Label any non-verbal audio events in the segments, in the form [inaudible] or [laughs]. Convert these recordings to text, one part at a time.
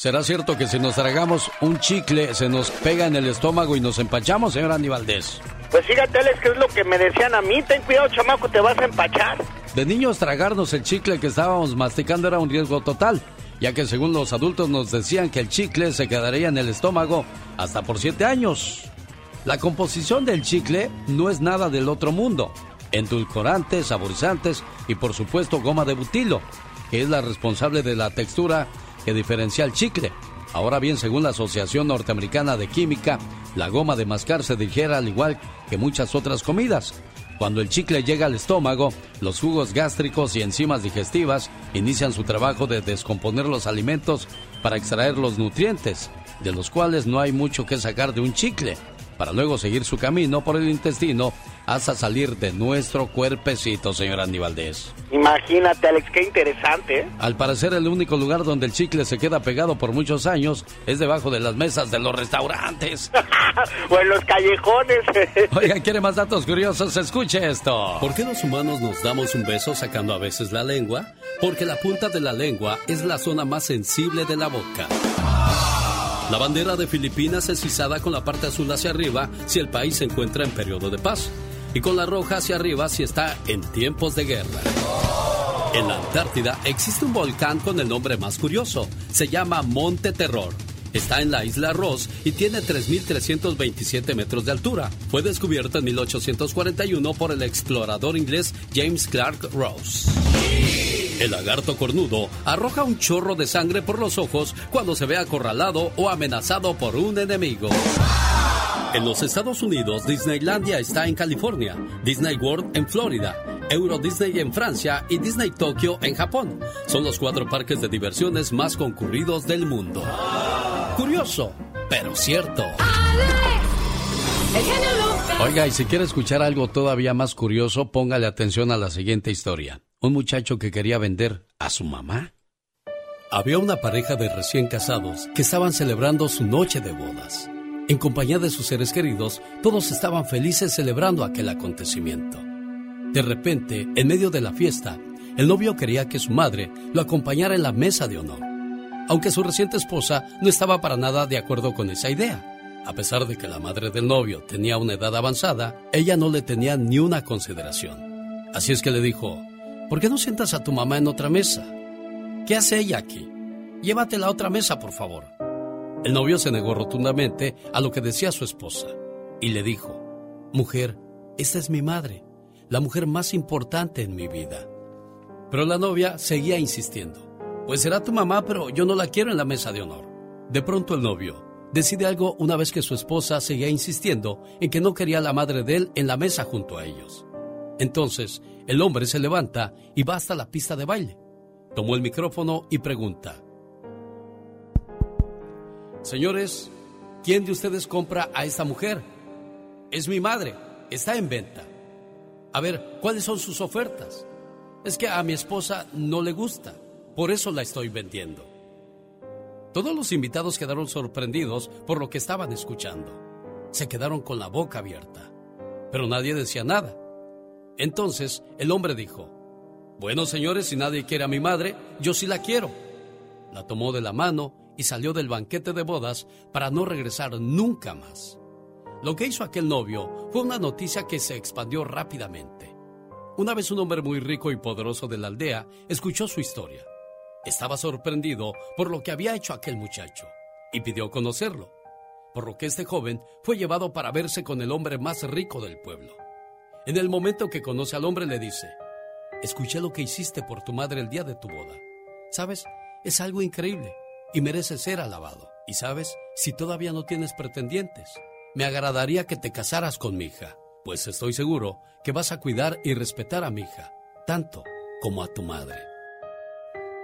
¿Será cierto que si nos tragamos un chicle se nos pega en el estómago y nos empachamos, señor Andy Valdés? Pues fíjate, Alex, que es lo que me decían a mí. Ten cuidado, chamaco, te vas a empachar. De niños tragarnos el chicle que estábamos masticando era un riesgo total, ya que según los adultos nos decían que el chicle se quedaría en el estómago hasta por siete años. La composición del chicle no es nada del otro mundo. Endulcorantes, saborizantes y por supuesto goma de butilo, que es la responsable de la textura que diferencia el chicle. Ahora bien, según la Asociación Norteamericana de Química, la goma de mascar se digiere al igual que muchas otras comidas. Cuando el chicle llega al estómago, los jugos gástricos y enzimas digestivas inician su trabajo de descomponer los alimentos para extraer los nutrientes, de los cuales no hay mucho que sacar de un chicle, para luego seguir su camino por el intestino hasta salir de nuestro cuerpecito, señor Andy Valdés. Imagínate, Alex, qué interesante. ¿eh? Al parecer, el único lugar donde el chicle se queda pegado por muchos años es debajo de las mesas de los restaurantes. [laughs] o en los callejones. [laughs] Oiga, ¿quiere más datos curiosos? Escuche esto. ¿Por qué los humanos nos damos un beso sacando a veces la lengua? Porque la punta de la lengua es la zona más sensible de la boca. La bandera de Filipinas es izada con la parte azul hacia arriba si el país se encuentra en periodo de paz y con la roja hacia arriba si está en tiempos de guerra. En la Antártida existe un volcán con el nombre más curioso. Se llama Monte Terror. Está en la isla Ross y tiene 3.327 metros de altura. Fue descubierto en 1841 por el explorador inglés James Clark Ross. El lagarto cornudo arroja un chorro de sangre por los ojos cuando se ve acorralado o amenazado por un enemigo. En los Estados Unidos, Disneylandia está en California, Disney World en Florida, Euro Disney en Francia y Disney Tokyo en Japón. Son los cuatro parques de diversiones más concurridos del mundo. Curioso, pero cierto. Oiga, y si quiere escuchar algo todavía más curioso, póngale atención a la siguiente historia. Un muchacho que quería vender a su mamá. Había una pareja de recién casados que estaban celebrando su noche de bodas. En compañía de sus seres queridos, todos estaban felices celebrando aquel acontecimiento. De repente, en medio de la fiesta, el novio quería que su madre lo acompañara en la mesa de honor, aunque su reciente esposa no estaba para nada de acuerdo con esa idea. A pesar de que la madre del novio tenía una edad avanzada, ella no le tenía ni una consideración. Así es que le dijo, ¿por qué no sientas a tu mamá en otra mesa? ¿Qué hace ella aquí? Llévatela a otra mesa, por favor. El novio se negó rotundamente a lo que decía su esposa y le dijo, Mujer, esta es mi madre, la mujer más importante en mi vida. Pero la novia seguía insistiendo, Pues será tu mamá, pero yo no la quiero en la mesa de honor. De pronto el novio decide algo una vez que su esposa seguía insistiendo en que no quería a la madre de él en la mesa junto a ellos. Entonces, el hombre se levanta y va hasta la pista de baile. Tomó el micrófono y pregunta, Señores, ¿quién de ustedes compra a esta mujer? Es mi madre, está en venta. A ver, ¿cuáles son sus ofertas? Es que a mi esposa no le gusta, por eso la estoy vendiendo. Todos los invitados quedaron sorprendidos por lo que estaban escuchando. Se quedaron con la boca abierta, pero nadie decía nada. Entonces el hombre dijo, bueno señores, si nadie quiere a mi madre, yo sí la quiero. La tomó de la mano y salió del banquete de bodas para no regresar nunca más. Lo que hizo aquel novio fue una noticia que se expandió rápidamente. Una vez un hombre muy rico y poderoso de la aldea escuchó su historia. Estaba sorprendido por lo que había hecho aquel muchacho y pidió conocerlo, por lo que este joven fue llevado para verse con el hombre más rico del pueblo. En el momento que conoce al hombre le dice, escuché lo que hiciste por tu madre el día de tu boda. ¿Sabes? Es algo increíble y merece ser alabado. Y sabes, si todavía no tienes pretendientes, me agradaría que te casaras con mi hija, pues estoy seguro que vas a cuidar y respetar a mi hija, tanto como a tu madre.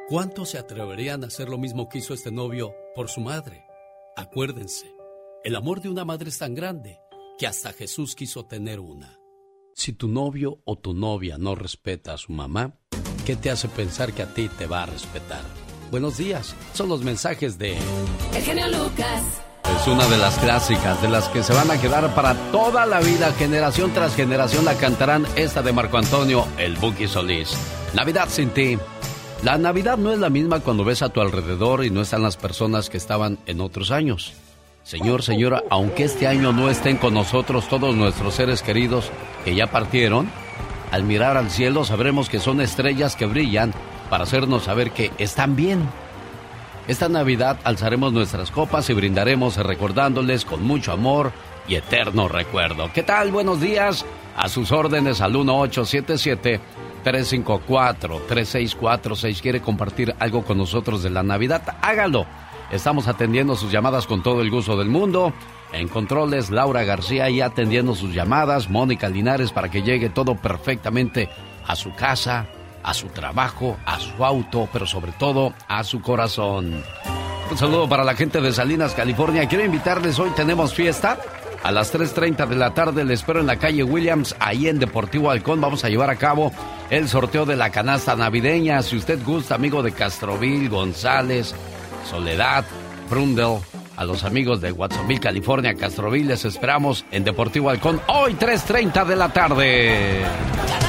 ¿Cuántos se atreverían a hacer lo mismo que hizo este novio por su madre? Acuérdense, el amor de una madre es tan grande que hasta Jesús quiso tener una. Si tu novio o tu novia no respeta a su mamá, ¿qué te hace pensar que a ti te va a respetar? Buenos días. Son los mensajes de... El genio Lucas. Es una de las clásicas, de las que se van a quedar para toda la vida, generación tras generación la cantarán esta de Marco Antonio, el Buki Solís. Navidad sin ti. La Navidad no es la misma cuando ves a tu alrededor y no están las personas que estaban en otros años. Señor, señora, aunque este año no estén con nosotros todos nuestros seres queridos que ya partieron, al mirar al cielo sabremos que son estrellas que brillan para hacernos saber que están bien. Esta Navidad alzaremos nuestras copas y brindaremos recordándoles con mucho amor y eterno recuerdo. ¿Qué tal? Buenos días. A sus órdenes al 1877-354-3646. ¿Quiere compartir algo con nosotros de la Navidad? Hágalo. Estamos atendiendo sus llamadas con todo el gusto del mundo. En controles, Laura García y atendiendo sus llamadas, Mónica Linares para que llegue todo perfectamente a su casa, a su trabajo, a su auto, pero sobre todo a su corazón. Un saludo para la gente de Salinas, California. Quiero invitarles, hoy tenemos fiesta. A las 3.30 de la tarde le espero en la calle Williams, ahí en Deportivo Halcón. Vamos a llevar a cabo el sorteo de la canasta navideña. Si usted gusta, amigo de Castroville, González, Soledad, Brundel, a los amigos de Watsonville, California, Castroville, les esperamos en Deportivo Halcón hoy 3.30 de la tarde.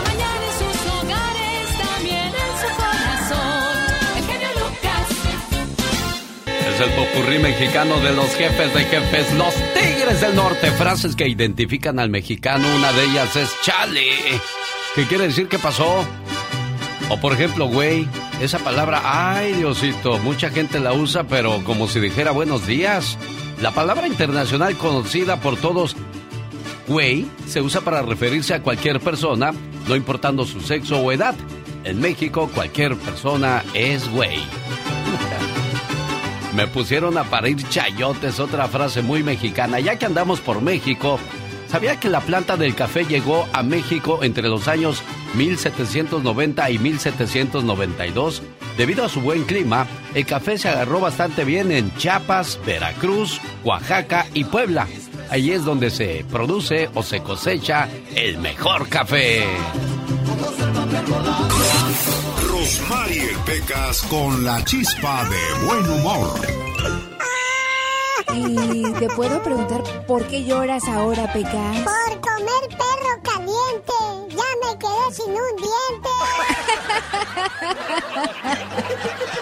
El popurrí mexicano de los jefes de jefes, los Tigres del Norte. Frases que identifican al mexicano. Una de ellas es chale. ¿Qué quiere decir que pasó? O por ejemplo, güey, esa palabra, ay Diosito, mucha gente la usa, pero como si dijera buenos días. La palabra internacional conocida por todos, güey, se usa para referirse a cualquier persona, no importando su sexo o edad. En México, cualquier persona es güey. [laughs] Me pusieron a parir chayotes, otra frase muy mexicana. Ya que andamos por México, ¿sabía que la planta del café llegó a México entre los años 1790 y 1792? Debido a su buen clima, el café se agarró bastante bien en Chiapas, Veracruz, Oaxaca y Puebla. Ahí es donde se produce o se cosecha el mejor café. Rosmarie Pecas con la chispa de buen humor. ¿Y te puedo preguntar por qué lloras ahora, Pecas? Por comer perro caliente. Ya me quedé sin un diente.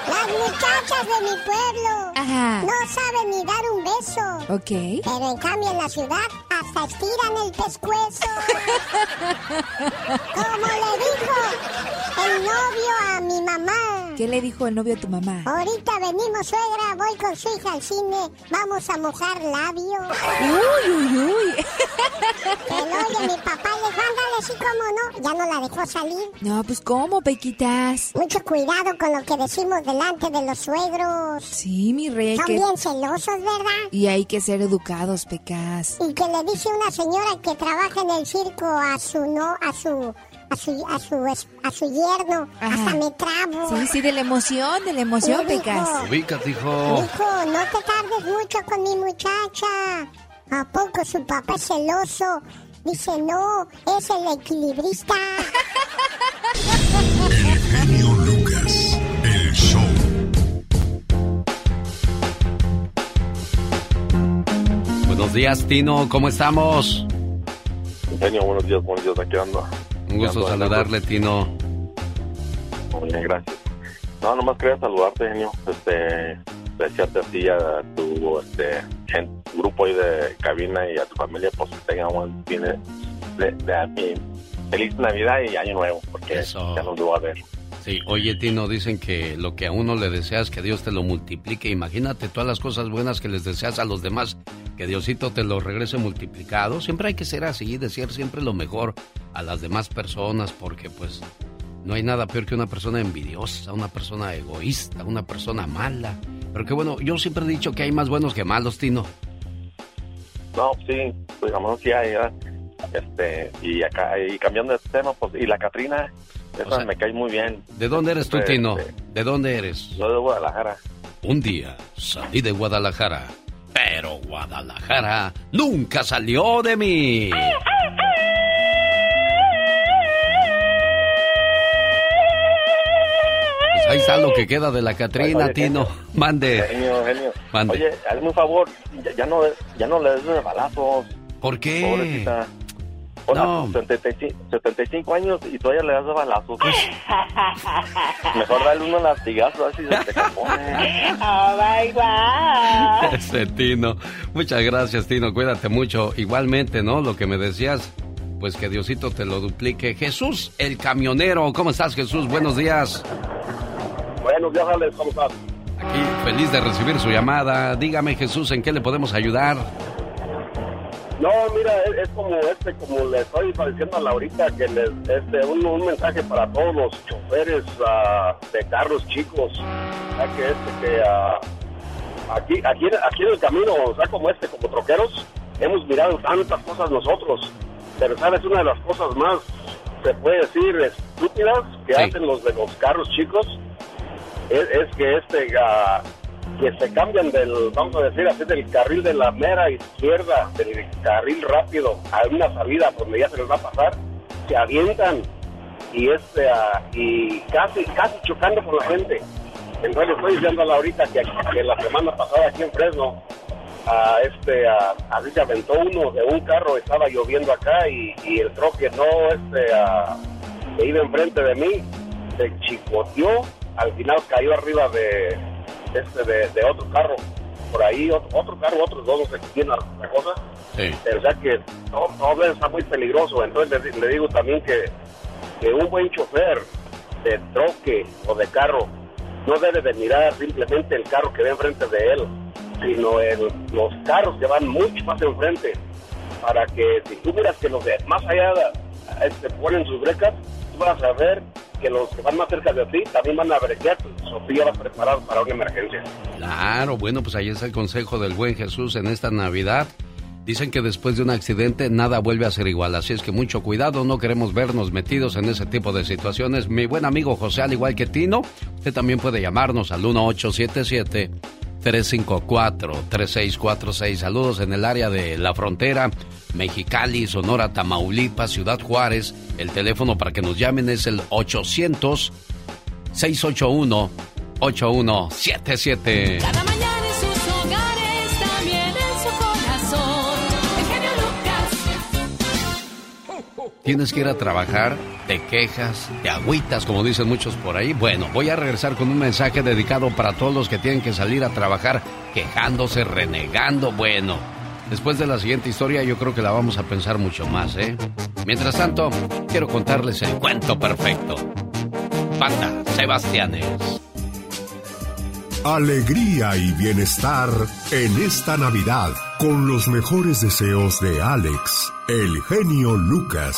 Las muchachas de mi pueblo no saben ni dar un beso. Ok. Pero en cambio en la ciudad hasta estiran el pescuezo. [laughs] Como le dijo el novio a mi mamá. ¿Qué le dijo el novio a tu mamá? Ahorita venimos, suegra, voy con su hija al cine, vamos a mojar labios. Uy, uy, uy. El oye, mi papá le dijo, ándale, sí, cómo no. Ya no la dejó salir. No, pues ¿cómo, Mucho cuidado con lo que decimos delante de los suegros. Sí, mi rey. Son que- bien celosos, ¿verdad? Y hay que ser educados, Pecas. Y que le dice una señora que trabaja en el circo a su no, a su, a su, a su, a su yerno. Ajá. Hasta me trabo. Sí, sí, de la emoción, de la emoción, dijo, Pecas. Ubícate, hijo. Dijo, no te tardes mucho con mi muchacha. ¿A poco su papá es celoso? Dice, no, es el equilibrista. [laughs] Buenos días, Tino. ¿Cómo estamos? Genio, buenos días, buenos días, aquí ando. Un gusto Ando, saludarle, Tino. Muy bien, gracias. No, nomás quería saludarte, genio. Este, desearte a ti, a tu este, gen- grupo ahí de cabina y a tu familia, pues que tengan un fin de, de- de- feliz Navidad y Año Nuevo, porque Eso. ya nos debo a ver. Sí, oye, Tino, dicen que lo que a uno le deseas, que Dios te lo multiplique. Imagínate todas las cosas buenas que les deseas a los demás, que Diosito te lo regrese multiplicado. Siempre hay que ser así, desear siempre lo mejor a las demás personas, porque pues no hay nada peor que una persona envidiosa, una persona egoísta, una persona mala. Pero que bueno, yo siempre he dicho que hay más buenos que malos, Tino. No, sí, pues digamos sí hay, ¿verdad? Este, y acá, y cambiando de tema, pues, y la Catrina, esa O sea, me cae muy bien. ¿De dónde eres tú, Este, Tino? ¿De dónde eres? Yo de Guadalajara. Un día salí de Guadalajara, pero Guadalajara nunca salió de mí. Pues ahí está lo que queda de la Catrina, Tino. Mande. Genio, genio. Mande. Oye, hazme un favor, ya, ya no, ya no le des de balazos. ¿Por qué? Pobrecita. No. 75, años y todavía le das balazos. [laughs] Mejor dale unos latigazos así se te compone. Oh my God. [laughs] Ese Tino. Muchas gracias, Tino. Cuídate mucho. Igualmente, ¿no? Lo que me decías, pues que Diosito te lo duplique. Jesús, el camionero. ¿Cómo estás, Jesús? Buenos días. Buenos días, Alex. ¿Cómo estás? Aquí, feliz de recibir su llamada. Dígame, Jesús, ¿en qué le podemos ayudar? No, mira, es, como este, como le estoy diciendo a Laurita, que les, este, un, un mensaje para todos los choferes uh, de carros chicos, ya que este, que uh, aquí, aquí, aquí en el camino, o sea, como este, como troqueros, hemos mirado tantas cosas nosotros, pero sabes, una de las cosas más, se puede decir, estúpidas que hacen los de los carros chicos, es, es que este... Uh, que se cambian del, vamos a decir así, del carril de la mera izquierda, del carril rápido, a una salida donde ya se les va a pasar, se avientan y este y casi casi chocando con la gente. Entonces estoy diciendo a ahorita que, que, la semana pasada aquí en Fresno a este a, así se aventó uno de un carro, estaba lloviendo acá y, el troque no este que iba enfrente de mí se chicoteó, al final cayó arriba de este de, otro carro por ahí, otro, carro, otros dos, sé quién la cosa. o sea que todo, está muy peligroso. Entonces le, digo también que, que, un buen chofer de troque o de carro no debe de mirar simplemente el carro que ve enfrente de él, sino el, los carros que van mucho más enfrente. Para que si tú miras que los de más allá este, ponen sus brecas, tú vas a ver que los que van más cerca de ti también van a brequear, Sofía va preparado para una emergencia. Claro, bueno, pues ahí es el consejo del buen Jesús en esta Navidad. Dicen que después de un accidente nada vuelve a ser igual, así es que mucho cuidado, no queremos vernos metidos en ese tipo de situaciones. Mi buen amigo José, al igual que Tino, usted también puede llamarnos al 1877 354-3646. Saludos en el área de la frontera, Mexicali, Sonora, Tamaulipas, Ciudad Juárez. El teléfono para que nos llamen es el 800-681-8177. Cada mañana en sus hogares, también en su corazón. El genio Lucas. Tienes que ir a trabajar te quejas, te agüitas, como dicen muchos por ahí. Bueno, voy a regresar con un mensaje dedicado para todos los que tienen que salir a trabajar quejándose, renegando. Bueno, después de la siguiente historia yo creo que la vamos a pensar mucho más, ¿eh? Mientras tanto, quiero contarles el cuento perfecto. Panda Sebastianes. Alegría y bienestar en esta Navidad con los mejores deseos de Alex, el genio Lucas.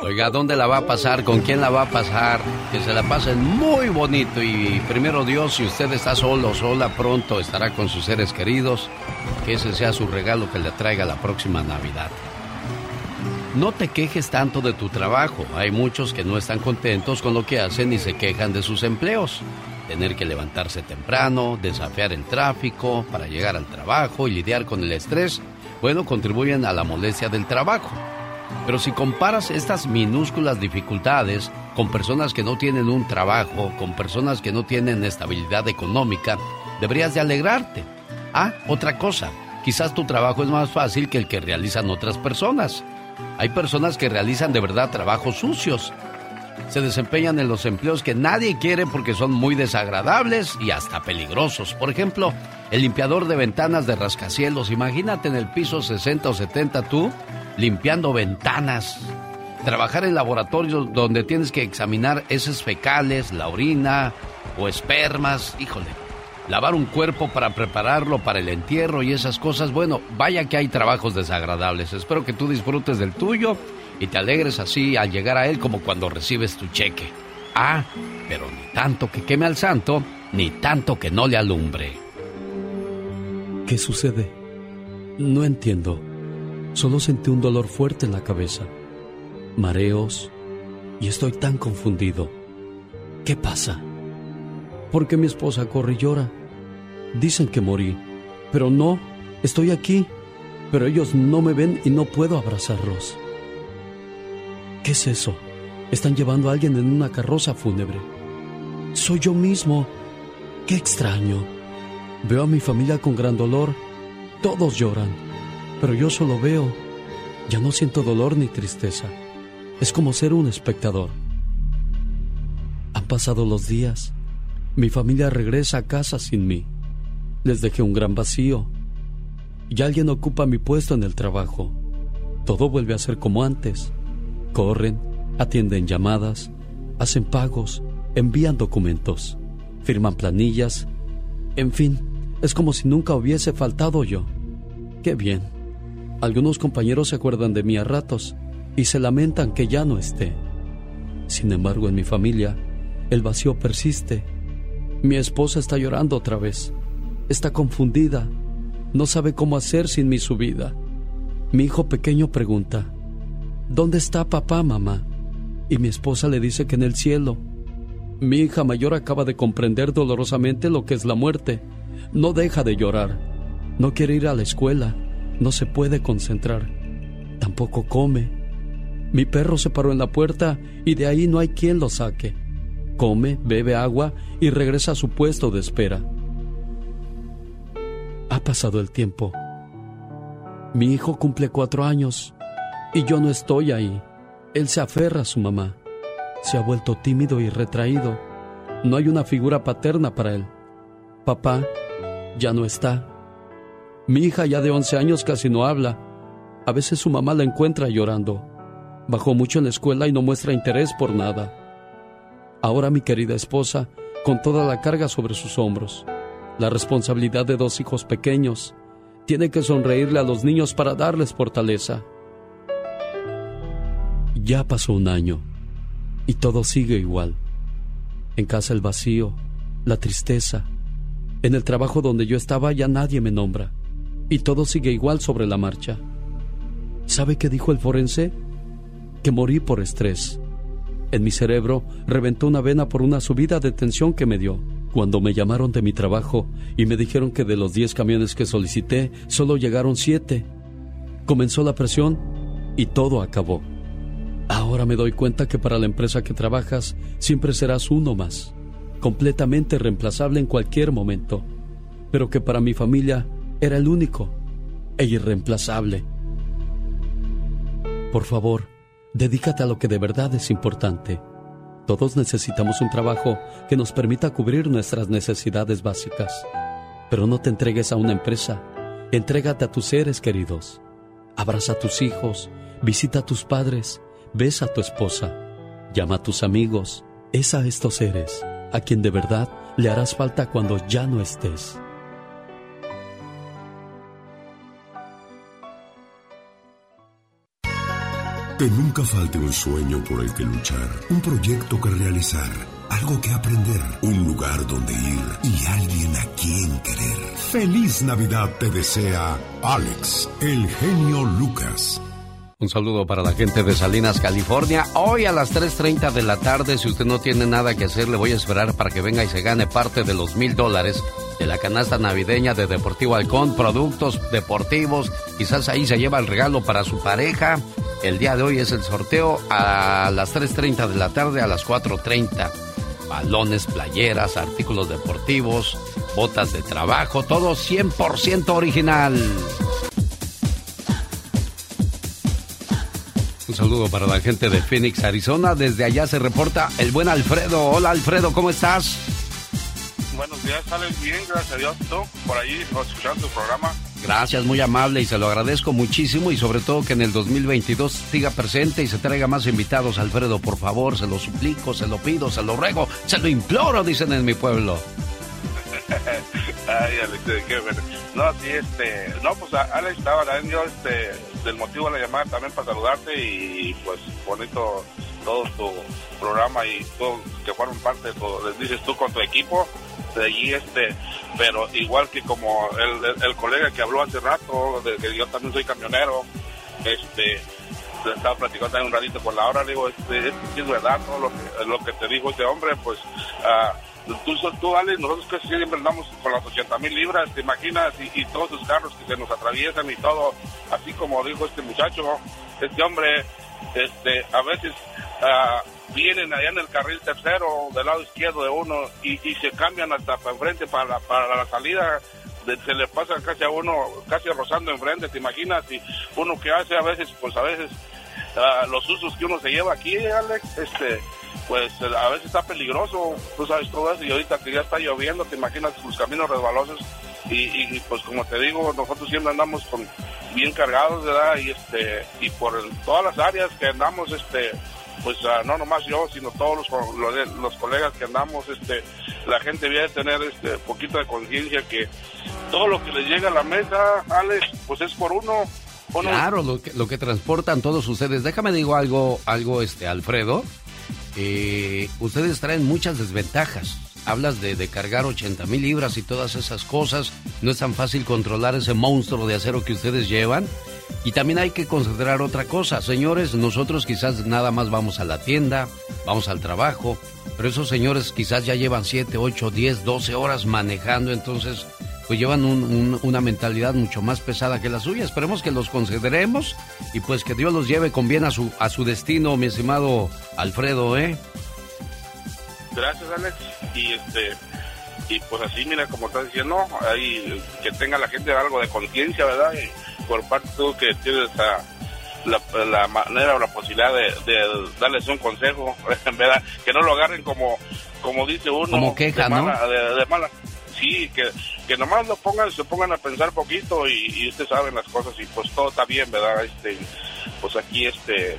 Oiga, ¿dónde la va a pasar? ¿Con quién la va a pasar? Que se la pasen muy bonito y primero Dios, si usted está solo sola, pronto estará con sus seres queridos. Que ese sea su regalo que le traiga la próxima Navidad. No te quejes tanto de tu trabajo. Hay muchos que no están contentos con lo que hacen y se quejan de sus empleos. Tener que levantarse temprano, desafiar el tráfico para llegar al trabajo y lidiar con el estrés, bueno, contribuyen a la molestia del trabajo. Pero si comparas estas minúsculas dificultades con personas que no tienen un trabajo, con personas que no tienen estabilidad económica, deberías de alegrarte. Ah, otra cosa, quizás tu trabajo es más fácil que el que realizan otras personas. Hay personas que realizan de verdad trabajos sucios. Se desempeñan en los empleos que nadie quiere porque son muy desagradables y hasta peligrosos. Por ejemplo, el limpiador de ventanas de rascacielos. Imagínate en el piso 60 o 70 tú limpiando ventanas, trabajar en laboratorios donde tienes que examinar heces fecales, la orina o espermas, híjole, lavar un cuerpo para prepararlo para el entierro y esas cosas, bueno, vaya que hay trabajos desagradables. Espero que tú disfrutes del tuyo y te alegres así al llegar a él como cuando recibes tu cheque. Ah, pero ni tanto que queme al santo, ni tanto que no le alumbre. ¿Qué sucede? No entiendo. Solo sentí un dolor fuerte en la cabeza, mareos y estoy tan confundido. ¿Qué pasa? ¿Por qué mi esposa corre y llora? Dicen que morí, pero no, estoy aquí, pero ellos no me ven y no puedo abrazarlos. ¿Qué es eso? Están llevando a alguien en una carroza fúnebre. Soy yo mismo. Qué extraño. Veo a mi familia con gran dolor. Todos lloran pero yo solo veo, Ya no siento dolor ni tristeza. Es como ser un espectador. Han pasado los días. Mi familia regresa a casa sin mí. Les dejé un gran vacío. Y alguien ocupa mi puesto en el trabajo. Todo vuelve a ser como antes. Corren, atienden llamadas, hacen pagos, envían documentos, firman planillas. En fin, es como si nunca hubiese faltado yo. Qué bien. Algunos compañeros se acuerdan de mí a ratos y se lamentan que ya no esté. Sin embargo, en mi familia, el vacío persiste. Mi esposa está llorando otra vez. Está confundida. No sabe cómo hacer sin mi subida. Mi hijo pequeño pregunta, ¿Dónde está papá, mamá? Y mi esposa le dice que en el cielo. Mi hija mayor acaba de comprender dolorosamente lo que es la muerte. No deja de llorar. No quiere ir a la escuela. No se puede concentrar. Tampoco come. Mi perro se paró en la puerta y de ahí no hay quien lo saque. Come, bebe agua y regresa a su puesto de espera. Ha pasado el tiempo. Mi hijo cumple cuatro años y yo no estoy ahí. Él se aferra a su mamá. Se ha vuelto tímido y retraído. No hay una figura paterna para él. Papá ya no está. Mi hija ya de 11 años casi no habla. A veces su mamá la encuentra llorando. Bajó mucho en la escuela y no muestra interés por nada. Ahora mi querida esposa, con toda la carga sobre sus hombros, la responsabilidad de dos hijos pequeños, tiene que sonreírle a los niños para darles fortaleza. Ya pasó un año y todo sigue igual. En casa el vacío, la tristeza. En el trabajo donde yo estaba ya nadie me nombra y todo sigue igual sobre la marcha. ¿Sabe qué dijo el forense? Que morí por estrés. En mi cerebro reventó una vena por una subida de tensión que me dio. Cuando me llamaron de mi trabajo y me dijeron que de los 10 camiones que solicité, solo llegaron 7. Comenzó la presión y todo acabó. Ahora me doy cuenta que para la empresa que trabajas siempre serás uno más, completamente reemplazable en cualquier momento, pero que para mi familia era el único e irreemplazable. Por favor, dedícate a lo que de verdad es importante. Todos necesitamos un trabajo que nos permita cubrir nuestras necesidades básicas. Pero no te entregues a una empresa, entrégate a tus seres queridos. Abraza a tus hijos, visita a tus padres, Besa a tu esposa, llama a tus amigos, es a estos seres a quien de verdad le harás falta cuando ya no estés. Que nunca falte un sueño por el que luchar, un proyecto que realizar, algo que aprender, un lugar donde ir y alguien a quien querer. Feliz Navidad te desea Alex, el genio Lucas. Un saludo para la gente de Salinas, California. Hoy a las 3.30 de la tarde, si usted no tiene nada que hacer, le voy a esperar para que venga y se gane parte de los mil dólares de la canasta navideña de Deportivo Halcón, productos deportivos. Quizás ahí se lleva el regalo para su pareja. El día de hoy es el sorteo a las 3.30 de la tarde, a las 4.30. Balones, playeras, artículos deportivos, botas de trabajo, todo 100% original. Un saludo para la gente de Phoenix, Arizona. Desde allá se reporta el buen Alfredo. Hola Alfredo, ¿cómo estás? Buenos días, sales bien, gracias a Dios. ¿Tú por ahí escuchando tu programa? Gracias, muy amable y se lo agradezco muchísimo y sobre todo que en el 2022 siga presente y se traiga más invitados, Alfredo, por favor, se lo suplico, se lo pido, se lo ruego, se lo imploro, dicen en mi pueblo. [laughs] Ay, Alex, qué bueno. No, sí, este, no, pues Alex estaba yo, este, del motivo de la llamada también para saludarte y pues bonito todo tu programa y todo que fueron parte les dices tú con tu equipo de allí este pero igual que como el, el, colega que habló hace rato de que yo también soy camionero este estaba platicando también un ratito por la hora digo este, es verdad ¿no? lo que lo que te dijo este hombre pues uh, Tú, tú, Alex, nosotros que siempre andamos con las 80 mil libras, te imaginas, y, todos los carros que se nos atraviesan y todo, así como dijo este muchacho, este hombre, este, a veces uh, vienen allá en el carril tercero del lado izquierdo de uno y, se cambian hasta para enfrente para la, para la salida se le pasa casi a uno, casi rozando enfrente, ¿te imaginas? Y uno que hace a veces, pues a veces, ah, los usos que uno se lleva aquí, Alex, este, pues eh, a veces está peligroso, tú sabes todo eso, y ahorita que ya está lloviendo, te imaginas los caminos resbalosos, y, y, pues como te digo, nosotros siempre andamos con bien cargados, ¿verdad? Y este, y por todas las áreas que andamos, este, pues ah, no nomás yo, sino todos los, de- los colegas que andamos, este, la gente debe tener este poquito de conciencia que todo lo que les llega a la mesa, Alex, pues es por uno. uno Claro, lo que, lo que transportan todos ustedes. Déjame digo algo, algo, este, Alfredo. Eh, ustedes traen muchas desventajas. Hablas de, de cargar 80 mil libras y todas esas cosas. No es tan fácil controlar ese monstruo de acero que ustedes llevan. Y también hay que considerar otra cosa. Señores, nosotros quizás nada más vamos a la tienda, vamos al trabajo, pero esos señores quizás ya llevan 7, 8, 10, 12 horas manejando. Entonces, pues llevan un- un- una mentalidad mucho más pesada que la suya. Esperemos que los consideremos y pues que Dios los lleve con bien a su, a su destino, mi estimado Alfredo, ¿eh? Gracias, Alex. Y este y pues así, mira, como estás diciendo, ahí que tenga la gente algo de conciencia, ¿verdad? Y por parte tú que tienes a- la, la manera o la posibilidad de, de darles un consejo, [laughs] ¿verdad? Que no lo agarren como, como dice uno. Como queja, de ¿no? de mala. Que, que nomás lo pongan, se pongan a pensar poquito y, y ustedes saben las cosas y pues todo está bien, ¿verdad? Este, pues aquí este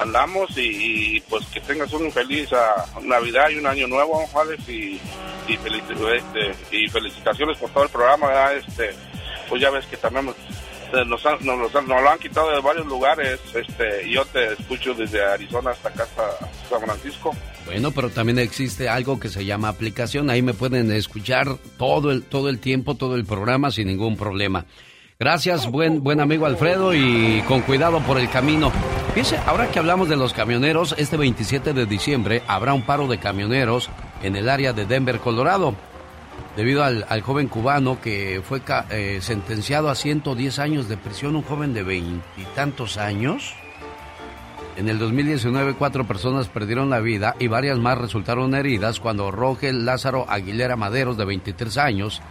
andamos y, pues que tengas un feliz ah, Navidad y un año nuevo, Alex, y, y, este, y felicitaciones por todo el programa, ¿verdad? Este, pues ya ves que también eh, nos, han- nos, han- nos lo han quitado de varios lugares, este, yo te escucho desde Arizona hasta acá, hasta San Francisco. Bueno, pero también existe algo que se llama aplicación. Ahí me pueden escuchar todo el, todo el tiempo, todo el programa sin ningún problema. Gracias, buen, buen amigo Alfredo, y con cuidado por el camino. Fíjese, ahora que hablamos de los camioneros, este 27 de diciembre habrá un paro de camioneros en el área de Denver, Colorado. Debido al, joven cubano que fue eh, sentenciado a 110 años de prisión, un joven de veintitantos años. En el 2019, cuatro personas perdieron la vida y varias más resultaron heridas cuando Rogel Lázaro Aguilera Maderos, de 23 años,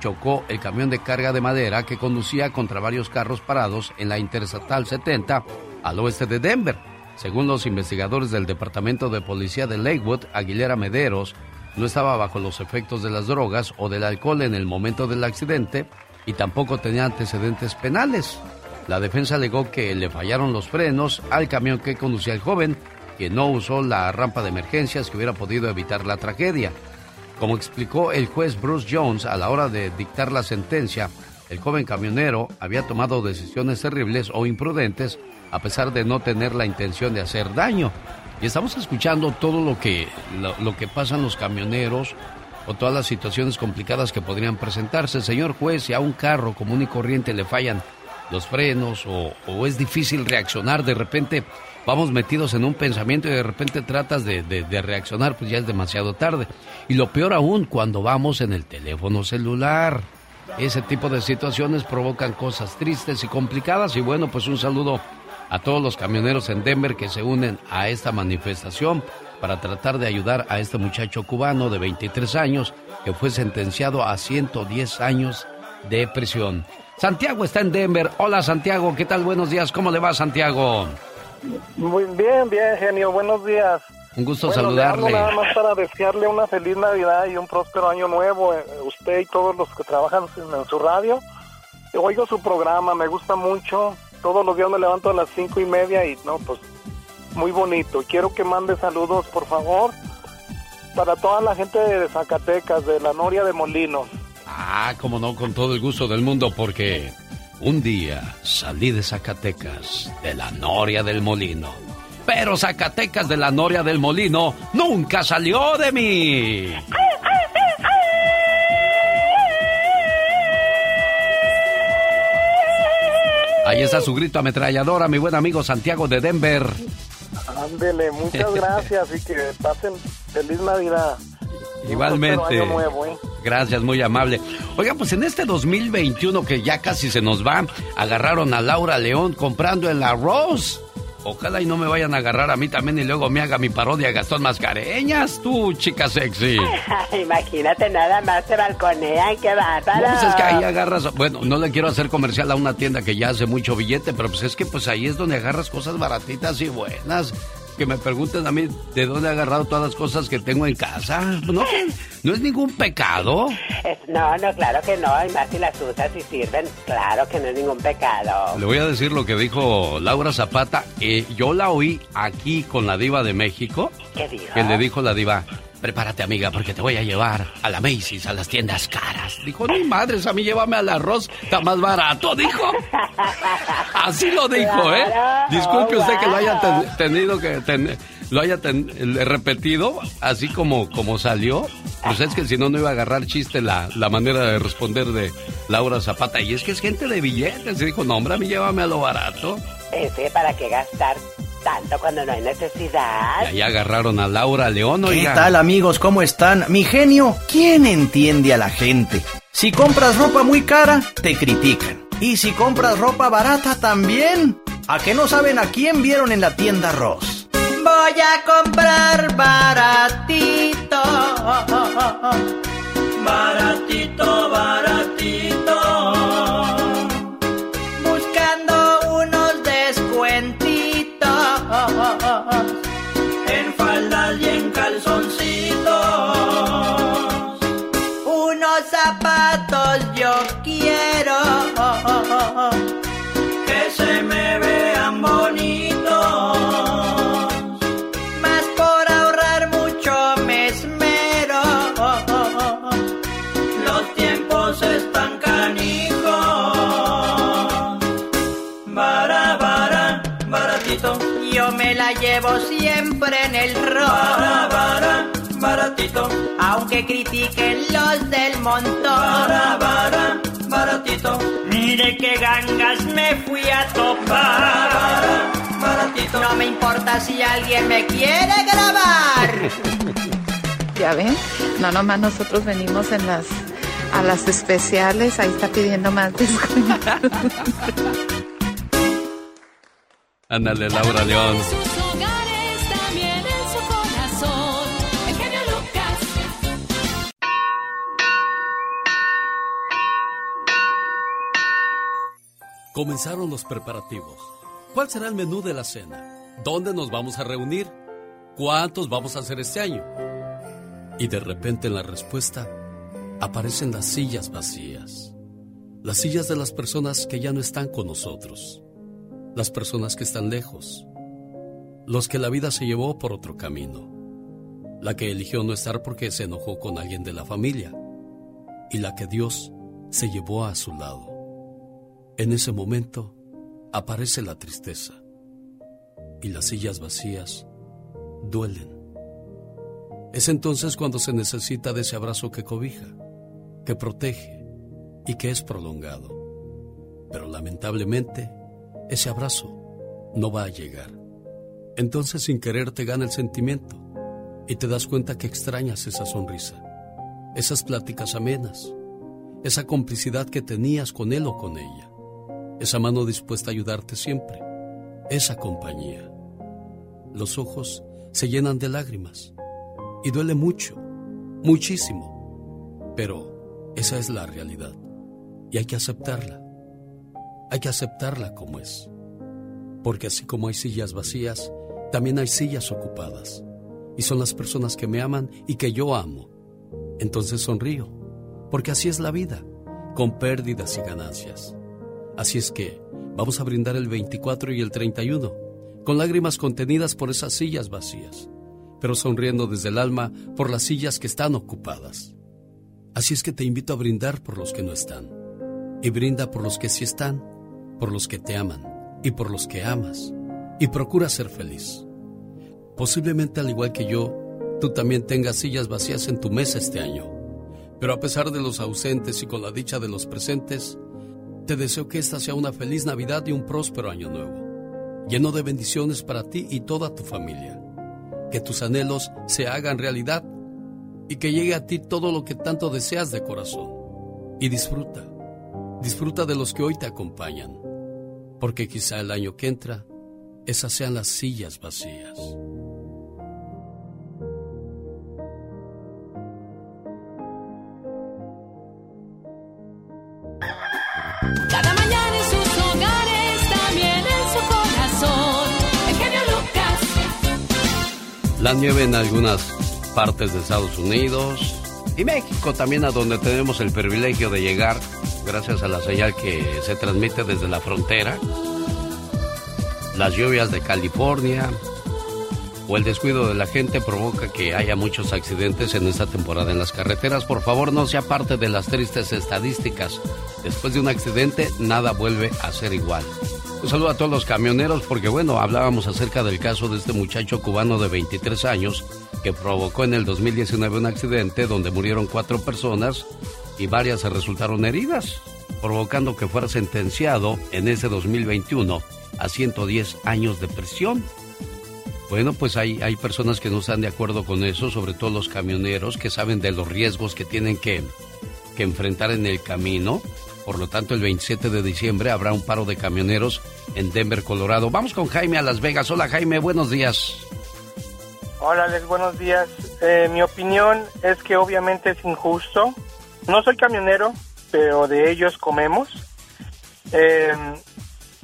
chocó el camión de carga de madera que conducía contra varios carros parados en la Interestatal 70 al oeste de Denver. Según los investigadores del Departamento de Policía de Lakewood, Aguilera Mederos no estaba bajo los efectos de las drogas o del alcohol en el momento del accidente y tampoco tenía antecedentes penales. La defensa alegó que le fallaron los frenos al camión que conducía el joven, que no usó la rampa de emergencias que hubiera podido evitar la tragedia. Como explicó el juez Bruce Jones a la hora de dictar la sentencia, el joven camionero había tomado decisiones terribles o imprudentes a pesar de no tener la intención de hacer daño. Y estamos escuchando todo lo que, lo, lo que pasan los camioneros o todas las situaciones complicadas que podrían presentarse. Señor juez, si a un carro común y corriente le fallan los frenos o, es difícil reaccionar, de repente vamos metidos en un pensamiento y de repente tratas de, de- de reaccionar, pues ya es demasiado tarde. Y lo peor aún, cuando vamos en el teléfono celular. Ese tipo de situaciones provocan cosas tristes y complicadas y bueno, pues un saludo a todos los camioneros en Denver que se unen a esta manifestación para tratar de ayudar a este muchacho cubano de 23 años que fue sentenciado a 110 años de prisión. Santiago está en Denver. Hola Santiago, ¿qué tal? Buenos días, ¿cómo le va Santiago? Muy bien, bien, genio. Buenos días. Un gusto Bueno, saludarle. nada más para desearle una feliz Navidad y un próspero año nuevo. eh, Usted y todos los que trabajan en, su radio. Yo Oigo su programa, me gusta mucho. Todos los días me levanto a las cinco y media y no, pues muy bonito. Quiero que mande saludos, por favor, para toda la gente de Zacatecas, de la Noria de Molinos. Ah, como no, con todo el gusto del mundo, porque un día salí de Zacatecas, de la Noria del Molino. Pero Zacatecas de la Noria del Molino nunca salió de mí. Ahí está su grito ametralladora, mi buen amigo Santiago de Denver. Ándele, muchas [laughs] gracias y que pasen feliz Navidad. Igualmente. próspero año nuevo, ¿eh? Gracias, muy amable. Oiga, pues en este 2021 que ya casi se nos va, agarraron a Laura León comprando el arroz. Ojalá y no me vayan a agarrar a mí también y luego me haga mi parodia Gastón Mascareñas, tú, chica sexy. [laughs] Imagínate, nada más se balconean, qué bárbaro. No, pues es que ahí agarras, bueno, no le quiero hacer comercial a una tienda que ya hace mucho billete, pero pues es que pues ahí es donde agarras cosas baratitas y buenas que me pregunten a mí de dónde he agarrado todas las cosas que tengo en casa. No, no es ningún pecado. no, no, claro que no. Y más si las usas y sirven, claro que no es ningún pecado. Le voy a decir lo que dijo Laura Zapata. Eh, yo la oí aquí con la diva de México. ¿Qué dijo? Que le dijo la diva, prepárate amiga porque te voy a llevar a la Macy's, a las tiendas caras. Dijo, no madres, a mí llévame al arroz, está más barato, dijo. [laughs] Así lo dijo, ¿eh? Disculpe usted que lo haya tenido que lo haya repetido así como, como salió. Pues es que si no, no iba a agarrar chiste la, la manera de responder de Laura Zapata. Y es que es gente de billetes. Y dijo, no, hombre, a mí llévame a lo barato. Ese, ¿para qué gastar tanto cuando no hay necesidad. Y ahí agarraron a Laura León, ¿Qué tal amigos? ¿Cómo están? Mi genio, ¿quién entiende a la gente? Si compras ropa muy cara, te critican. Y si compras ropa barata también. ¿A qué no saben a quién vieron en la tienda Ross? Voy a comprar baratito. Baratito, baratito. Siempre en el rol. Bara, baratito. Aunque critiquen los del montón. Bara, bara, baratito. Mire qué gangas me fui a topar. Bara, baratito. No me importa si alguien me quiere grabar. [laughs] ya ven, no nomás nosotros venimos en las a las especiales, ahí está pidiendo más descuento. [laughs] Ándale, Laura León. Comenzaron los preparativos. ¿Cuál será el menú de la cena? ¿Dónde nos vamos a reunir? ¿Cuántos vamos a hacer este año? Y de repente en la respuesta aparecen las sillas vacías. Las sillas de las personas que ya no están con nosotros las personas que están lejos, los que la vida se llevó por otro camino, la que eligió no estar porque se enojó con alguien de la familia y la que Dios se llevó a su lado. En ese momento aparece la tristeza y las sillas vacías duelen. Es entonces cuando se necesita de ese abrazo que cobija, que protege y que es prolongado. Pero lamentablemente, ese abrazo no va a llegar. Entonces sin querer te gana el sentimiento y te das cuenta que extrañas esa sonrisa, esas pláticas amenas, esa complicidad que tenías con él o con ella, esa mano dispuesta a ayudarte siempre, esa compañía. Los ojos se llenan de lágrimas y duele mucho, muchísimo, pero esa es la realidad y hay que aceptarla. Hay que aceptarla como es. Porque así como hay sillas vacías, también hay sillas ocupadas. Y son las personas que me aman y que yo amo. Entonces sonrío, porque así es la vida, con pérdidas y ganancias. Así es que vamos a brindar el 24 y el 31, con lágrimas contenidas por esas sillas vacías, pero sonriendo desde el alma por las sillas que están ocupadas. Así es que te invito a brindar por los que no están, y brinda por los que sí están por los que te aman y por los que amas, y procura ser feliz. Posiblemente al igual que yo, tú también tengas sillas vacías en tu mesa este año, pero a pesar de los ausentes y con la dicha de los presentes, te deseo que esta sea una feliz Navidad y un próspero año nuevo, lleno de bendiciones para ti y toda tu familia. Que tus anhelos se hagan realidad y que llegue a ti todo lo que tanto deseas de corazón. Y disfruta, disfruta de los que hoy te acompañan porque quizá el año que entra esas sean las sillas vacías. La nieve en algunas partes de Estados Unidos y México también a donde tenemos el privilegio de llegar gracias a la señal que se transmite desde la frontera. Las lluvias de California o el descuido de la gente provoca que haya muchos accidentes en esta temporada en las carreteras. Por favor, no sea parte de las tristes estadísticas. Después de un accidente, nada vuelve a ser igual. Un saludo a todos los camioneros porque, bueno, hablábamos acerca del caso de este muchacho cubano de 23 años que provocó en el 2019 un accidente donde murieron cuatro personas y varias se resultaron heridas, provocando que fuera sentenciado en ese 2021 a 110 años de prisión. Bueno, pues hay, hay personas que no están de acuerdo con eso, sobre todo los camioneros que saben de los riesgos que tienen que, que enfrentar en el camino. Por lo tanto, el 27 de diciembre habrá un paro de camioneros en Denver, Colorado. Vamos con Jaime a Las Vegas. Hola Jaime, buenos días. Hola Alex, buenos días. Eh, mi opinión es que obviamente es injusto. No soy camionero, pero de ellos comemos. Eh,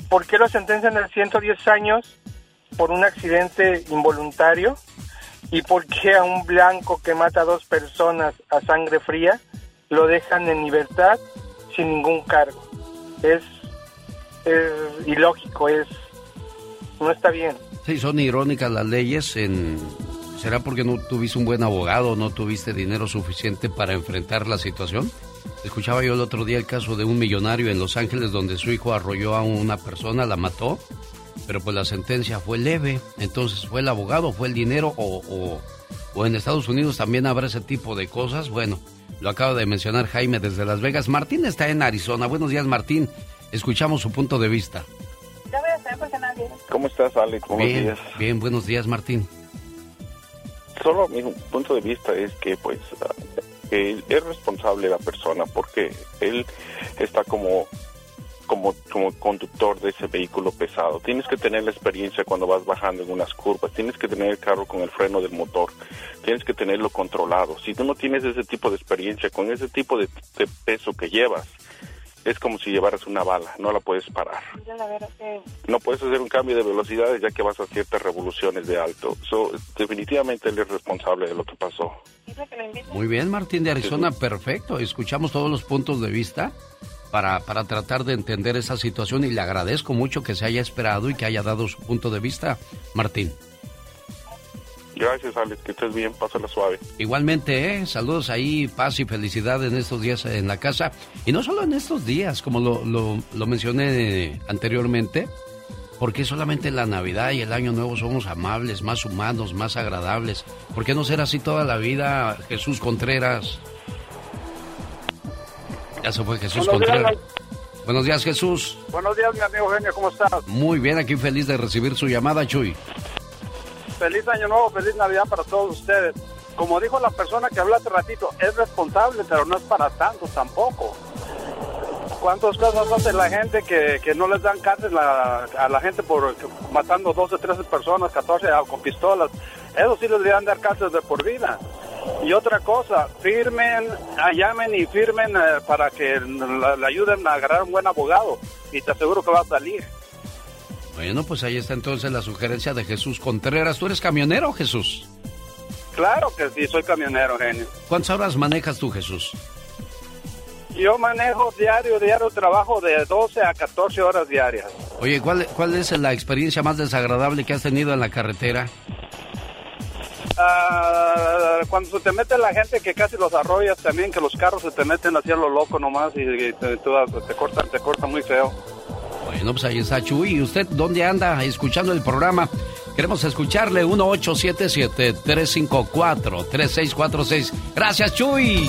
¿Por qué lo sentencian a 110 años por un accidente involuntario? ¿Y por qué a un blanco que mata a dos personas a sangre fría lo dejan en libertad sin ningún cargo? Es, es ilógico, es no está bien. Sí, son irónicas las leyes en... ¿Será porque no tuviste un buen abogado, no tuviste dinero suficiente para enfrentar la situación? Escuchaba yo el otro día el caso de un millonario en Los Ángeles donde su hijo arrolló a una persona, la mató, pero pues la sentencia fue leve. Entonces, ¿fue el abogado, fue el dinero o, o, o en Estados Unidos también habrá ese tipo de cosas? Bueno, lo acaba de mencionar Jaime desde Las Vegas. Martín está en Arizona. Buenos días, Martín. Escuchamos su punto de vista. ¿Cómo estás, Alex? Buenos bien, días. bien, buenos días, Martín. Solo mi punto de vista es que, pues, ah, él es responsable la persona porque él está como como, como conductor de ese vehículo pesado. Tienes que tener la experiencia cuando vas bajando en unas curvas, tienes que tener el carro con el freno del motor, tienes que tenerlo controlado. Si tú no tienes ese tipo de experiencia, con ese tipo de, de peso que llevas, es como si llevaras una bala, no la puedes parar. No puedes hacer un cambio de velocidades ya que vas a ciertas revoluciones de alto. So, definitivamente él es responsable de lo que pasó. Muy bien, Martín de Arizona, perfecto. Escuchamos todos los puntos de vista para, para tratar de entender esa situación y le agradezco mucho que se haya esperado y que haya dado su punto de vista, Martín. Gracias, Alex, que estés bien, pásala suave. Igualmente, ¿eh? saludos ahí, paz y felicidad en estos días en la casa. Y no solo en estos días, como lo, lo, lo mencioné anteriormente, porque solamente en la Navidad y el Año Nuevo somos amables, más humanos, más agradables. ¿Por qué no ser así toda la vida, Jesús Contreras? Ya se fue Jesús Buenos días, Contreras. Buenos días, Jesús. Buenos días, mi amigo Genio, ¿cómo estás? Muy bien, aquí feliz de recibir su llamada, Chuy. Feliz año nuevo, feliz Navidad para todos ustedes. Como dijo la persona que habló hace ratito, es responsable, pero no es para tanto tampoco. ¿Cuántas cosas hace la gente que, que no les dan cárcel a, la gente por matando 12, 13 personas, 14 a- con pistolas? Eso sí les deberían dar cárcel de por vida. Y otra cosa, firmen, ah, llamen y firmen eh, para que le ayuden a agarrar un buen abogado. Y te aseguro que va a salir. Bueno, pues ahí está entonces la sugerencia de Jesús Contreras. ¿Tú eres camionero, Jesús? Claro que sí, soy camionero, genio. ¿Cuántas horas manejas tú, Jesús? Yo manejo diario, diario trabajo de 12 a 14 horas diarias. Oye, ¿cuál, ¿cuál es la experiencia más desagradable que has tenido en la carretera? Ah, cuando se te mete la gente que casi los arrollas también, que los carros se te meten hacia lo loco nomás y, y te, tú- te cortan, te cortan muy feo. Bueno, pues ahí está Chuy. ¿Y usted dónde anda escuchando el programa? Queremos escucharle 1877-354-3646. Gracias, Chuy.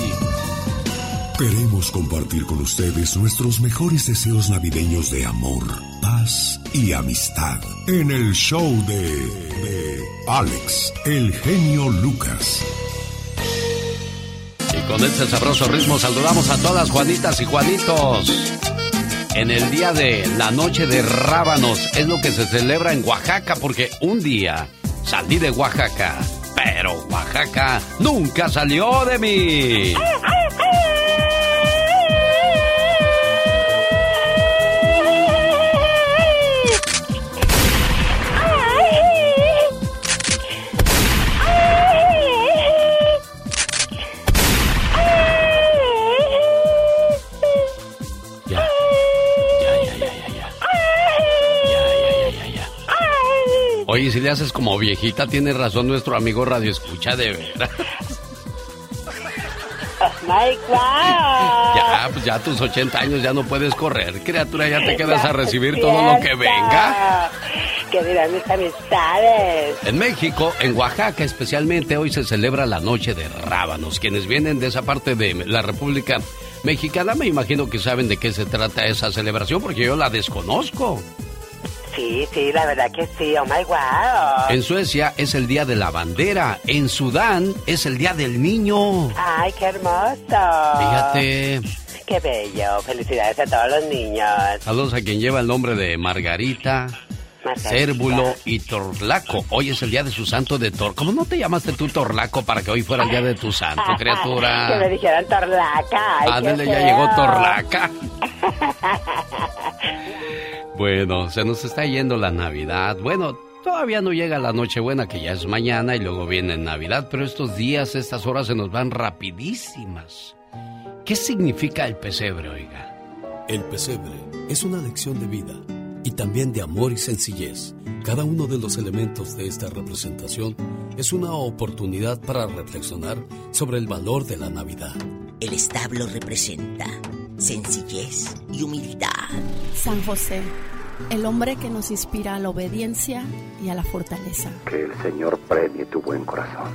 Queremos compartir con ustedes nuestros mejores deseos navideños de amor, paz y amistad en el show de, de Alex, el genio Lucas. Y con este sabroso ritmo saludamos a todas Juanitas y Juanitos. En el día de la noche de rábanos. Es lo que se celebra en Oaxaca porque un día salí de Oaxaca, pero Oaxaca nunca salió de mí. [laughs] Oye, si le haces como viejita, tiene razón nuestro amigo Radio Escucha, de veras. My God. Ya, pues ya a tus 80 años ya no puedes correr, criatura, ya te quedas a recibir todo lo que venga. Que dirán mis amistades. En México, en Oaxaca especialmente, hoy se celebra la Noche de Rábanos. Quienes vienen de esa parte de la República Mexicana, me imagino que saben de qué se trata esa celebración, porque yo la desconozco. Sí, sí, la verdad que sí, oh my wow. En Suecia es el Día de la Bandera, en Sudán es el Día del Niño. Ay, qué hermoso. Fíjate. Qué bello. Felicidades a todos los niños. Saludos a quien lleva el nombre de Margarita. Margarita. Cérvulo y Torlaco. Hoy es el día de su santo de Tor. ¿Cómo no te llamaste tú Torlaco para que hoy fuera el día de tu santo, [laughs] que criatura? me dijeran Torlaca. Ándale, ya feo. llegó Torlaca. [laughs] Bueno, se nos está yendo la Navidad. Bueno, todavía no llega la Nochebuena, que ya es mañana, y luego viene Navidad, pero estos días, estas horas se nos van rapidísimas. ¿Qué significa el pesebre, oiga? El pesebre es una lección de vida y también de amor y sencillez. Cada uno de los elementos de esta representación es una oportunidad para reflexionar sobre el valor de la Navidad. El establo representa sencillez y humildad. San José, el hombre que nos inspira a la obediencia y a la fortaleza. Que el Señor premie tu buen corazón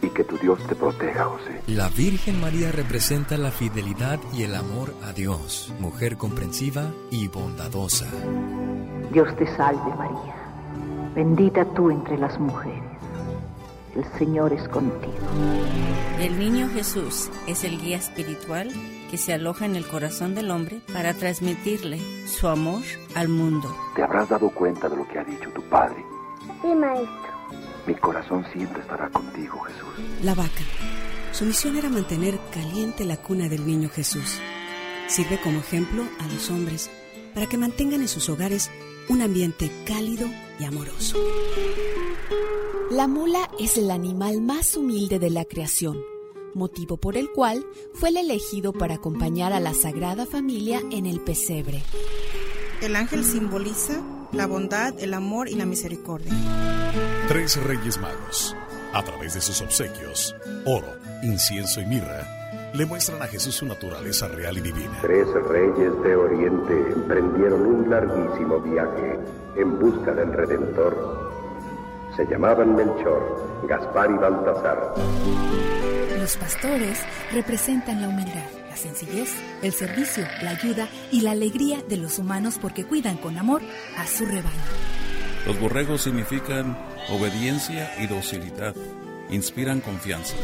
y que tu Dios te proteja, José. La Virgen María representa la fidelidad y el amor a Dios, mujer comprensiva y bondadosa. Dios te salve María, bendita tú entre las mujeres. El Señor es contigo. El niño Jesús es el guía espiritual que se aloja en el corazón del hombre para transmitirle su amor al mundo. Te habrás dado cuenta de lo que ha dicho tu Padre. Sí, maestro. Mi corazón siempre estará contigo, Jesús. La vaca. Su misión era mantener caliente la cuna del niño Jesús. Sirve como ejemplo a los hombres para que mantengan en sus hogares un ambiente cálido y amoroso. La mula es el animal más humilde de la creación, motivo por el cual fue el elegido para acompañar a la Sagrada Familia en el pesebre. El ángel simboliza la bondad, el amor y la misericordia. Tres reyes magos, a través de sus obsequios, oro, incienso y mirra, le muestran a Jesús su naturaleza real y divina. Tres reyes de Oriente emprendieron un larguísimo viaje en busca del Redentor. Se llamaban Melchor, Gaspar y Baltasar. Los pastores representan la humildad, la sencillez, el servicio, la ayuda y la alegría de los humanos porque cuidan con amor a su rebaño. Los borregos significan obediencia y docilidad. Inspiran confianza.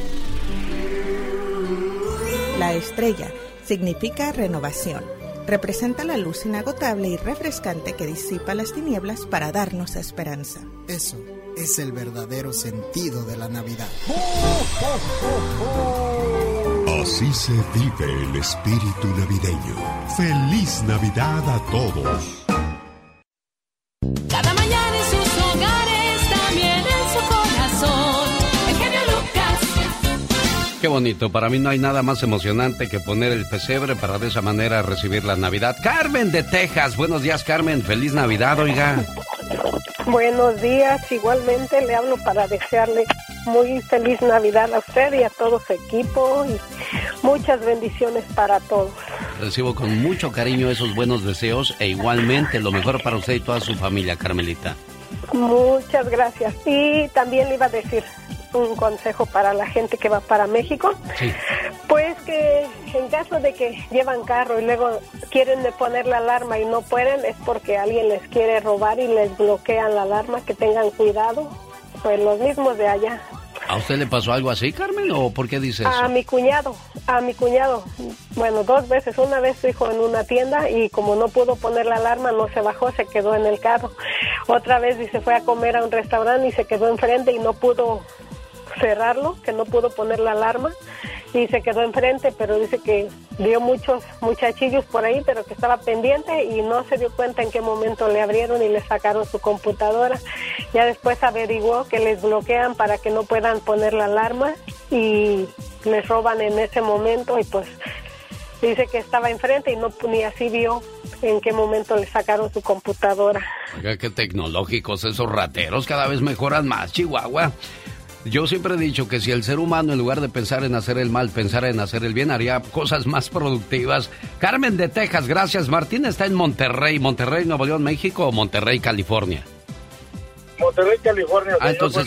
La estrella significa renovación. Representa la luz inagotable y refrescante que disipa las tinieblas para darnos esperanza. Eso es el verdadero sentido de la Navidad. Así se vive el espíritu navideño. Feliz Navidad a todos. Cada mañana en sus hogares, también en su corazón. El genio Lucas. Qué bonito, para mí no hay nada más emocionante que poner el pesebre para de esa manera recibir la Navidad. Carmen de Texas, buenos días Carmen, feliz Navidad, oiga. Buenos días, igualmente le hablo para desearle muy feliz Navidad a usted y a todo su equipo y muchas bendiciones para todos. Recibo con mucho cariño esos buenos deseos e igualmente lo mejor para usted y toda su familia, Carmelita. Muchas gracias. Y también le iba a decir un consejo para la gente que va para México. Sí. Que en caso de que llevan carro y luego quieren poner la alarma y no pueden, es porque alguien les quiere robar y les bloquean la alarma, que tengan cuidado. Pues los mismos de allá. ¿A usted le pasó algo así, Carmen, o por qué dice eso? A mi cuñado, a mi cuñado. Bueno, dos veces. Una vez dijo en una tienda y como no pudo poner la alarma, no se bajó, se quedó en el carro. Otra vez dice fue a comer a un restaurante y se quedó enfrente y no pudo cerrarlo, que no pudo poner la alarma y se quedó enfrente, pero dice que vio muchos muchachillos por ahí, pero que estaba pendiente y no se dio cuenta en qué momento le abrieron y le sacaron su computadora. Ya después averiguó que les bloquean para que no puedan poner la alarma y les roban en ese momento y pues dice que estaba enfrente y no ni así vio en qué momento le sacaron su computadora. Oiga, qué tecnológicos esos rateros, cada vez mejoran más, Chihuahua. Yo siempre he dicho que si el ser humano, en lugar de pensar en hacer el mal, pensara en hacer el bien, haría cosas más productivas. Carmen de Texas, gracias. Martín está en Monterrey, Monterrey, Nuevo León, México o Monterrey, California. Monterrey, California. Ah, entonces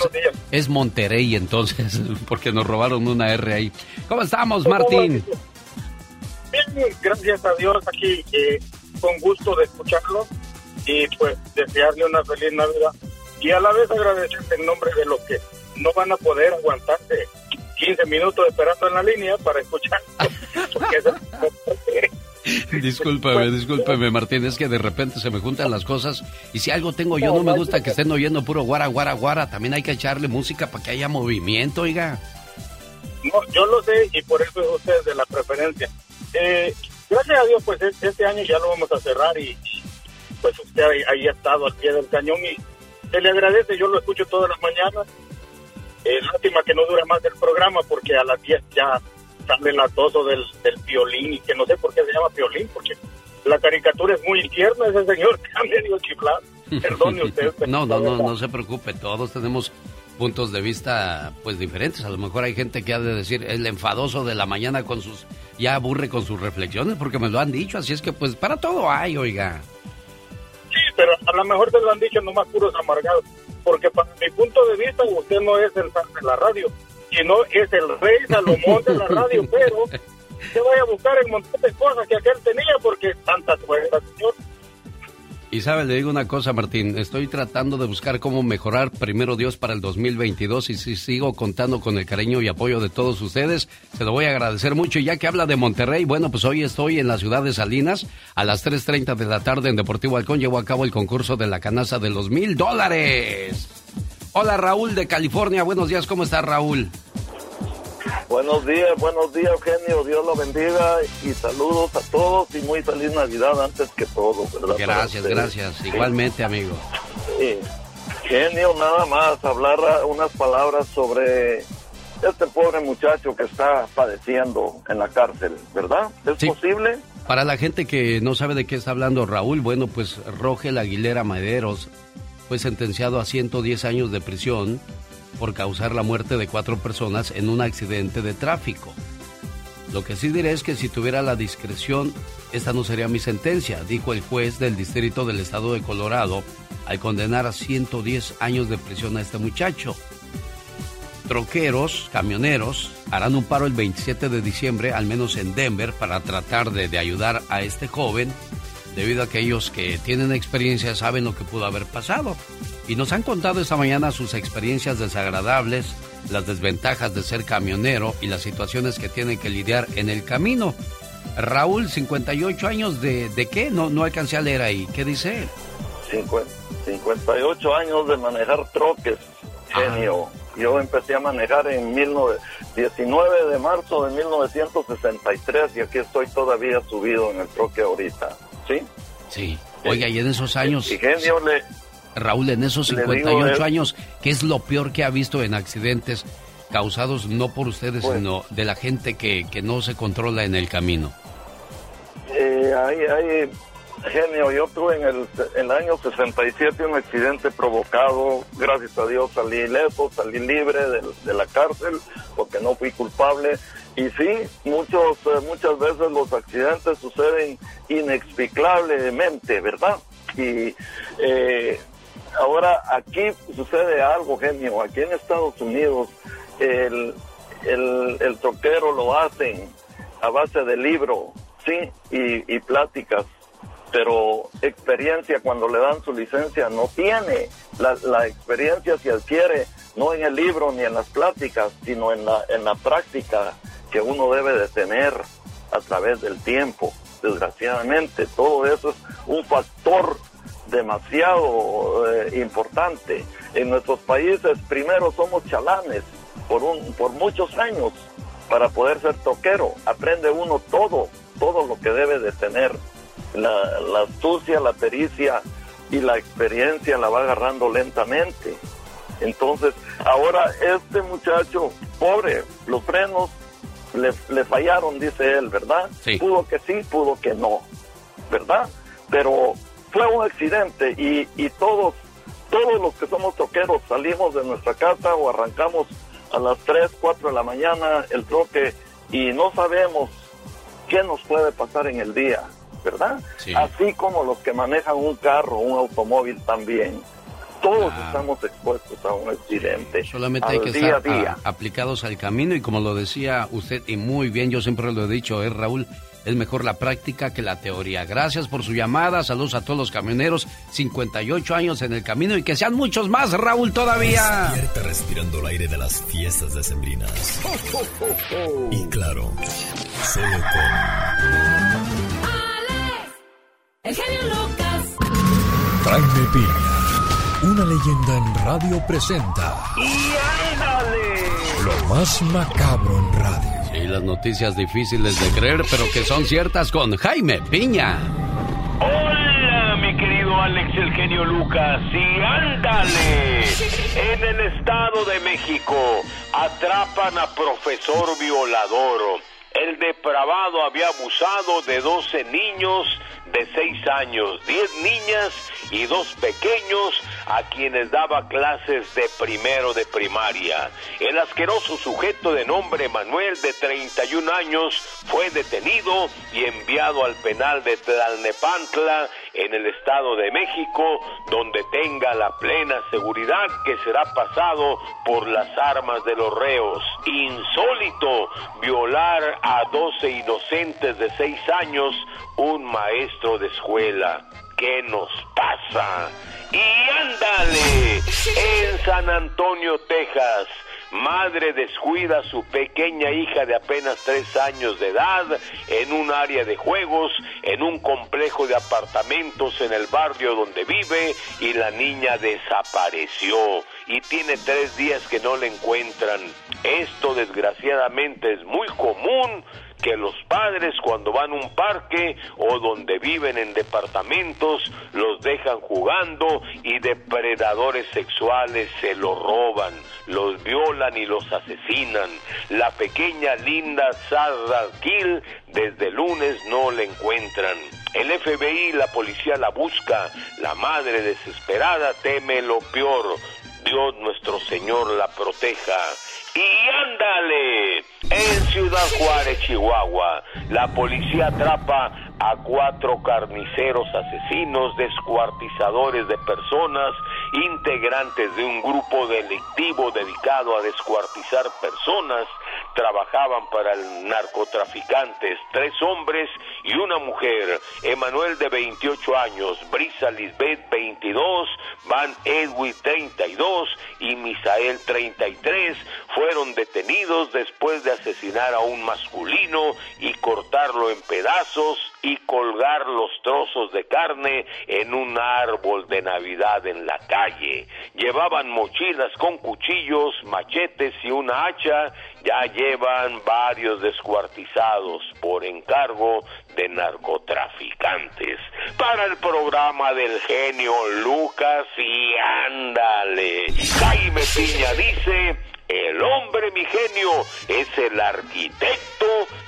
es Monterrey, entonces, [laughs] porque nos robaron una R ahí. ¿Cómo estamos, Martín? Bien, gracias a Dios aquí, eh, con gusto de escucharlo y pues desearle una feliz Navidad y a la vez agradecerle en nombre de lo que no van a poder aguantarse 15 minutos esperando en la línea para escuchar. [laughs] [laughs] Discúlpeme, discúlpeme, Martín, es que de repente se me juntan las cosas y si algo tengo yo, no me gusta que estén oyendo puro guara, guara, guara. También hay que echarle música para que haya movimiento, oiga. No, yo lo sé y por eso es usted de la preferencia. Eh, gracias a Dios, pues este año ya lo vamos a cerrar y, pues usted ahí, ha estado al pie del cañón y se le agradece, yo lo escucho todas las mañanas eh, lástima que no dura más el programa porque a las 10 ya sale el atoso del, del violín y que no sé por qué se llama violín porque la caricatura es muy tierna ese señor [laughs] cambia digo chiflado. Perdone [laughs] usted. no, no, no, no se preocupe, todos tenemos puntos de vista pues diferentes. A lo mejor hay gente que ha de decir el enfadoso de la mañana con sus ya aburre con sus reflexiones porque me lo han dicho, así es que pues para todo hay, oiga. Sí, pero a lo mejor te lo han dicho nomás puros amargados porque para mi punto de vista usted no es el de la radio, sino es el rey Salomón de la radio, pero [laughs] se vaya a buscar el montón de cosas que aquel tenía porque tantas cosas, señor. Y sabe, le digo una cosa, Martín, estoy tratando de buscar cómo mejorar primero Dios para el 2022 y si sigo contando con el cariño y apoyo de todos ustedes, se lo voy a agradecer mucho. Y ya que habla de Monterrey, bueno, pues hoy estoy en la ciudad de Salinas, a las 3.30 de la tarde en Deportivo Halcón llevo a cabo el concurso de la canasta de los mil dólares. Hola Raúl de California, buenos días, ¿cómo está Raúl? Buenos días, buenos días, Eugenio. Dios lo bendiga y saludos a todos y muy feliz Navidad antes que todo, ¿verdad? Gracias, gracias. Igualmente, amigo. Sí. Genio, nada más hablar unas palabras sobre este pobre muchacho que está padeciendo en la cárcel, ¿verdad? ¿Es posible? Para la gente que no sabe de qué está hablando Raúl, bueno, pues Rogel Aguilera Maderos fue sentenciado a 110 años de prisión por causar la muerte de cuatro personas en un accidente de tráfico. Lo que sí diré es que si tuviera la discreción, esta no sería mi sentencia, dijo el juez del distrito del estado de Colorado al condenar a 110 años de prisión a este muchacho. Troqueros, camioneros, harán un paro el 27 de diciembre, al menos en Denver, para tratar de, de ayudar a este joven, debido a que ellos que tienen experiencia saben lo que pudo haber pasado y nos han contado esta mañana sus experiencias desagradables, las desventajas de ser camionero y las situaciones que tienen que lidiar en el camino. Raúl, 58 años de, de qué? No, no alcancé a leer ahí. ¿Qué dice él? 58 años de manejar troques, genio. Yo empecé a manejar en 19 de marzo de 1963 y aquí estoy todavía subido en el troque ahorita. ¿Sí? Sí. Oiga, y en esos años... Y genio le, Raúl, en esos 58 años, ¿qué es lo peor que ha visto en accidentes causados no por ustedes, pues sino de la gente que, que, no se controla en el camino? Eh, ahí, genio, yo tuve en el, en el año 67 un accidente provocado, gracias a Dios salí ileso, salí libre de, de la cárcel porque no fui culpable. Y sí, muchos, eh, muchas veces los accidentes suceden inexplicablemente, ¿verdad? Y eh, Ahora, aquí sucede algo, genio. Aquí en Estados Unidos, el, el, el troquero lo hacen a base de libro, sí, y, pláticas pero experiencia cuando le dan su licencia no tiene. La, la, experiencia se adquiere no en el libro ni en las pláticas, sino en la, en la práctica que uno debe de tener a través del tiempo. Desgraciadamente, todo eso es un factor demasiado eh, importante. En nuestros países, primero somos chalanes por, un, por muchos años para poder ser toquero. Aprende uno todo, todo lo que debe de tener. La, la astucia, la pericia y la experiencia la va agarrando lentamente. Entonces, ahora este muchacho, pobre, los frenos le, le fallaron, dice él, ¿verdad? Pudo que sí, pudo que no, ¿verdad? Pero fue un accidente y, y todos, todos los que somos toqueros salimos de nuestra casa o arrancamos a las 3, 4 de la mañana el troque y no sabemos qué nos puede pasar en el día, ¿verdad? Así como los que manejan un carro, un automóvil también. Todos estamos expuestos a un accidente. Solamente hay que estar aplicados al camino y como lo decía usted y muy bien, yo siempre lo he dicho, es ¿eh, Raúl, es mejor la práctica que la teoría. Gracias por su llamada, saludos a todos los camioneros, 58 años en el camino y que sean muchos más, Raúl, todavía. Despierta respirando el aire de las fiestas decembrinas. y claro, solo con... ¡Alex! El genio Lucas. Jaime Piña, una leyenda en radio presenta... ¡Y ándale! Lo más macabro en radio. Y las noticias difíciles de creer, pero que son ciertas con Jaime Piña. Hola, mi querido Alex el genio Lucas. Y ándale. En el Estado de México atrapan a profesor violador. El depravado había abusado de 12 niños de 6 años, 10 niñas y dos pequeños a quienes daba clases de primero de primaria. El asqueroso sujeto de nombre Manuel de 31 años fue detenido y enviado al penal de Tlalnepantla en el Estado de México, donde tenga la plena seguridad que será pasado por las armas de los reos. Insólito violar a 12 inocentes de 6 años un maestro de escuela. ¿Qué nos pasa? Y ándale, en San Antonio, Texas, madre descuida a su pequeña hija de apenas tres años de edad en un área de juegos, en un complejo de apartamentos en el barrio donde vive y la niña desapareció y tiene tres días que no la encuentran. Esto desgraciadamente es muy común que los padres cuando van a un parque o donde viven en departamentos los dejan jugando y depredadores sexuales se los roban, los violan y los asesinan. La pequeña Linda Sarah Kill desde lunes no la encuentran. El FBI la policía la busca. La madre desesperada teme lo peor. Dios nuestro Señor la proteja. Y ándale, en Ciudad Juárez, Chihuahua, la policía atrapa a cuatro carniceros asesinos, descuartizadores de personas, integrantes de un grupo delictivo dedicado a descuartizar personas, trabajaban para el narcotraficantes, tres hombres y una mujer, Emanuel de 28 años, Brisa Lisbeth 22, Van Edwin 32 y Misael 33, fueron detenidos después de asesinar a un masculino y cortarlo en pedazos y colgar los trozos de carne en un árbol de Navidad en la calle. Llevaban mochilas con cuchillos, machetes y una hacha. Ya llevan varios descuartizados por encargo de narcotraficantes. Para el programa del genio Lucas y ándale. Jaime Piña dice, el hombre mi genio es el arquitecto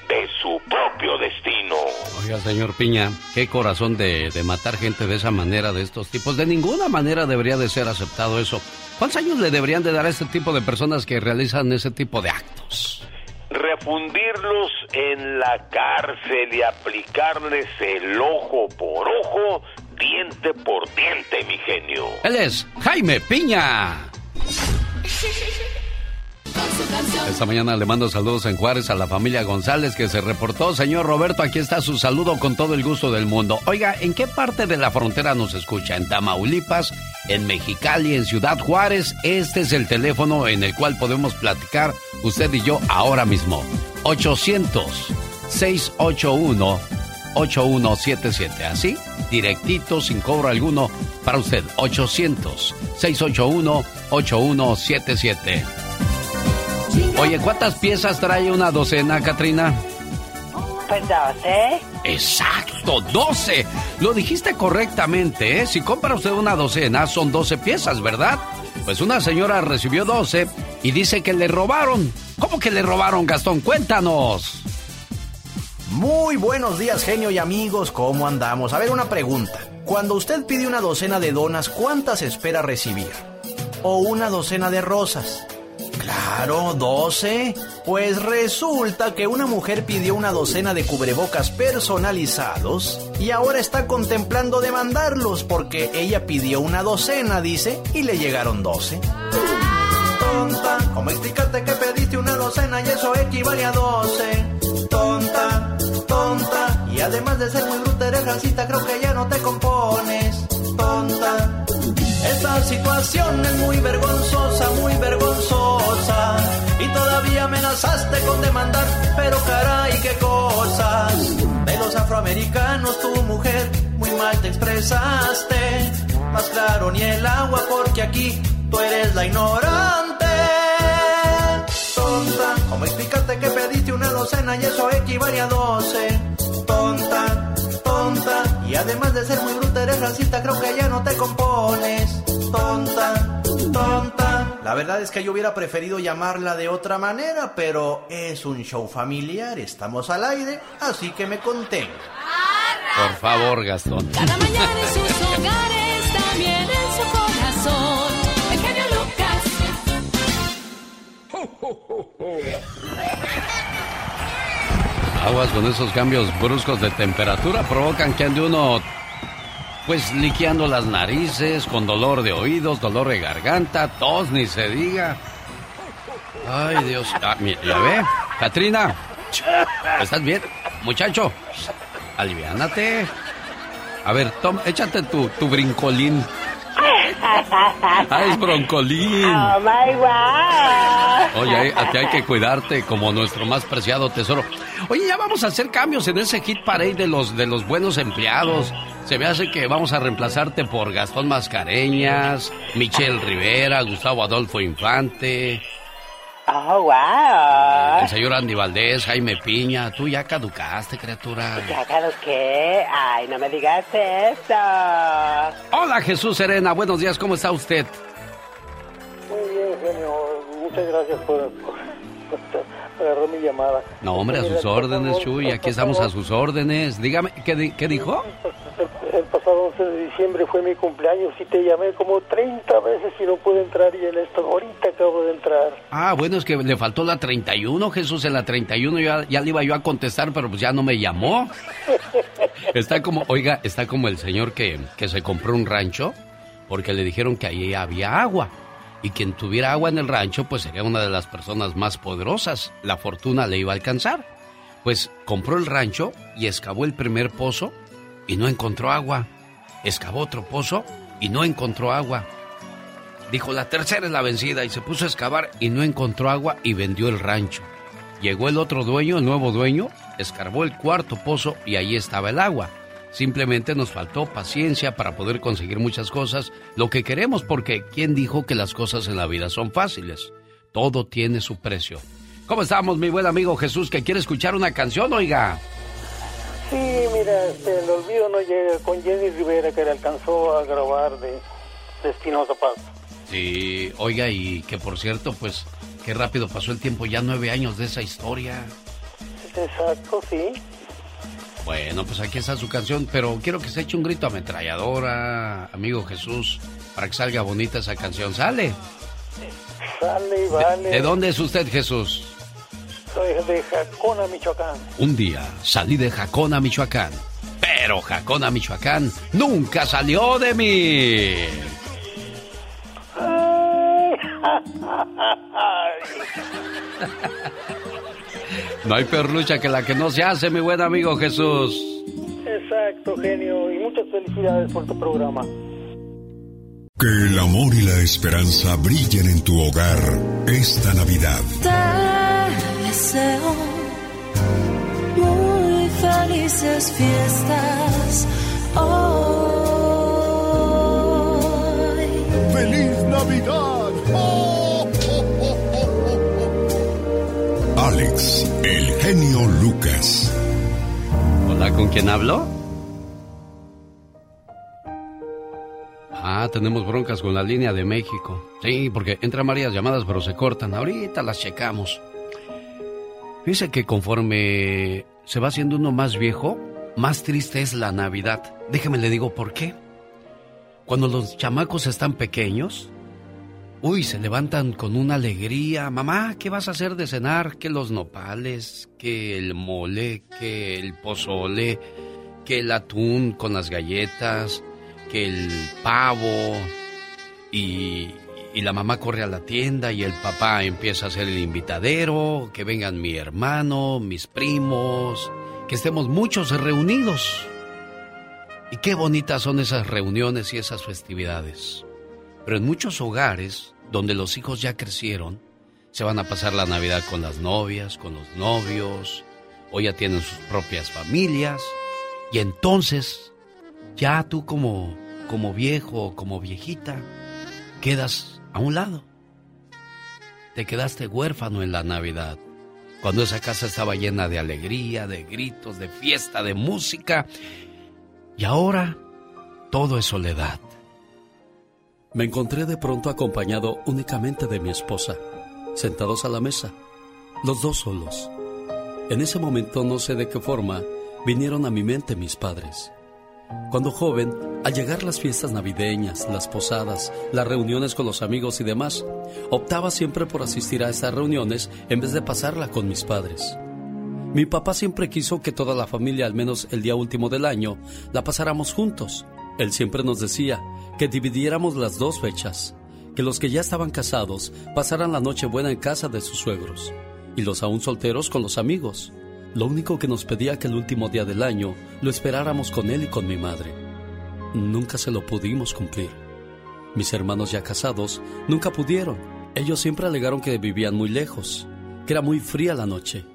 de su propio destino. Oiga, señor Piña, qué corazón de, de, matar gente de esa manera, de estos tipos. De ninguna manera debería de ser aceptado eso. ¿Cuántos años le deberían de dar a este tipo de personas que realizan ese tipo de actos? Refundirlos en la cárcel y aplicarles el ojo por ojo, diente por diente, mi genio. Él es Jaime Piña. [laughs] Esta mañana le mando saludos en Juárez a la familia González que se reportó. Señor Roberto, aquí está su saludo con todo el gusto del mundo. Oiga, ¿en qué parte de la frontera nos escucha? ¿En Tamaulipas? ¿En Mexicali? ¿En Ciudad Juárez? Este es el teléfono en el cual podemos platicar usted y yo ahora mismo. 800-681-8177. ¿Así? Directito, sin cobro alguno, para usted. 800-681-8177. Oye, ¿cuántas piezas trae una docena, Katrina? Pues 12. Exacto, 12. Lo dijiste correctamente, ¿eh? Si compra usted una docena, son 12 piezas, ¿verdad? Pues una señora recibió 12 y dice que le robaron. ¿Cómo que le robaron, Gastón? Cuéntanos. Muy buenos días, genio y amigos. ¿Cómo andamos? A ver, una pregunta. Cuando usted pide una docena de donas, ¿cuántas espera recibir? ¿O una docena de rosas? Claro, 12. Pues resulta que una mujer pidió una docena de cubrebocas personalizados y ahora está contemplando demandarlos porque ella pidió una docena, dice, y le llegaron 12. Tonta, ¿cómo explicarte que pediste una docena y eso equivale a 12? Tonta, tonta, y además de ser muy bruta eres racista, creo que ya no te compones. Tonta, esta situación es muy vergonzosa, muy vergonzosa. Y todavía amenazaste con demandar, pero caray, qué cosas. De los afroamericanos, tu mujer, muy mal te expresaste. Más claro ni el agua, porque aquí tú eres la ignorante. Tonta, ¿cómo explicarte que pediste una docena y eso equivale a doce? Tonta, además de ser muy bruta eres racista, creo que ya no te compones. Tonta, tonta. La verdad es que yo hubiera preferido llamarla de otra manera, pero es un show familiar, estamos al aire, así que me contengo. Por favor, Gastón. Cada mañana en sus hogares, también en su corazón. El genio Aguas con esos cambios bruscos de temperatura provocan que ande uno pues liqueando las narices, con dolor de oídos, dolor de garganta, tos, ni se diga. Ay, Dios. Ah, mira, ¿ya ve? Katrina, ¿estás bien? Muchacho, aliviánate. A ver, toma, échate tu, tu brincolín. Ah, es broncolín. Oh my. Oye, a ti hay que cuidarte como nuestro más preciado tesoro. Oye, ya vamos a hacer cambios en ese hit parade de los, de los buenos empleados. Se me hace que vamos a reemplazarte por Gastón Mascareñas, Michelle Rivera, Gustavo Adolfo Infante, Oh, wow. el señor Andy Valdés, Jaime Piña. Tú ya caducaste, criatura. Ya qué? Ay, no me digas eso. Hola, Jesús Serena. Buenos días, ¿cómo está usted? Muy bien, genio. Muchas gracias por, por, por agarrar mi llamada. No, hombre, a sus órdenes, Chuy. Aquí estamos a sus órdenes. Dígame, ¿qué, di- qué dijo? [laughs] El, el pasado 11 de diciembre fue mi cumpleaños y te llamé como 30 veces y no pude entrar y en esto ahorita acabo de entrar. Ah, bueno, es que le faltó la 31, Jesús. En la 31 ya, ya le iba yo a contestar, pero pues ya no me llamó. [laughs] Está como, oiga, está como el señor que, que se compró un rancho porque le dijeron que ahí había agua. Y quien tuviera agua en el rancho, pues sería una de las personas más poderosas. La fortuna le iba a alcanzar. Pues compró el rancho y excavó el primer pozo y no encontró agua. Excavó otro pozo y no encontró agua. Dijo, la tercera es la vencida y se puso a excavar y no encontró agua y vendió el rancho. Llegó el otro dueño, el nuevo dueño, escarbó el cuarto pozo y ahí estaba el agua. Simplemente nos faltó paciencia para poder conseguir muchas cosas, lo que queremos, porque ¿quién dijo que las cosas en la vida son fáciles? Todo tiene su precio. ¿Cómo estamos, mi buen amigo Jesús, que quiere escuchar una canción, oiga? Sí, mira, este, el olvido no llega con Jenny Rivera que le alcanzó a grabar de, de Espinosa Paz. Sí, oiga, y que por cierto, pues, qué rápido pasó el tiempo, ya nueve años de esa historia. Exacto, sí. Bueno, pues aquí está su canción, pero quiero que se eche un grito ametralladora, amigo Jesús, para que salga bonita esa canción. ¿Sale? Sale y vale. ¿De dónde es usted, Jesús? Soy de Jacona, Michoacán. Un día salí de Jacona, Michoacán, pero Jacona, Michoacán nunca salió de mí. [laughs] No hay peor lucha que la que no se hace, mi buen amigo Jesús. Exacto, genio. Y muchas felicidades por tu programa. Que el amor y la esperanza brillen en tu hogar esta Navidad. Te deseo muy felices fiestas hoy. ¡Feliz Navidad! Alex, el genio Lucas. Hola, ¿con quién hablo? Ah, tenemos broncas con la línea de México. Sí, porque entran varias llamadas pero se cortan. Ahorita las checamos. Dice que conforme se va haciendo uno más viejo, más triste es la Navidad. Déjeme le digo por qué. Cuando los chamacos están pequeños, uy, se levantan con una alegría. Mamá, ¿qué vas a hacer de cenar? Que los nopales, que el mole, que el pozole, que el atún con las galletas, el pavo. Y, y la mamá corre a la tienda y el papá empieza a hacer el invitadero, que vengan mi hermano, mis primos, que estemos muchos reunidos. Y qué bonitas son esas reuniones y esas festividades. Pero en muchos hogares, donde los hijos ya crecieron, se van a pasar la Navidad con las novias, con los novios, o ya tienen sus propias familias, y entonces, ya tú como, como viejo o como viejita, quedas a un lado. Te quedaste huérfano en la Navidad, cuando esa casa estaba llena de alegría, de gritos, de fiesta, de música, y ahora todo es soledad. Me encontré de pronto acompañado únicamente de mi esposa, sentados a la mesa, los dos solos. En ese momento no sé de qué forma vinieron a mi mente mis padres. Cuando joven, al llegar las fiestas navideñas, las posadas, las reuniones con los amigos y demás, optaba siempre por asistir a estas reuniones en vez de pasarla con mis padres. Mi papá siempre quiso que toda la familia, al menos el día último del año, la pasáramos juntos. Él siempre nos decía que dividiéramos las dos fechas, que los que ya estaban casados pasaran la noche buena en casa de sus suegros y los aún solteros con los amigos. Lo único que nos pedía que el último día del año lo esperáramos con él y con mi madre. Nunca se lo pudimos cumplir. Mis hermanos ya casados nunca pudieron. Ellos siempre alegaron que vivían muy lejos, que era muy fría la noche.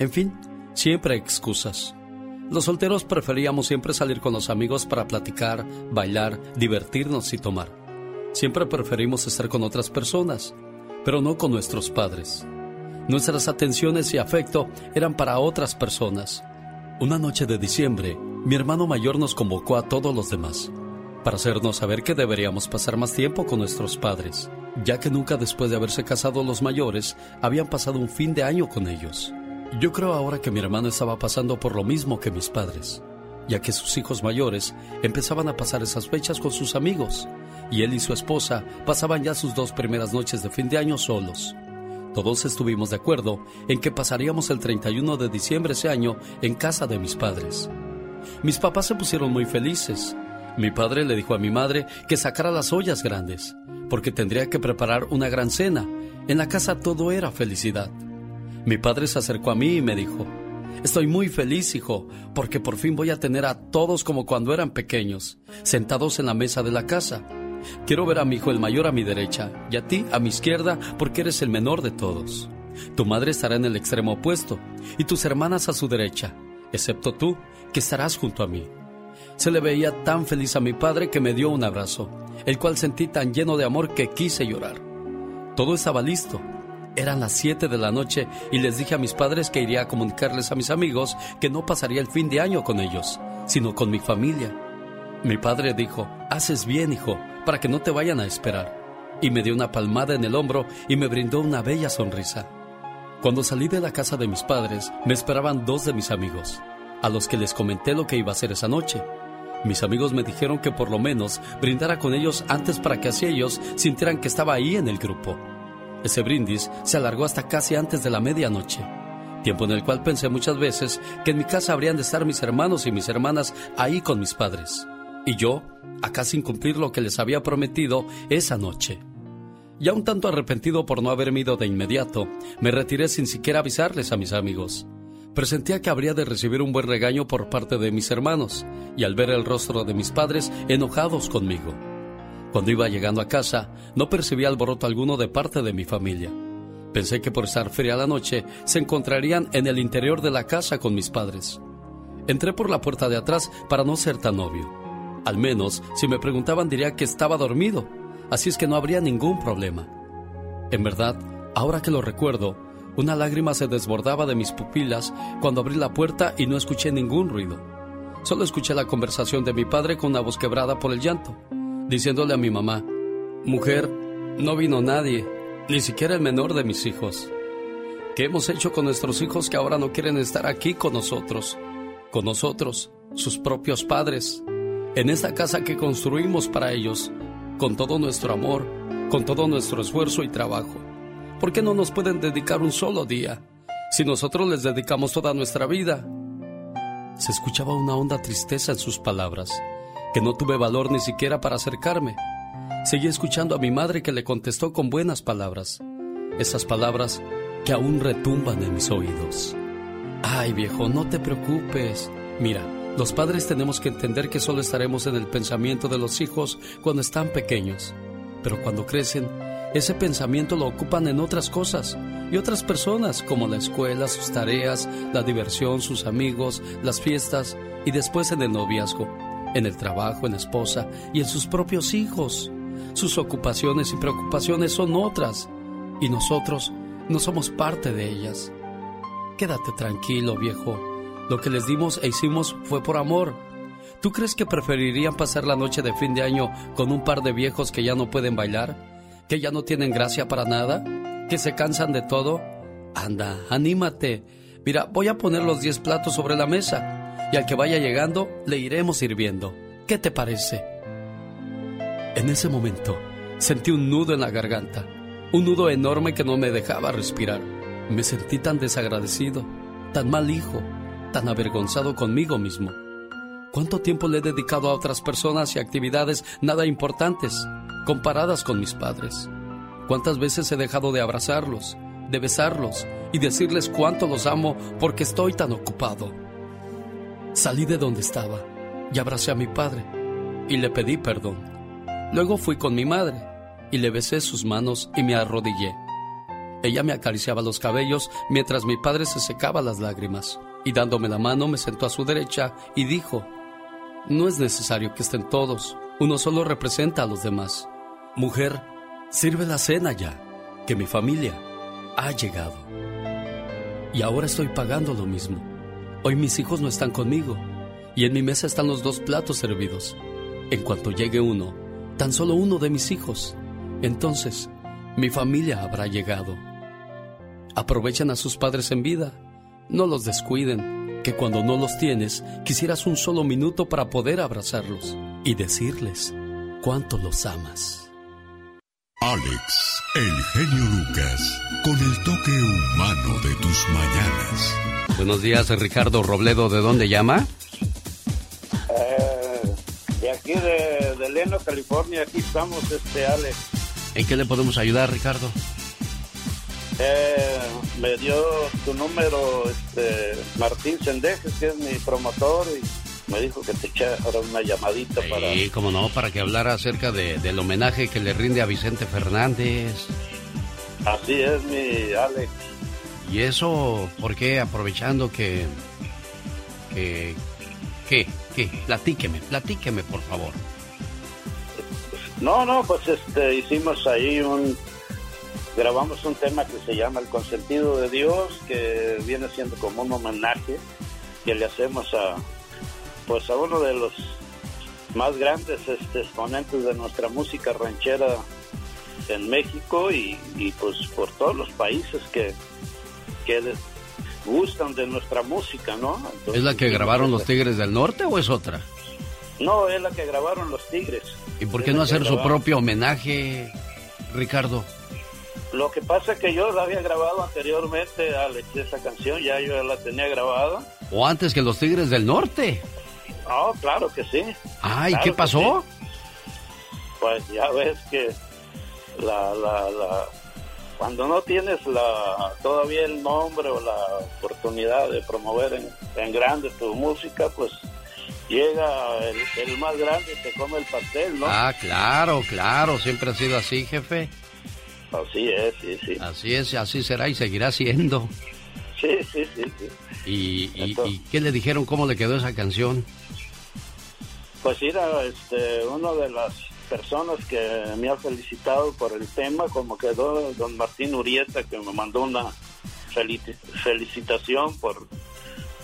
En fin, siempre excusas. Los solteros preferíamos siempre salir con los amigos para platicar, bailar, divertirnos y tomar. Siempre preferimos estar con otras personas, pero no con nuestros padres. Nuestras atenciones y afecto eran para otras personas. Una noche de diciembre, mi hermano mayor nos convocó a todos los demás para hacernos saber que deberíamos pasar más tiempo con nuestros padres, ya que nunca después de haberse casado los mayores habían pasado un fin de año con ellos. Yo creo ahora que mi hermano estaba pasando por lo mismo que mis padres, ya que sus hijos mayores empezaban a pasar esas fechas con sus amigos, y él y su esposa pasaban ya sus dos primeras noches de fin de año solos. Todos estuvimos de acuerdo en que pasaríamos el 31 de diciembre ese año en casa de mis padres. Mis papás se pusieron muy felices. Mi padre le dijo a mi madre que sacara las ollas grandes, porque tendría que preparar una gran cena. En la casa todo era felicidad. Mi padre se acercó a mí y me dijo, Estoy muy feliz, hijo, porque por fin voy a tener a todos como cuando eran pequeños, sentados en la mesa de la casa. Quiero ver a mi hijo el mayor a mi derecha y a ti a mi izquierda porque eres el menor de todos. Tu madre estará en el extremo opuesto y tus hermanas a su derecha, excepto tú, que estarás junto a mí. Se le veía tan feliz a mi padre que me dio un abrazo, el cual sentí tan lleno de amor que quise llorar. Todo estaba listo. Eran las 7 de la noche y les dije a mis padres que iría a comunicarles a mis amigos que no pasaría el fin de año con ellos, sino con mi familia. Mi padre dijo, haces bien, hijo, para que no te vayan a esperar. Y me dio una palmada en el hombro y me brindó una bella sonrisa. Cuando salí de la casa de mis padres, me esperaban dos de mis amigos, a los que les comenté lo que iba a hacer esa noche. Mis amigos me dijeron que por lo menos brindara con ellos antes para que así ellos sintieran que estaba ahí en el grupo. Ese brindis se alargó hasta casi antes de la medianoche, tiempo en el cual pensé muchas veces que en mi casa habrían de estar mis hermanos y mis hermanas ahí con mis padres, y yo acá sin cumplir lo que les había prometido esa noche. Ya un tanto arrepentido por no haberme ido de inmediato, me retiré sin siquiera avisarles a mis amigos. Presentía que habría de recibir un buen regaño por parte de mis hermanos, y al ver el rostro de mis padres enojados conmigo. Cuando iba llegando a casa, no percibí alboroto alguno de parte de mi familia. Pensé que por estar fría la noche, se encontrarían en el interior de la casa con mis padres. Entré por la puerta de atrás para no ser tan obvio. Al menos, si me preguntaban diría que estaba dormido, así es que no habría ningún problema. En verdad, ahora que lo recuerdo, una lágrima se desbordaba de mis pupilas cuando abrí la puerta y no escuché ningún ruido. Solo escuché la conversación de mi padre con una voz quebrada por el llanto, diciéndole a mi mamá, Mujer, no vino nadie, ni siquiera el menor de mis hijos. ¿Qué hemos hecho con nuestros hijos que ahora no quieren estar aquí con nosotros? Con nosotros, sus propios padres, en esta casa que construimos para ellos, con todo nuestro amor, con todo nuestro esfuerzo y trabajo. ¿Por qué no nos pueden dedicar un solo día si nosotros les dedicamos toda nuestra vida? Se escuchaba una honda tristeza en sus palabras, que no tuve valor ni siquiera para acercarme. Seguí escuchando a mi madre que le contestó con buenas palabras, esas palabras que aún retumban en mis oídos. Ay viejo, no te preocupes. Mira, los padres tenemos que entender que solo estaremos en el pensamiento de los hijos cuando están pequeños, pero cuando crecen, ese pensamiento lo ocupan en otras cosas y otras personas, como la escuela, sus tareas, la diversión, sus amigos, las fiestas y después en el noviazgo, en el trabajo, en la esposa y en sus propios hijos. Sus ocupaciones y preocupaciones son otras y nosotros no somos parte de ellas. Quédate tranquilo, viejo. Lo que les dimos e hicimos fue por amor. ¿Tú crees que preferirían pasar la noche de fin de año con un par de viejos que ya no pueden bailar? ¿Que ya no tienen gracia para nada? ¿Que se cansan de todo? Anda, anímate. Mira, voy a poner los 10 platos sobre la mesa y al que vaya llegando le iremos sirviendo. ¿Qué te parece? En ese momento sentí un nudo en la garganta, un nudo enorme que no me dejaba respirar. Me sentí tan desagradecido, tan mal hijo, tan avergonzado conmigo mismo. ¿Cuánto tiempo le he dedicado a otras personas y actividades nada importantes comparadas con mis padres? ¿Cuántas veces he dejado de abrazarlos, de besarlos y decirles cuánto los amo porque estoy tan ocupado? Salí de donde estaba y abracé a mi padre y le pedí perdón. Luego fui con mi madre y le besé sus manos y me arrodillé. Ella me acariciaba los cabellos mientras mi padre se secaba las lágrimas y dándome la mano me sentó a su derecha y dijo, no es necesario que estén todos, uno solo representa a los demás. Mujer, sirve la cena ya, que mi familia ha llegado. Y ahora estoy pagando lo mismo. Hoy mis hijos no están conmigo y en mi mesa están los dos platos servidos. En cuanto llegue uno, tan solo uno de mis hijos, entonces mi familia habrá llegado. Aprovechen a sus padres en vida no los descuiden, que cuando no los tienes, quisieras un solo minuto para poder abrazarlos y decirles cuánto los amas. Alex, el genio Lucas, con el toque humano de tus mañanas. Buenos días, Ricardo Robledo. ¿De dónde llama? Eh, de aquí, de, de Leno, California. Aquí estamos, este, Alex. ¿En qué le podemos ayudar, Ricardo? Eh, me dio tu número este, Martín Sendejes, que es mi promotor, y me dijo que te echara una llamadita para... Sí, como no, para que hablara acerca de, del homenaje que le rinde a Vicente Fernández. Así es, mi Alex. ¿Y eso por qué? Aprovechando que... que ¿Qué? ¿Qué? Platíqueme, platíqueme, por favor. No, no, pues este, hicimos ahí un grabamos un tema que se llama El consentido de Dios, que viene siendo como un homenaje que le hacemos a pues a uno de los más grandes este, exponentes de nuestra música ranchera en México y, pues por todos los países que, que gustan de nuestra música, ¿no? ¿Es la que grabaron los Tigres del Norte o es otra? No, es la que grabaron los Tigres. ¿Y por qué no hacer su propio homenaje, Ricardo? Lo que pasa es que yo la había grabado anteriormente, Alex, esa canción, ya yo la tenía grabada. ¿O antes que los Tigres del Norte? Oh, claro que sí. Ah, ¿y qué pasó? Pues ya ves que la, la, la, cuando no tienes la todavía el nombre o la oportunidad de promover en, en grande tu música, pues llega el, el, más grande y te come el pastel, ¿no? Ah, claro, claro, siempre ha sido así, jefe. Así es, sí, sí. Así es, así será y seguirá siendo. Sí, sí, sí. sí. ¿Y, y, ¿Y, qué le dijeron? ¿Cómo le quedó esa canción? Pues era este, una de las personas que me ha felicitado por el tema, como quedó don Martín Urieta, que me mandó una felicitación por,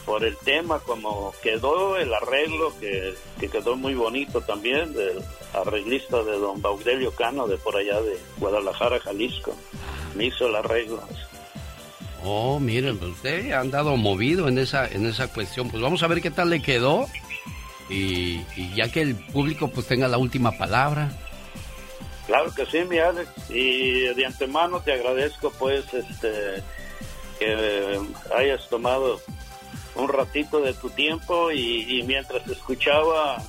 por el tema, como quedó el arreglo, que, que quedó muy bonito también, del arreglista de don Baudelio Cano, de por allá de Guadalajara, Jalisco. Me hizo el arreglo. Oh, miren, pues usted ha andado movido en esa, en esa cuestión. Pues vamos a ver qué tal le quedó. Y, y, ya que el público pues tenga la última palabra. Claro que sí, mi Alex. Y de antemano te agradezco pues este que hayas tomado un ratito de tu tiempo y, mientras escuchaba,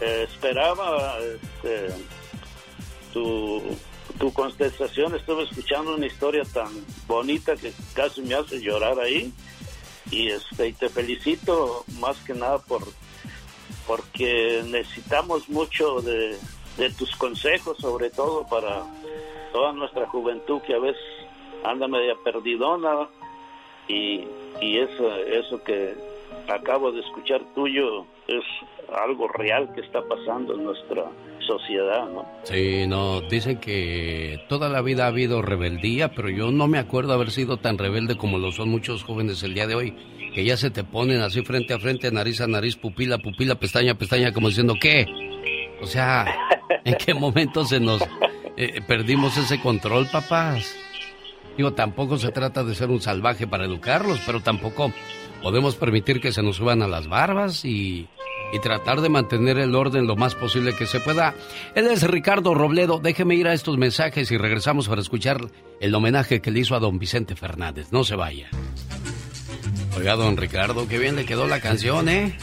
eh, esperaba este, tu, tu contestación, estuve escuchando una historia tan bonita que casi me hace llorar ahí. Y, este, te felicito más que nada por porque necesitamos mucho de, de, tus consejos, sobre todo para toda nuestra juventud que a veces anda media perdidona y, y eso, eso que acabo de escuchar tuyo es algo real que está pasando en nuestra sociedad, ¿no? Sí, no, dicen que toda la vida ha habido rebeldía, pero yo no me acuerdo haber sido tan rebelde como lo son muchos jóvenes el día de hoy que ya se te ponen así frente a frente, nariz a nariz, pupila, pupila, pestaña, pestaña, como diciendo, ¿qué? O sea, ¿en qué momento se nos eh, perdimos ese control, papás? Digo, tampoco se trata de ser un salvaje para educarlos, pero tampoco podemos permitir que se nos suban a las barbas y, y tratar de mantener el orden lo más posible que se pueda. Él es Ricardo Robledo. Déjeme ir a estos mensajes y regresamos para escuchar el homenaje que le hizo a don Vicente Fernández. No se vaya. Oiga, don Ricardo, qué bien le quedó la canción, ¿eh?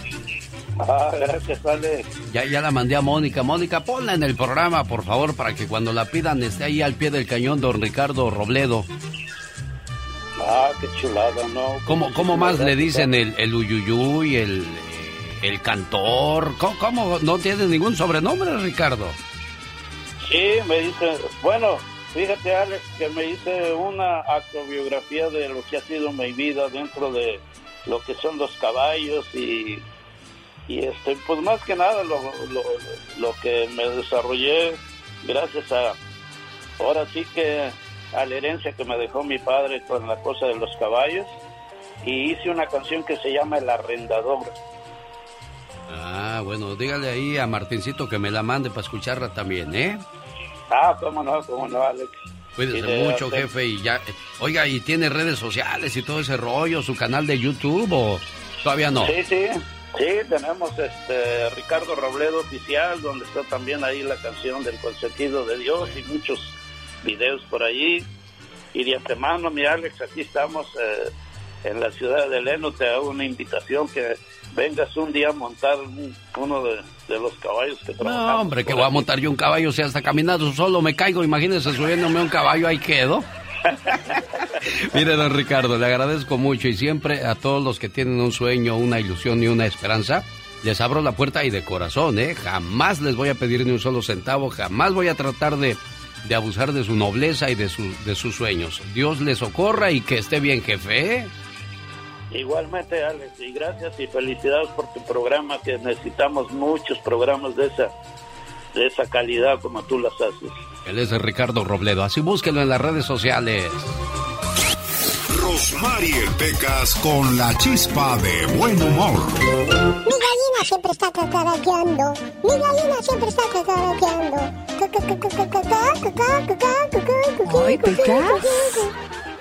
Ah, gracias, Ale. Ya, ya la mandé a Mónica. Mónica, ponla en el programa, por favor, para que cuando la pidan esté ahí al pie del cañón don Ricardo Robledo. Ah, qué chulada, ¿no? ¿Cómo, cómo más le dicen el, el uyuyuy, el, el cantor? ¿Cómo, ¿Cómo, no tiene ningún sobrenombre, Ricardo? Sí, me dicen, bueno, Fíjate, Alex, que me hice una autobiografía de lo que ha sido mi vida dentro de lo que son los caballos y, y este, pues más que nada lo, lo, lo que me desarrollé gracias a, ahora sí que a la herencia que me dejó mi padre con la cosa de los caballos y hice una canción que se llama El Arrendador. Ah, bueno, dígale ahí a Martincito que me la mande para escucharla también, ¿eh? Ah, cómo no, cómo no, Alex. Cuídese mucho, jefe, y ya... Oiga, ¿y tiene redes sociales y todo ese rollo, su canal de YouTube o todavía no? Sí, sí, sí, tenemos este Ricardo Robledo Oficial, donde está también ahí la canción del consentido de Dios y muchos videos por allí. Y de antemano, mi Alex, aquí estamos eh, en la ciudad de Leno, te hago una invitación que vengas un día a montar uno de, de los caballos que trabajamos. No, hombre, que voy a montar yo un caballo, si hasta caminando solo me caigo, imagínese subiéndome un caballo, ahí quedo. [laughs] Mire, don Ricardo, le agradezco mucho y siempre a todos los que tienen un sueño, una ilusión y una esperanza, les abro la puerta y de corazón, ¿eh? Jamás les voy a pedir ni un solo centavo, jamás voy a tratar de, de abusar de su nobleza y de, su, de sus sueños. Dios les socorra y que esté bien, jefe, ¿eh? Igualmente, Alex, y gracias y felicidades por tu programa, que necesitamos muchos programas de esa, de esa calidad como tú las haces. Él es Ricardo Robledo, así búsquelo en las redes sociales. Rosmarie Pecas con la chispa de buen humor. Mi gallina siempre está cacaraqueando. Mi gallina siempre está cacaraqueando. Ay, Pecas.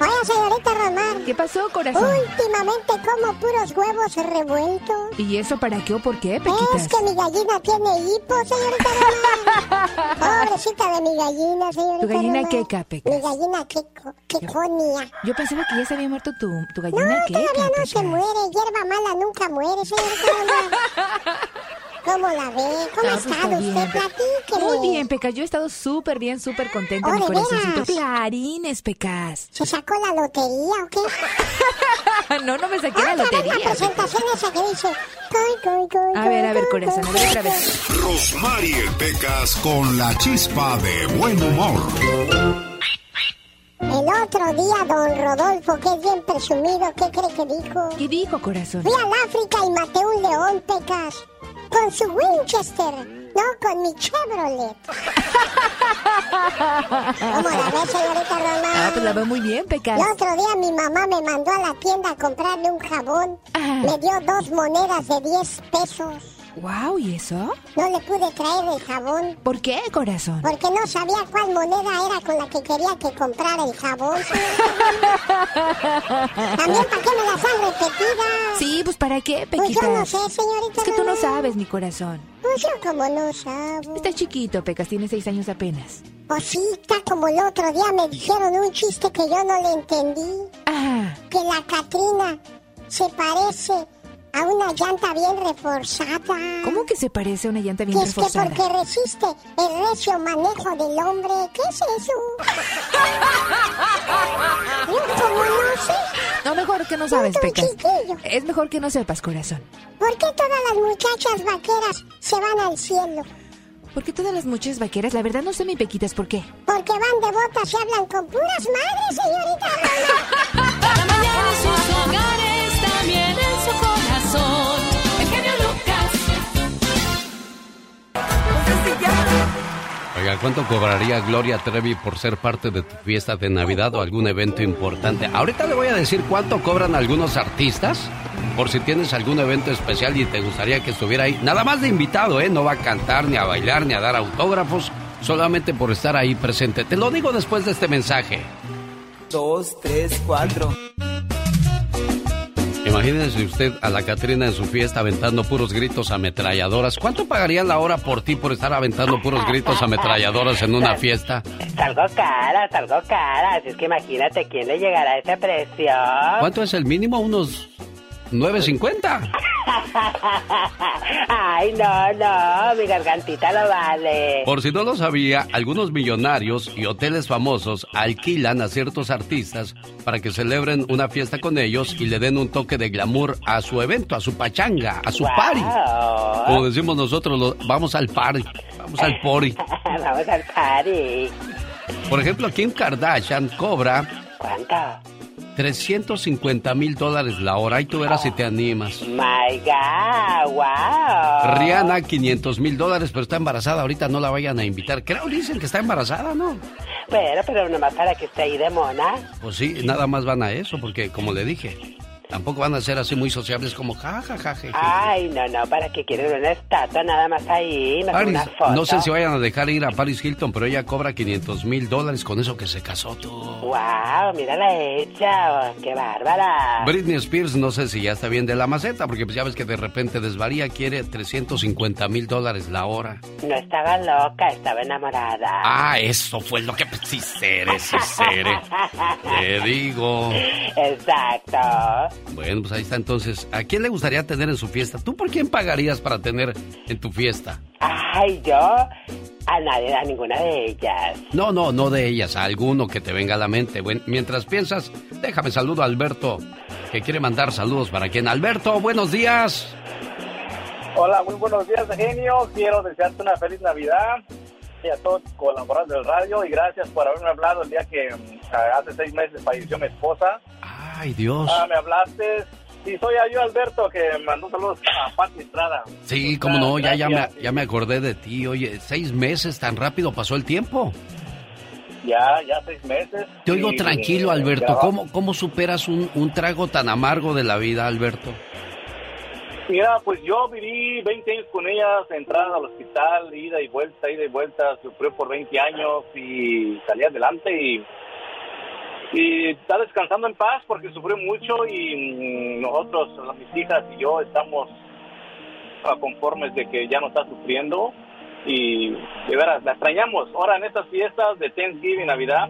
Oye, señorita Romar. ¿Qué pasó, corazón? Últimamente como puros huevos revueltos. ¿Y eso para qué o por qué, Pequitas? Es que mi gallina tiene hipo, señorita Romar. [laughs] Pobrecita de mi gallina, señorita ¿Tu gallina Romar. queca, Pecas? Mi gallina queco, queconia. Yo pensaba que ya se había muerto tu, tu gallina No, queca, todavía no Pecas. se muere. Hierba mala nunca muere, señorita Romar. [laughs] ¿cómo la ve? ¿Cómo ha pues, estado usted? Platíqueme. Muy bien, Pecas. Yo he estado súper bien, súper contenta, Oh, mi ¿de corazoncito. Clarines, Pecas. ¿Se sacó la lotería o qué? [laughs] no, no me saqué la Otra vez lotería. la presentación esa que dice... "Coy, coy, coy, A ver, a ver, corazón, a ver otra vez. Rosmarie Pecas con la chispa de buen humor. Otro día, don Rodolfo, que es bien presumido, ¿qué cree que dijo? ¿Qué dijo, corazón? Fui al África y maté un león, Pecas. Con su Winchester, no con mi Chevrolet. [laughs] ¿Cómo la ve, señorita Román? Ah, pues la veo muy bien, Pecas. El otro día mi mamá me mandó a la tienda a comprarle un jabón. Me dio dos monedas de 10 pesos. Wow, ¿y eso? No le pude traer el jabón. ¿Por qué, corazón? Porque no sabía cuál moneda era con la que quería que comprara el jabón. [laughs] También, ¿para qué me las han repetidas? Sí, pues ¿para qué, Pues Pequitas? yo no sé, señorita Es que tú no sabes, mi corazón. Pues yo como no sabo. Está chiquito, Pecas, tiene seis años apenas. Pues sí, está como el otro día me dijeron un chiste que yo no le entendí. Ah, Que la Catrina se parece a una llanta bien reforzada. ¿cómo que se parece a una llanta bien Que es que reforzada? porque resiste el recio manejo del hombre. ¿Qué es eso? [laughs] No sé. No, mejor que no sabes, Pecas. Es mejor que no sepas, corazón. ¿Por qué todas las muchachas vaqueras se van al cielo? Porque todas las muchachas vaqueras, la verdad no sé, mi Pequitas, ¿por qué? Porque van de botas y hablan con puras madres, señorita [laughs] Oiga, ¿cuánto cobraría Gloria Trevi por ser parte de tu fiesta de Navidad o algún evento importante? Ahorita le voy a decir cuánto cobran algunos artistas por si tienes algún evento especial y te gustaría que estuviera ahí. Nada más de invitado, ¿eh? No va a cantar, ni a bailar, ni a dar autógrafos, solamente por estar ahí presente. Te lo digo después de este mensaje. Dos, tres, cuatro. Imagínese usted a la Catrina en su fiesta aventando puros gritos ametralladoras. ¿Cuánto pagarían la hora por ti por estar aventando puros gritos ametralladoras en una fiesta? Salgo cara, salgo cara. Así es que imagínate quién le llegará a ese precio. ¿Cuánto es el mínimo? ¿Unos 9.50? [laughs] Ay, no, no, mi gargantita lo vale. Por si no lo sabía, algunos millonarios y hoteles famosos alquilan a ciertos artistas para que celebren una fiesta con ellos y le den un toque de glamour a su evento, a su pachanga, a su Wow. party. Como decimos nosotros, lo- vamos al party, vamos al pori. [laughs] Vamos al party. Por ejemplo, Kim Kardashian cobra ¿Cuánto? 350 mil dólares la hora y tú verás si te animas. My God, wow. Rihanna, 500 mil dólares, pero está embarazada. Ahorita no la vayan a invitar. Creo, dicen que está embarazada, ¿no? Pero, pero nomás para que esté ahí de mona. Pues sí, nada más van a eso, porque como le dije, tampoco van a ser así muy sociables como ja, ja. Ay, no, no, para que quieren una estatua nada más ahí, mejor Paris, una foto. no sé si vayan a dejar ir a Paris Hilton, pero ella cobra 500 mil dólares con eso que se casó tú. Wow, mírala hecha, qué bárbara. Britney Spears, no sé si ya está bien de la maceta, porque pues ya ves que de repente desvaría, quiere 350 mil dólares la hora. No estaba loca, estaba enamorada. Ah, eso fue lo que... Sí, seré, sí, seré. [laughs] Te digo. Exacto. Bueno, pues ahí está entonces. ¿A quién le gustaría tener en su fiesta? ¿Tú por quién pagarías para tener en tu fiesta? Ay, yo a nadie, a ninguna de ellas. No, no, no de ellas, a alguno que te venga a la mente. Bueno, mientras piensas, déjame saludo a Alberto, que quiere mandar saludos para quien. Alberto, buenos días. Hola, muy buenos días, genio. Quiero desearte una feliz Navidad y a todos los colaboradores del radio y gracias por haberme hablado el día que mm, hace seis meses falleció mi esposa. Ay, Dios. Ah, me hablaste. Sí, soy yo, Alberto, que mandó saludos a Pati Estrada. Sí, cómo no, ya, ya, me, ya me acordé de ti. Oye, seis meses, tan rápido pasó el tiempo. Ya, ya seis meses. Te oigo Y, tranquilo, eh, Alberto. ¿Cómo, ¿Cómo superas un, un trago tan amargo de la vida, Alberto? Mira, pues yo viví 20 años con ella, entrada al hospital, ida y vuelta, ida y vuelta, sufrió por 20 años y salí adelante y, y está descansando en paz porque sufrió mucho y mm, nosotros, mis hijas y yo estamos ah, conformes de que ya no está sufriendo y de veras, la extrañamos. Ahora en estas fiestas de Thanksgiving, Navidad,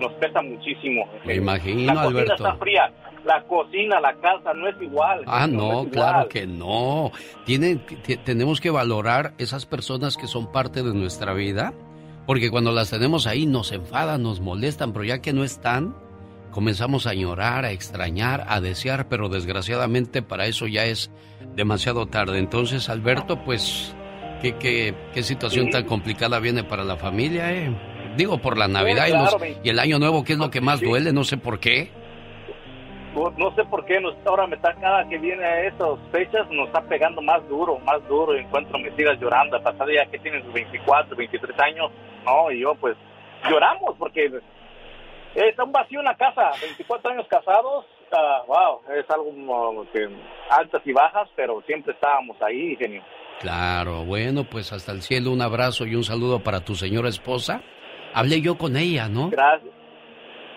nos pesa muchísimo. Me imagino, la cocina Alberto. está fría. la cocina, la casa, no es igual. Ah, no, claro que no. Tienen, tenemos que valorar esas personas que son parte de nuestra vida, porque cuando las tenemos ahí nos enfadan, nos molestan, pero ya que no están, comenzamos a llorar, a extrañar, a desear, pero desgraciadamente para eso ya es demasiado tarde. Entonces, Alberto, pues, ¿qué, qué, qué situación tan complicada viene para la familia, eh? Digo, por la Navidad y, y, el Año Nuevo, ¿qué es lo que más duele? No sé por qué no sé por qué nos, ahora me está cada que viene a esas fechas nos está pegando más duro, más duro. Encuentro me sigas llorando, a pasar ya que tienes 24, 23 años, no, y yo pues lloramos porque está un vacío en la casa, 24 años casados, wow, es algo que altas y bajas, pero siempre estábamos ahí, genio. Claro, bueno, pues hasta el cielo un abrazo y un saludo para tu señora esposa. Hablé yo con ella, ¿no? Gracias.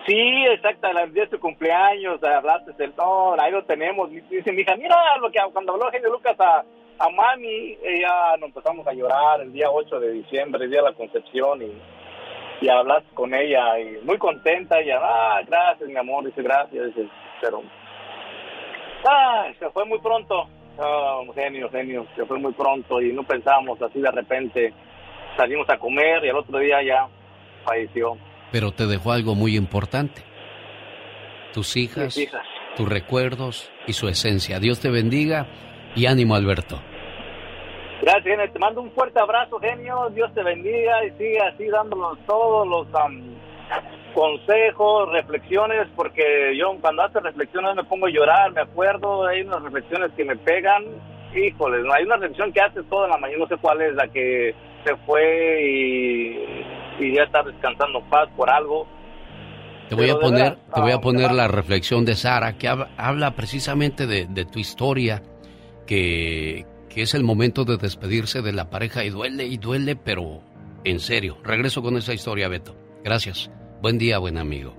Sí, exacto, el día de tu cumpleaños, hablaste del no, ahí lo tenemos. Dice mi hija, mira lo que cuando habló Genio Lucas a, a mami, ella nos empezamos a llorar el día 8 de diciembre, el día de la concepción, y, y hablaste con ella, y muy contenta, y ah, gracias, mi amor, dice, gracias, dice, pero, ah, se fue muy pronto, oh, genio, genio, se fue muy pronto, y no pensábamos así de repente, salimos a comer, y al otro día ya falleció pero te dejó algo muy importante. Tus hijas, tus recuerdos y su esencia. Dios te bendiga y ánimo, Alberto. Gracias, genio. Te mando un fuerte abrazo, genio. Dios te bendiga y sigue así dándonos todos los consejos, reflexiones, porque yo cuando hace reflexiones me pongo a llorar, me acuerdo, hay unas reflexiones que me pegan. Híjoles, hay una reflexión que hace toda la mañana, no sé cuál es, la que se fue y y ya está descansando paz por algo. Te voy a poner, te voy a poner la reflexión de Sara, que habla precisamente de, tu historia, que, que es el momento de despedirse de la pareja y duele y duele, pero en serio. Regreso con esa historia, Beto. Gracias. Buen día, buen amigo.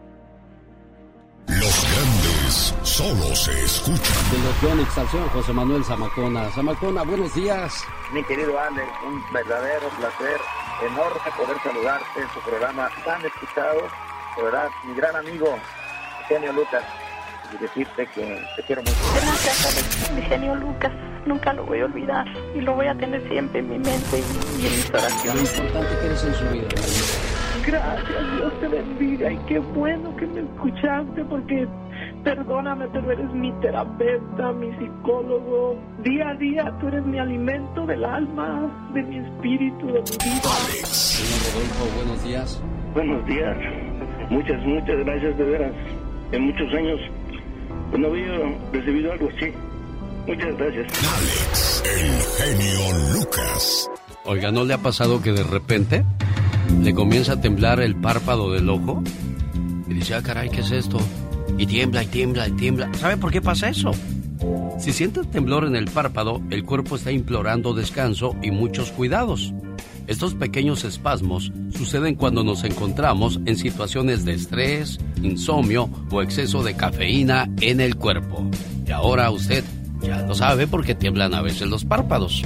Los grandes solo se escuchan. De José Manuel Zamacona. Zamacona, buenos días. Mi querido Alex, un verdadero placer enorme poder saludarte en tu programa tan escuchado, de verdad, mi gran amigo, genio Lucas, y decirte que te quiero mucho. Gracias, mi genio Lucas, nunca lo voy a olvidar y lo voy a tener siempre en mi mente y, en mis oraciones. Lo importante que eres en su vida. Gracias, Dios te bendiga y qué bueno que me escuchaste porque Perdóname, pero eres mi terapeuta, mi psicólogo. Día a día tú eres mi alimento del alma, de mi espíritu, de mi vida. Señor Rodolfo, buenos días. Buenos días. Muchas, muchas gracias de veras. En muchos años pues, no había recibido algo así. Muchas gracias. Alex, el genio Lucas. Oiga, ¿no le ha pasado que de repente le comienza a temblar el párpado del ojo? Y dice, ah, caray, ¿qué es esto? Y tiembla y tiembla y tiembla. ¿Sabe por qué pasa eso? Si siente temblor en el párpado, el cuerpo está implorando descanso y muchos cuidados. Estos pequeños espasmos suceden cuando nos encontramos en situaciones de estrés, insomnio o exceso de cafeína en el cuerpo. Y ahora usted ya lo sabe porque tiemblan a veces los párpados.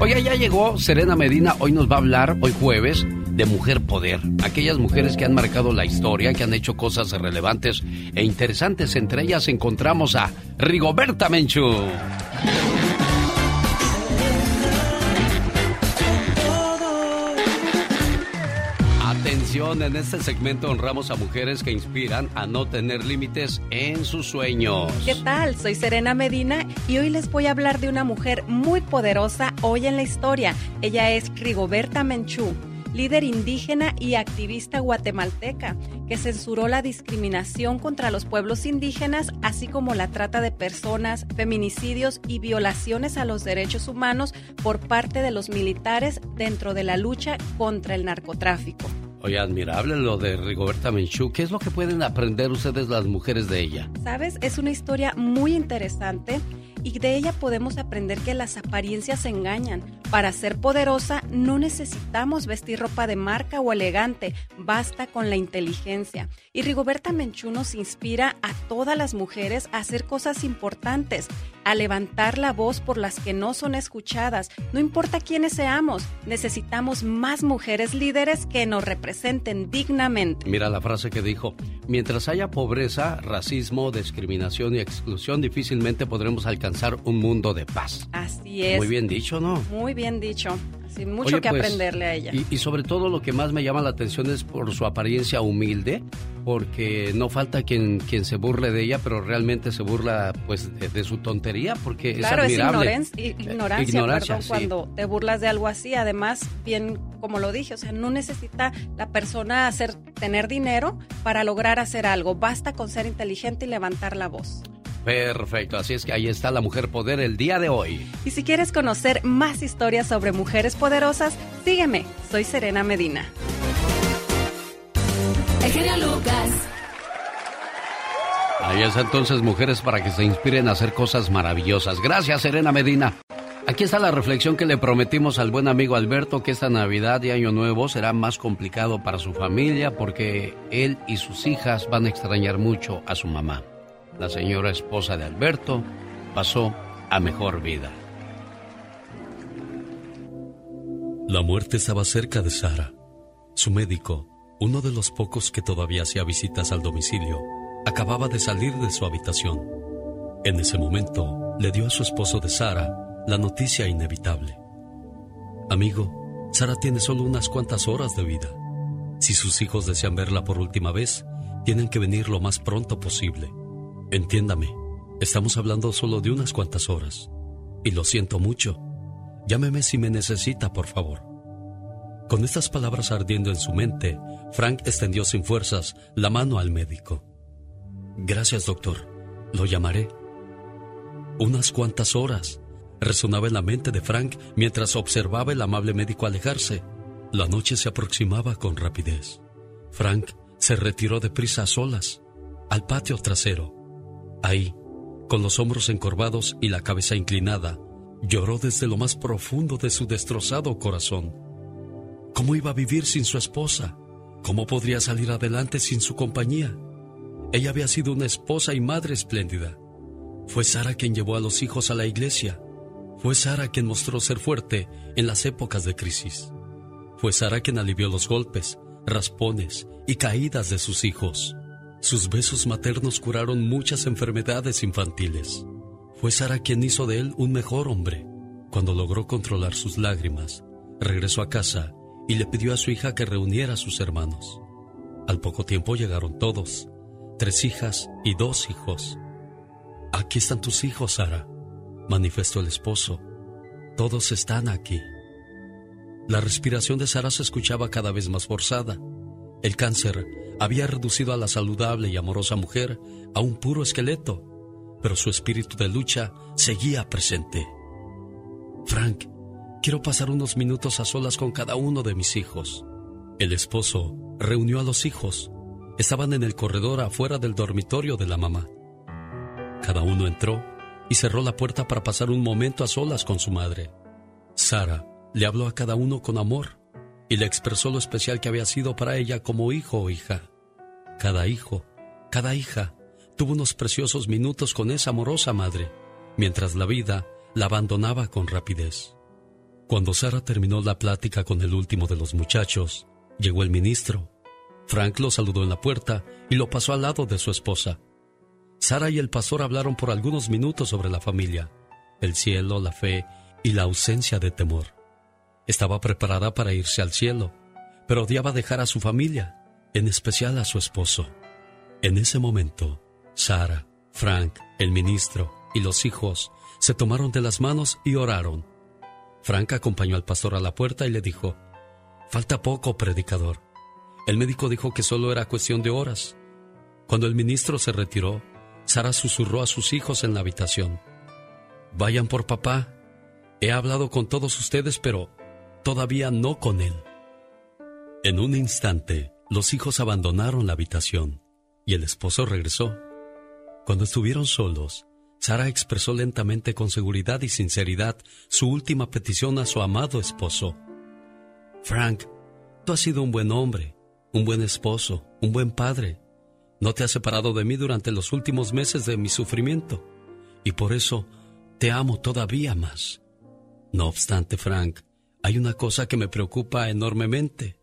Oye, ya llegó Serena Medina, hoy nos va a hablar, hoy jueves, de mujer poder. Aquellas mujeres que han marcado la historia, que han hecho cosas relevantes e interesantes. Entre ellas encontramos a Rigoberta Menchú. Atención, en este segmento honramos a mujeres que inspiran a no tener límites en sus sueños. ¿Qué tal? Soy Serena Medina y hoy les voy a hablar de una mujer muy poderosa hoy en la historia. Ella es Rigoberta Menchú líder indígena y activista guatemalteca, que censuró la discriminación contra los pueblos indígenas, así como la trata de personas, feminicidios y violaciones a los derechos humanos por parte de los militares dentro de la lucha contra el narcotráfico. Oye, admirable lo de Rigoberta Menchú. ¿Qué es lo que pueden aprender ustedes las mujeres de ella? Sabes, es una historia muy interesante y de ella podemos aprender que las apariencias engañan. Para ser poderosa no necesitamos vestir ropa de marca o elegante, basta con la inteligencia. Y Rigoberta Menchú nos inspira a todas las mujeres a hacer cosas importantes, a levantar la voz por las que no son escuchadas. No importa quiénes seamos, necesitamos más mujeres líderes que nos representen dignamente. Mira la frase que dijo, mientras haya pobreza, racismo, discriminación y exclusión, difícilmente podremos alcanzar un mundo de paz. Así es. Muy bien dicho, ¿no? Muy bien dicho. Sí, mucho que pues, aprenderle a ella. Y, sobre todo lo que más me llama la atención es por su apariencia humilde, porque no falta quien, quien se burle de ella, pero realmente se burla pues de, su tontería, porque es admirable. Es ignorancia, perdón, cuando te burlas de algo así. Además, bien como lo dije, o sea, no necesita la persona hacer tener dinero para lograr hacer algo. Basta con ser inteligente y levantar la voz. Perfecto, así es que ahí está la mujer poder el día de hoy. Y si quieres conocer más historias sobre mujeres poderosas, sígueme, soy Serena Medina. El Lucas. Ahí está entonces mujeres para que se inspiren a hacer cosas maravillosas. Gracias Serena Medina. Aquí está la reflexión que le prometimos al buen amigo Alberto que esta Navidad y Año Nuevo será más complicado para su familia porque él y sus hijas van a extrañar mucho a su mamá la señora esposa de Alberto, pasó a mejor vida. La muerte estaba cerca de Sara. Su médico, uno de los pocos que todavía hacía visitas al domicilio, acababa de salir de su habitación. En ese momento, le dio a su esposo de Sara la noticia inevitable. Amigo, Sara tiene solo unas cuantas horas de vida. Si sus hijos desean verla por última vez, tienen que venir lo más pronto posible. Entiéndame, estamos hablando solo de unas cuantas horas. Y lo siento mucho. Llámeme si me necesita, por favor. Con estas palabras ardiendo en su mente, Frank extendió sin fuerzas la mano al médico. Gracias, doctor. Lo llamaré. Unas cuantas horas. Resonaba en la mente de Frank mientras observaba el amable médico alejarse. La noche se aproximaba con rapidez. Frank se retiró deprisa a solas, al patio trasero, Ahí, con los hombros encorvados y la cabeza inclinada, lloró desde lo más profundo de su destrozado corazón. ¿Cómo iba a vivir sin su esposa? ¿Cómo podría salir adelante sin su compañía? Ella había sido una esposa y madre espléndida. Fue Sara quien llevó a los hijos a la iglesia. Fue Sara quien mostró ser fuerte en las épocas de crisis. Fue Sara quien alivió los golpes, raspones y caídas de sus hijos. Sus besos maternos curaron muchas enfermedades infantiles. Fue Sara quien hizo de él un mejor hombre. Cuando logró controlar sus lágrimas, regresó a casa y le pidió a su hija que reuniera a sus hermanos. Al poco tiempo llegaron todos, tres hijas y dos hijos. Aquí están tus hijos, Sara, manifestó el esposo. Todos están aquí. La respiración de Sara se escuchaba cada vez más forzada. El cáncer había reducido a la saludable y amorosa mujer a un puro esqueleto, pero su espíritu de lucha seguía presente. Frank, quiero pasar unos minutos a solas con cada uno de mis hijos. El esposo reunió a los hijos. Estaban en el corredor afuera del dormitorio de la mamá. Cada uno entró y cerró la puerta para pasar un momento a solas con su madre. Sara le habló a cada uno con amor y le expresó lo especial que había sido para ella como hijo o hija. Cada hijo, cada hija, tuvo unos preciosos minutos con esa amorosa madre, mientras la vida la abandonaba con rapidez. Cuando Sara terminó la plática con el último de los muchachos, llegó el ministro. Frank lo saludó en la puerta y lo pasó al lado de su esposa. Sara y el pastor hablaron por algunos minutos sobre la familia, el cielo, la fe y la ausencia de temor. Estaba preparada para irse al cielo, pero odiaba dejar a su familia, en especial a su esposo. En ese momento, Sara, Frank, el ministro y los hijos se tomaron de las manos y oraron. Frank acompañó al pastor a la puerta y le dijo, Falta poco, predicador. El médico dijo que solo era cuestión de horas. Cuando el ministro se retiró, Sara susurró a sus hijos en la habitación. Vayan por papá. He hablado con todos ustedes, pero todavía no con él. En un instante, los hijos abandonaron la habitación y el esposo regresó. Cuando estuvieron solos, Sara expresó lentamente con seguridad y sinceridad su última petición a su amado esposo. Frank, tú has sido un buen hombre, un buen esposo, un buen padre. No te has separado de mí durante los últimos meses de mi sufrimiento y por eso te amo todavía más. No obstante, Frank, hay una cosa que me preocupa enormemente.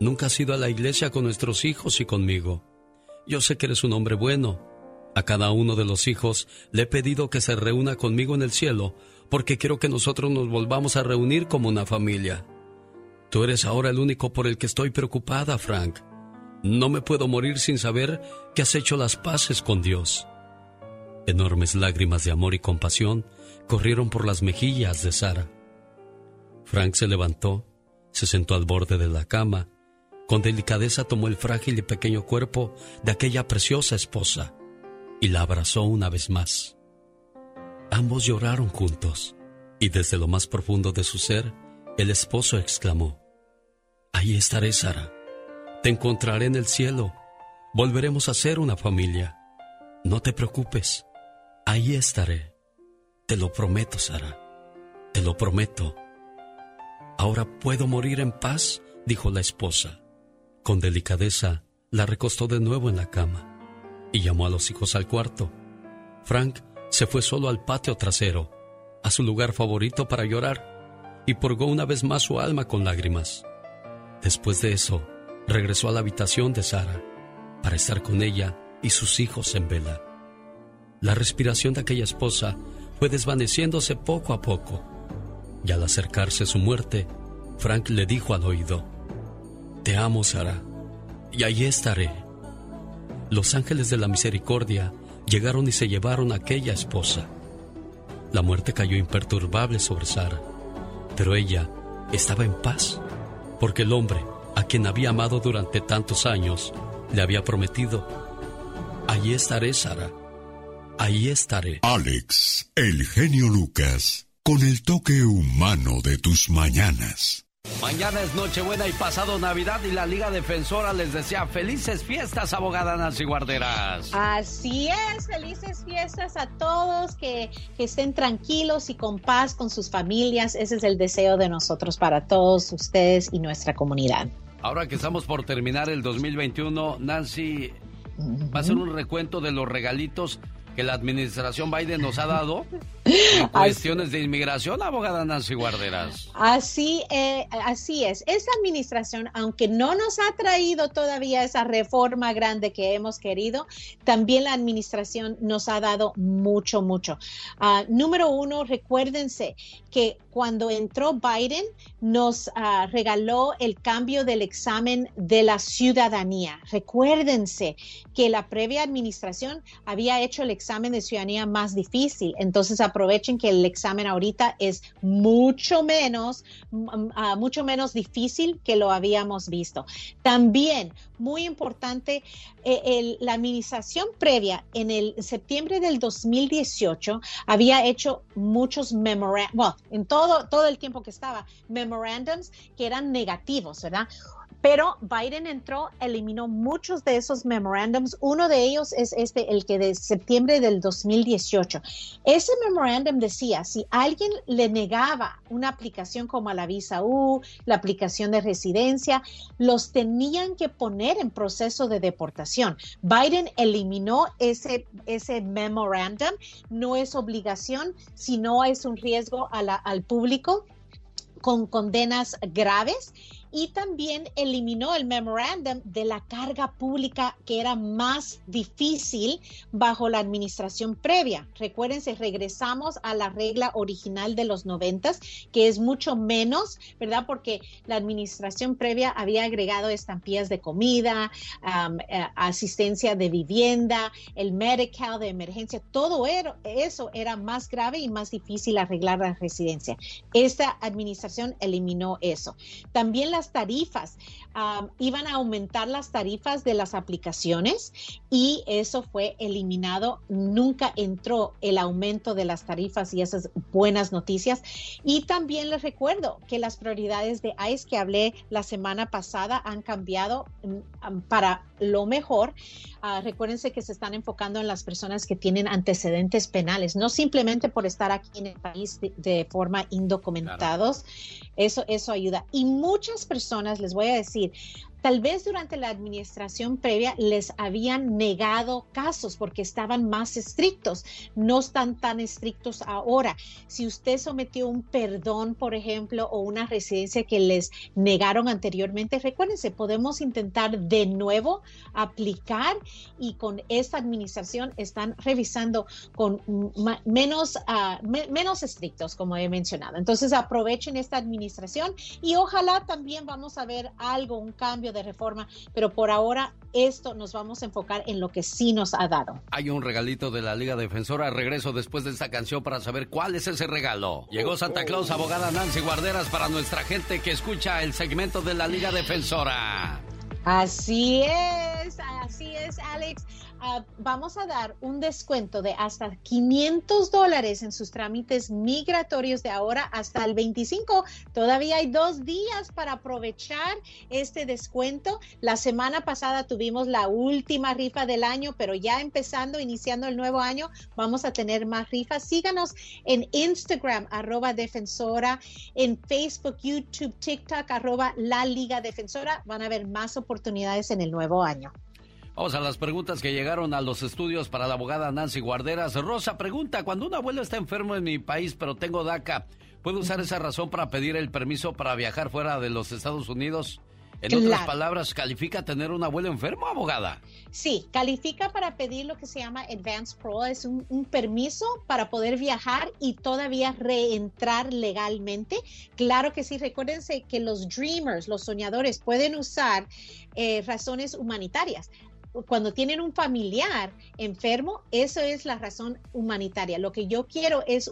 Nunca has ido a la iglesia con nuestros hijos y conmigo. Yo sé que eres un hombre bueno. A cada uno de los hijos le he pedido que se reúna conmigo en el cielo porque quiero que nosotros nos volvamos a reunir como una familia. Tú eres ahora el único por el que estoy preocupada, Frank. No me puedo morir sin saber que has hecho las paces con Dios. Enormes lágrimas de amor y compasión corrieron por las mejillas de Sara. Frank se levantó, se sentó al borde de la cama, con delicadeza tomó el frágil y pequeño cuerpo de aquella preciosa esposa y la abrazó una vez más. Ambos lloraron juntos y desde lo más profundo de su ser, el esposo exclamó, Ahí estaré, Sara. Te encontraré en el cielo. Volveremos a ser una familia. No te preocupes. Ahí estaré. Te lo prometo, Sara. Te lo prometo. Ahora puedo morir en paz, dijo la esposa. Con delicadeza, la recostó de nuevo en la cama y llamó a los hijos al cuarto. Frank se fue solo al patio trasero, a su lugar favorito para llorar, y purgó una vez más su alma con lágrimas. Después de eso, regresó a la habitación de Sara para estar con ella y sus hijos en vela. La respiración de aquella esposa fue desvaneciéndose poco a poco, y al acercarse su muerte, Frank le dijo al oído, Te amo, Sara, y allí estaré. Los ángeles de la misericordia llegaron y se llevaron a aquella esposa. La muerte cayó imperturbable sobre Sara, pero ella estaba en paz, porque el hombre, a quien había amado durante tantos años, le había prometido, allí estaré, Sara, ahí estaré. Alex, el genio Lucas, con el toque humano de tus mañanas. Mañana es Nochebuena y pasado Navidad y la Liga Defensora les desea felices fiestas, abogada Nancy Guarderas. Así es, felices fiestas a todos, que, que, estén tranquilos y con paz con sus familias. Ese es el deseo de nosotros para todos ustedes y nuestra comunidad. Ahora que estamos por terminar el 2021, Nancy, va a ser un recuento de los regalitos que la administración Biden nos ha [laughs] dado en cuestiones de inmigración, abogada Nancy Guarderas. Así, eh, así es. Esa administración, aunque no nos ha traído todavía esa reforma grande que hemos querido, también la administración nos ha dado mucho, mucho. Uh, número uno, recuérdense que cuando entró Biden nos uh, regaló el cambio del examen de la ciudadanía. Recuérdense que la previa administración había hecho el examen de ciudadanía más difícil. Entonces aprovechen que el examen ahorita es mucho menos, uh, mucho menos difícil que lo habíamos visto. También, muy importante, eh, el, la administración previa en el septiembre del 2018 había hecho muchos memorandos, bueno, en todo, todo el tiempo que estaba, memorandums que eran negativos, ¿verdad? Pero Biden entró, eliminó muchos de esos memorandums. Uno de ellos es este, el que de septiembre del 2018. Ese memorandum decía, si alguien le negaba una aplicación como la visa U, la aplicación de residencia, los tenían que poner en proceso de deportación. Biden eliminó ese, ese memorandum. No es obligación, sino es un riesgo a la, al público con condenas graves y también eliminó el memorándum de la carga pública que era más difícil bajo la administración previa. Recuérdense, regresamos a la regla original de los noventas, que es mucho menos, ¿verdad? Porque la administración previa había agregado estampillas de comida, um, asistencia de vivienda, el medical de emergencia, todo eso era más grave y más difícil arreglar la residencia. Esta administración eliminó eso. También la tarifas. iban a aumentar las tarifas de las aplicaciones y eso fue eliminado. Nunca entró el aumento de las tarifas y esas buenas noticias. Y también les recuerdo que las prioridades de ICE que hablé la semana pasada han cambiado mm, para lo mejor. Uh, recuérdense que se están enfocando en las personas que tienen antecedentes penales, no simplemente por estar aquí en el país de, de forma indocumentados. Claro. Eso, eso ayuda. Y muchas personas, les voy a decir, Tal vez durante la administración previa les habían negado casos porque estaban más estrictos. No están tan estrictos ahora. Si usted sometió un perdón, por ejemplo, o una residencia que les negaron anteriormente, recuérdense, podemos intentar de nuevo aplicar y con esta administración están revisando con menos, uh, menos estrictos, como he mencionado. Entonces aprovechen esta administración y ojalá también vamos a ver algo, un cambio de reforma, pero por ahora esto nos vamos a enfocar en lo que sí nos ha dado. Hay un regalito de la Liga Defensora. Regreso después de esta canción para saber cuál es ese regalo. Llegó Santa Claus, abogada Nancy Guarderas, para nuestra gente que escucha el segmento de la Liga Defensora. Así es, así es, Alex. Vamos a dar un descuento de hasta 500 dólares en sus trámites migratorios de ahora hasta el 25. Todavía hay dos días para aprovechar este descuento. La semana pasada tuvimos la última rifa del año, pero ya empezando, iniciando el nuevo año, vamos a tener más rifas. Síganos en Instagram, arroba defensora, en Facebook, YouTube, TikTok, arroba la Liga Defensora. Van a haber más oportunidades en el nuevo año. Vamos a las preguntas que llegaron a los estudios para la abogada Nancy Guarderas. Rosa pregunta, cuando un abuelo está enfermo en mi país pero tengo DACA, ¿puedo usar esa razón para pedir el permiso para viajar fuera de los Estados Unidos? En otras palabras, ¿califica tener un abuelo enfermo, abogada? Sí, califica para pedir lo que se llama Advance Pro, es un, permiso para poder viajar y todavía reentrar legalmente. Claro que sí, recuérdense que los dreamers, los soñadores, pueden usar eh, razones humanitarias cuando tienen un familiar enfermo, eso es la razón humanitaria. Lo que yo quiero es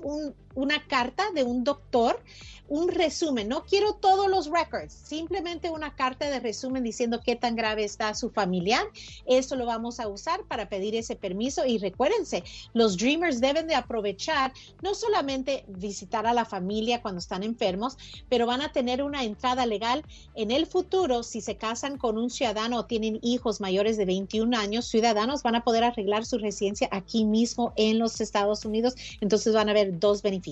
una carta de un doctor un resumen. No quiero todos los records, simplemente una carta de resumen diciendo qué tan grave está su familiar. Eso lo vamos a usar para pedir ese permiso. Y recuérdense, los Dreamers deben de aprovechar no solamente visitar a la familia cuando están enfermos, pero van a tener una entrada legal en el futuro si se casan con un ciudadano o tienen hijos mayores de 21 años, ciudadanos van a poder arreglar su residencia aquí mismo en los Estados Unidos. Entonces van a haber dos beneficios.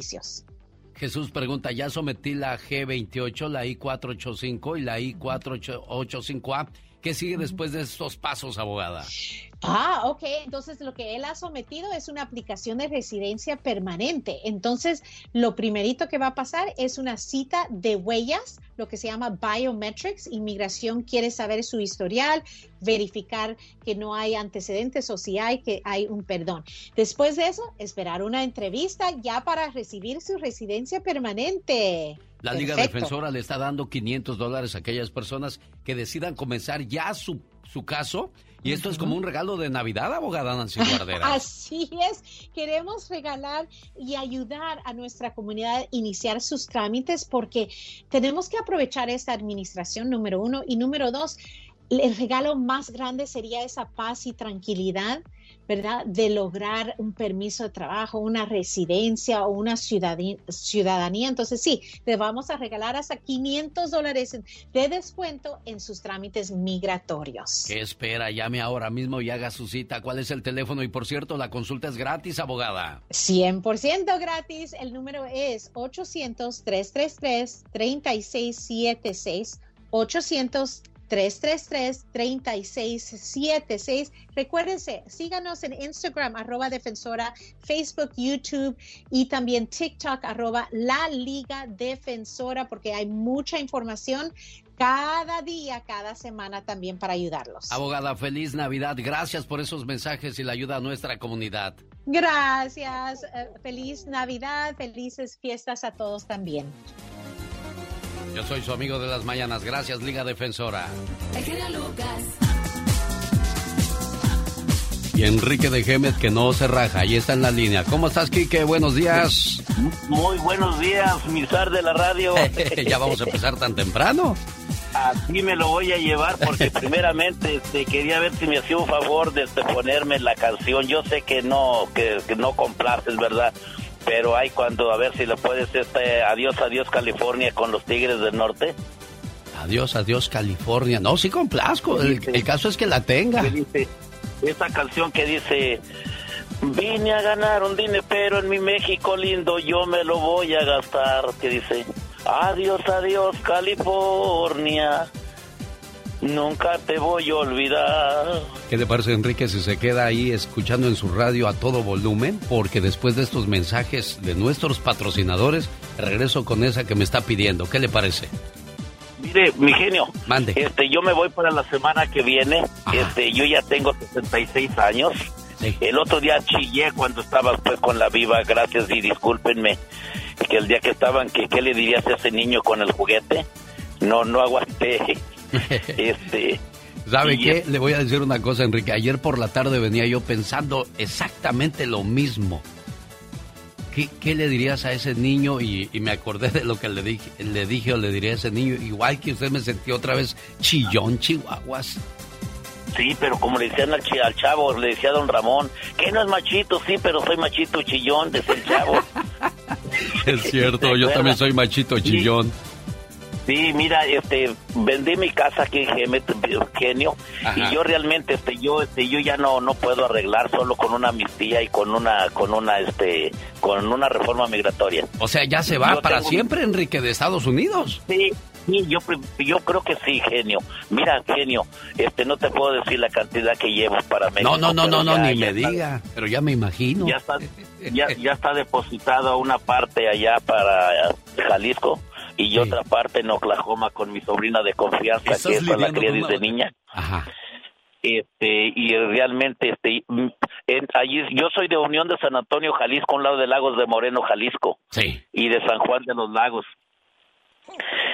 Jesús pregunta, ya sometí la G28, la I485 y la I485A. ¿Qué sigue después de estos pasos, abogada? Ah, ok. Entonces lo que él ha sometido es una aplicación de residencia permanente. Entonces lo primerito que va a pasar es una cita de huellas, lo que se llama biometrics. Inmigración quiere saber su historial, verificar que no hay antecedentes o si hay que hay un perdón. Después de eso, esperar una entrevista ya para recibir su residencia permanente. La Liga Defensora le está dando 500 dólares a aquellas personas que decidan comenzar ya su, su caso. Y esto es como un regalo de Navidad, abogada Nancy [laughs] Guardera. Así es, queremos regalar y ayudar a nuestra comunidad a iniciar sus trámites porque tenemos que aprovechar esta administración, número uno, y número dos, el regalo más grande sería esa paz y tranquilidad ¿verdad? De lograr un permiso de trabajo, una residencia o una ciudadanía. Entonces, sí, le vamos a regalar hasta 500 dólares de descuento en sus trámites migratorios. ¿Qué espera? Llame ahora mismo y haga su cita. ¿Cuál es el teléfono? Y por cierto, la consulta es gratis, abogada. 100% gratis. El número es 800-333-3676. 800 333-3676. Recuérdense, síganos en Instagram, arroba defensora, Facebook, YouTube y también TikTok, arroba la Liga Defensora, porque hay mucha información cada día, cada semana también para ayudarlos. Abogada, feliz Navidad. Gracias por esos mensajes y la ayuda a nuestra comunidad. Gracias. Eh, feliz Navidad, felices fiestas a todos también. Yo soy su amigo de las mañanas. Gracias, Liga Defensora. Y Enrique de Gémez que no se raja, ahí está en la línea. ¿Cómo estás, Quique? Buenos días. Muy buenos días, zar de la radio. [laughs] ya vamos a empezar tan temprano. Aquí me lo voy a llevar porque [laughs] primeramente este, quería ver si me hacía un favor de este, ponerme la canción. Yo sé que no, que, que no complaces, ¿verdad? Pero hay cuando, a ver si lo puedes, este, adiós, adiós California con los Tigres del Norte. Adiós, adiós California. No, sí complazco, el, el caso es que la tenga. Dice, esa canción que dice, vine a ganar un dinero, pero en mi México lindo yo me lo voy a gastar, que dice, adiós, adiós California. Nunca te voy a olvidar. ¿Qué le parece, Enrique, si se queda ahí escuchando en su radio a todo volumen? Porque después de estos mensajes de nuestros patrocinadores, regreso con esa que me está pidiendo. ¿Qué le parece? Mire, mi genio. Mande. Este, yo me voy para la semana que viene. Este, yo ya tengo 66 años. El otro día chillé cuando estaba pues con la viva, gracias y discúlpenme, que el día que estaban, que qué le dirías a ese niño con el juguete. No, no aguanté. [laughs] este, ¿Sabe qué? es- Le voy a decir una cosa, Enrique. Ayer por la tarde venía yo pensando exactamente lo mismo. ¿Qué, qué le dirías a ese niño? Y, y me acordé de lo que le dije, le dije o le diría a ese niño. Igual que usted me sentí otra vez chillón, chihuahuas. Sí, pero como le decían al, chi- al chavo, le decía a don Ramón, que no es machito, sí, pero soy machito chillón, desde el chavo. [laughs] Es cierto, yo también soy machito [laughs] chillón. Sí, mira, este, vendí mi casa aquí en Gemet, Genio, Ajá. y yo realmente, este, yo, este, yo ya no, no puedo arreglar solo con una amnistía y con una, con una, este, con una reforma migratoria. O sea, ya se va Yo para tengo- siempre, Enrique, de Estados Unidos. Sí, sí, yo, yo creo que sí, Genio. Mira, Genio, este, no te puedo decir la cantidad que llevo para México. No, no, no, no, ni me diga. Pero ya me imagino. Ya está, ya, ya está depositado una parte allá para Jalisco y otra parte en Oklahoma con mi sobrina de confianza, ¿Estás que esa la cría desde niña. Ajá. Este, y realmente, este, mm, en- allí, yo soy de Unión de San Antonio, Jalisco, un lado de Lagos de Moreno, Jalisco. Sí. Y de San Juan de los Lagos.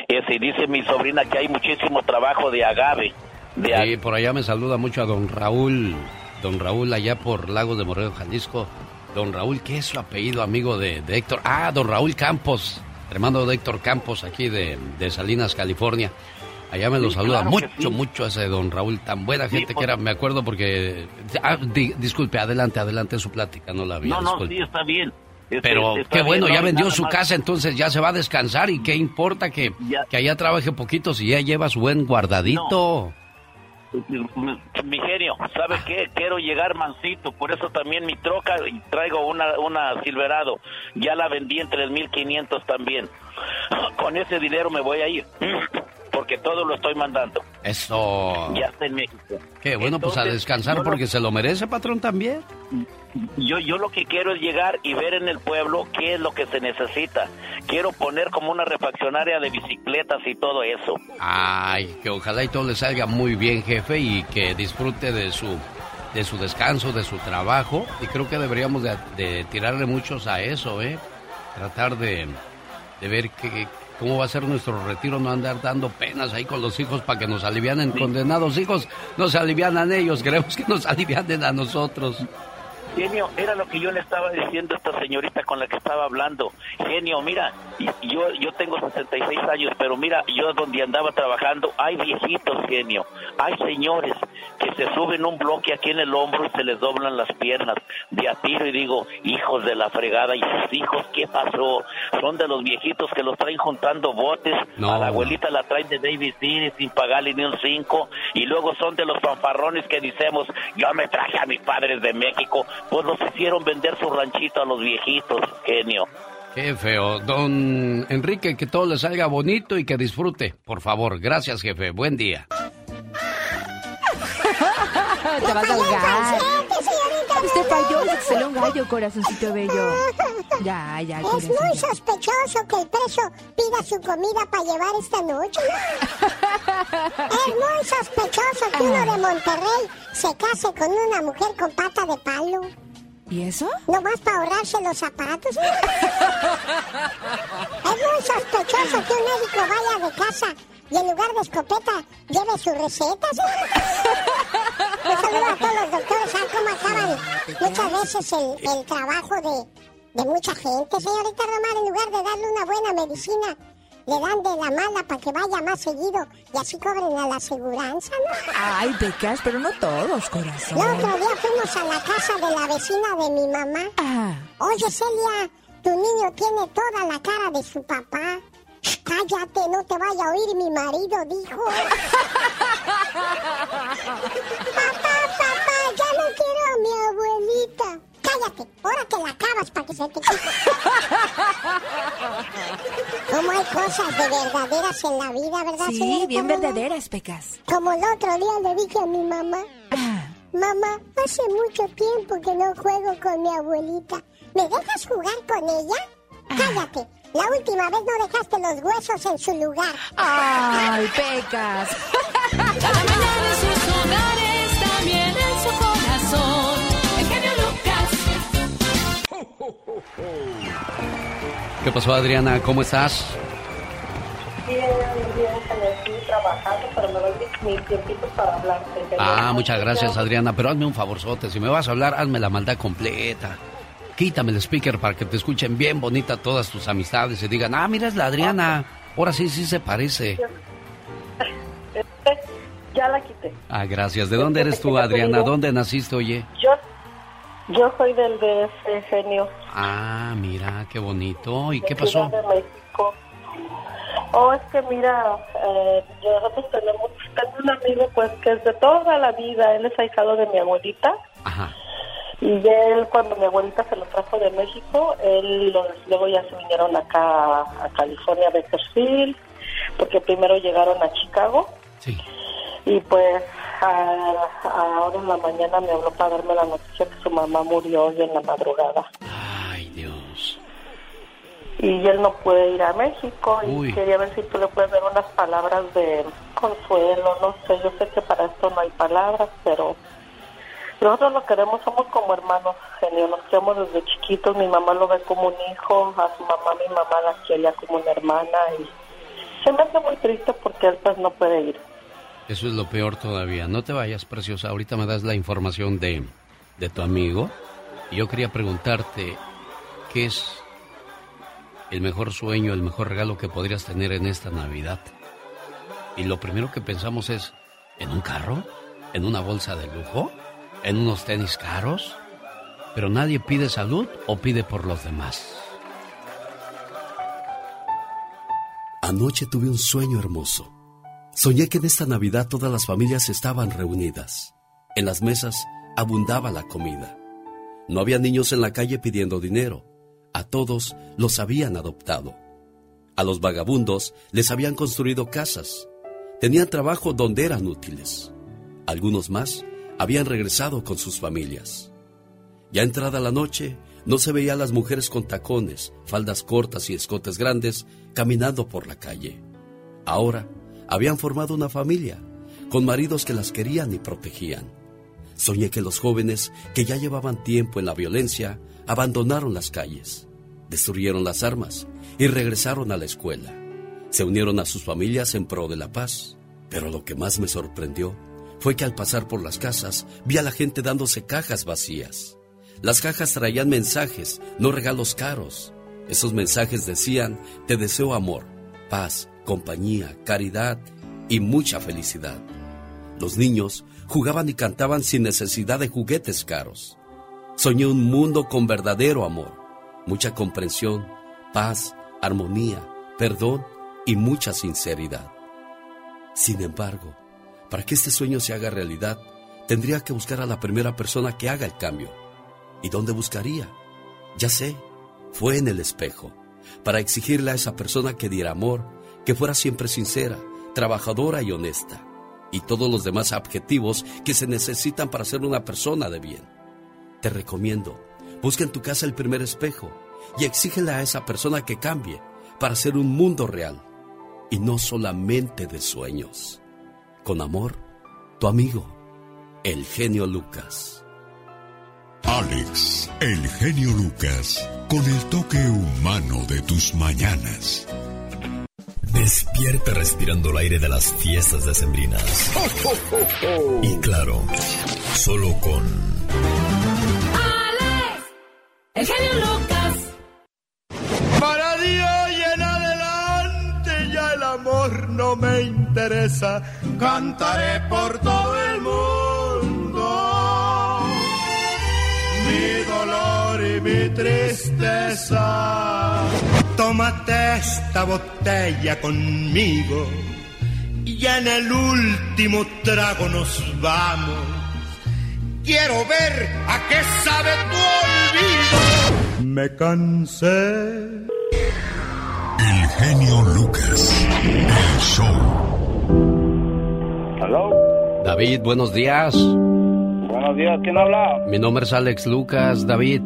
Ese, y dice mi sobrina que hay muchísimo trabajo de agave. De Sí, por allá me saluda mucho a don Raúl. Don Raúl, allá por Lagos de Moreno, Jalisco. Don Raúl, ¿qué es su apellido, amigo de, de Héctor? Ah, don Raúl Campos, hermano de Héctor Campos, aquí de, de Salinas, California. Allá me lo Sí, saluda claro mucho, sí. mucho ese don Raúl, tan buena Sí, gente que era, me acuerdo porque... Ah, di- disculpe, adelante, adelante su plática, no la vi. No, no, disculpe. sí, está bien. Este, Pero está qué bueno, no ya vendió su más. casa, entonces ya se va a descansar y qué importa que, Ya. que allá trabaje poquito si ya lleva su buen guardadito. Mi genio, ¿sabe qué? Quiero llegar mansito, por eso también mi troca y traigo una, una Silverado. Ya la vendí en 3.500 también. Con ese dinero me voy a ir, porque todo lo estoy mandando. Eso. Ya está en México. Qué bueno, pues a descansar porque se lo merece, patrón, también. Yo, yo lo que quiero es llegar y ver en el pueblo qué es lo que se necesita. Quiero poner como una refaccionaria de bicicletas y todo eso. Ay, que ojalá y todo le salga muy bien, jefe, y que disfrute de su de su descanso, de su trabajo. Y creo que deberíamos de, de tirarle muchos a eso, ¿eh? Tratar de, de ver qué, cómo va a ser nuestro retiro, no andar dando penas ahí con los hijos para que nos alivianen. Condenados hijos, nos alivianan ellos, [laughs] queremos que nos alivianen a nosotros. Genio, era lo que yo le estaba diciendo a esta señorita con la que estaba hablando. Genio, mira, yo yo tengo 66 años, pero mira, yo donde andaba trabajando, hay viejitos, genio. Hay señores que se suben un bloque aquí en el hombro y se les doblan las piernas de a tiro y digo, hijos de la fregada, y sus hijos, ¿qué pasó? Son de los viejitos que los traen juntando botes, No. a la abuelita la traen de David City sin pagarle ni un cinco, y luego son de los fanfarrones que decimos, yo me traje a mis padres de México, pues los hicieron vender su ranchito a los viejitos, genio. Qué feo. Don Enrique, que todo le salga bonito y que disfrute, por favor. Gracias, jefe. Buen día. Te vas a ahogar. Usted falló, le salió un gallo, corazoncito bello. Ya, ya, Es muy sospechoso que el preso pida su comida para llevar esta noche. [laughs] es muy sospechoso que uno de Monterrey se case con una mujer con pata de palo. ¿Y eso? Nomás para ahorrarse los zapatos. [laughs] es muy sospechoso que un médico vaya de casa y en lugar de escopeta lleve su receta. Un saludo a todos los doctores. ¿Saben cómo acaban muchas veces el, el trabajo de, de mucha gente, señorita Romar? En lugar de darle una buena medicina, le dan de la mala para que vaya más seguido y así cobren a la aseguranza, ¿no? Ay, becas, pero no todos, corazón. El otro día fuimos a la casa de la vecina de mi mamá. Ah. Oye, Celia, tu niño tiene toda la cara de su papá. Cállate, no te vaya a oír mi marido, dijo. [laughs] papá, papá, ya no quiero a mi abuelita. cállate. Ahora te la acabas para que se te quite. Como hay cosas de verdaderas en la vida, ¿verdad, Sí, señorita bien verdaderas, Pecas. Como el otro día le dije a mi mamá, mamá, hace mucho tiempo que no juego con mi abuelita. ¿Me dejas jugar con ella? Cállate. La última vez no dejaste los huesos en su lugar. Ay, Pecas. Cada mañana en sus hogares, también en su corazón. El genio Lucas. ¿Qué pasó, Adriana? ¿Cómo estás? Bien, bien, aquí trabajando, pero me doy mis tiempitos para hablarte. Ah, muchas gracias, Adriana. Pero hazme un favorzote. Si me vas a hablar, hazme la maldad completa. Quítame el speaker para que te escuchen bien bonita todas tus amistades y digan, ah, mira, es la Adriana. Ahora sí, sí se parece. [laughs] Ya la quité. Ah, gracias. ¿De dónde eres tú, [laughs] Adriana? ¿Dónde naciste, oye? Yo, yo soy del DF, genio. Ah, mira, qué bonito. ¿Y qué de pasó? Ciudad de México. Oh, es que mira, eh, nosotros tenemos, tengo un amigo pues que es de toda la vida, él es ahijado de mi abuelita. Ajá. Y él, cuando mi abuelita se lo trajo de México, él los- luego ya se vinieron acá a, a California, a Bakersfield, porque primero llegaron a Chicago. Sí. Y pues a- ahora en la mañana me habló para darme la noticia que su mamá murió hoy en la madrugada. Ay, Dios. Y él no puede ir a México y quería ver si tú le puedes dar unas palabras de consuelo, no sé, yo sé que para esto no hay palabras, pero nosotros lo queremos, somos como hermanos, genio, nos queremos desde chiquitos, mi mamá lo ve como un hijo, a su mamá, mi mamá la quería como una hermana y se me hace muy triste porque él pues no puede ir. Eso es lo peor todavía. No te vayas, preciosa. Ahorita me das la información de, de tu amigo. Y yo quería preguntarte, ¿qué es el mejor sueño, el mejor regalo que podrías tener en esta Navidad? Y lo primero que pensamos es, ¿en un carro? ¿En una bolsa de lujo? ¿En unos tenis caros? Pero nadie pide salud o pide por los demás. Anoche tuve un sueño hermoso. Soñé que en esta Navidad todas las familias estaban reunidas. En las mesas abundaba la comida. No había niños en la calle pidiendo dinero. A todos los habían adoptado. A los vagabundos les habían construido casas. Tenían trabajo donde eran útiles. Algunos más habían regresado con sus familias. Ya entrada la noche, no se veía a las mujeres con tacones, faldas cortas y escotes grandes caminando por la calle. Ahora habían formado una familia, con maridos que las querían y protegían. Soñé que los jóvenes, que ya llevaban tiempo en la violencia, abandonaron las calles, destruyeron las armas y regresaron a la escuela. Se unieron a sus familias en pro de la paz. Pero lo que más me sorprendió fue que al pasar por las casas vi a la gente dándose cajas vacías. Las cajas traían mensajes, no regalos caros. Esos mensajes decían, te deseo amor, paz, compañía, caridad y mucha felicidad. Los niños jugaban y cantaban sin necesidad de juguetes caros. Soñé un mundo con verdadero amor, mucha comprensión, paz, armonía, perdón y mucha sinceridad. Sin embargo, para que este sueño se haga realidad, tendría que buscar a la primera persona que haga el cambio. ¿Y dónde buscaría? Ya sé, fue en el espejo, para exigirle a esa persona que diera amor, que fuera siempre sincera, trabajadora y honesta, y todos los demás adjetivos que se necesitan para ser una persona de bien. Te recomiendo, busca en tu casa el primer espejo y exígele a esa persona que cambie para ser un mundo real y no solamente de sueños. Con amor, tu amigo, el genio Lucas. Alex, el genio Lucas, con el toque humano de tus mañanas. Despierta respirando el aire de las fiestas decembrinas. Y claro, solo con Alex, el genio Lucas. Para Dios y en adelante ya el amor no me interesa. Cantaré por todo el mundo mi dolor y mi tristeza. Tómate esta botella conmigo y en el último trago nos vamos. Quiero ver a qué sabe tu olvido. Me cansé. El genio Lucas. El show. David, buenos días. Buenos días, ¿quién habla? Mi nombre es Alex Lucas, David.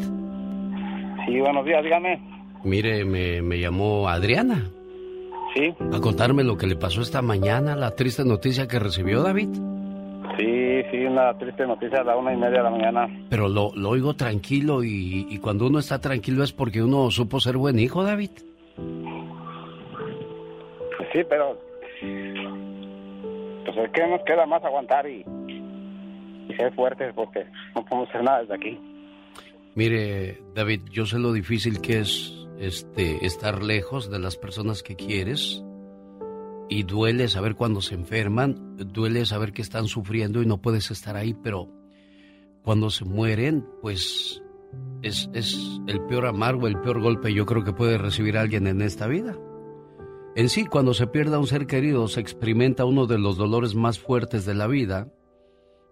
Sí, buenos días, dígame. Mire, me, me llamó Adriana. Sí. A contarme lo que le pasó esta mañana, la triste noticia que recibió David. Sí, sí, una triste noticia a la una y media de la mañana. Pero lo, lo oigo tranquilo y, y cuando uno está tranquilo es porque uno supo ser buen hijo, David. Sí, pero pues es nos queda más aguantar y, y ser fuertes porque no podemos hacer nada desde aquí. Mire, David, yo sé lo difícil que es este estar lejos de las personas que quieres y duele saber cuando se enferman, duele saber que están sufriendo y no puedes estar ahí, pero cuando se mueren, pues es, es el peor amargo, el peor golpe yo creo que puede recibir alguien en esta vida. En sí, cuando se pierda un ser querido, se experimenta uno de los dolores más fuertes de la vida.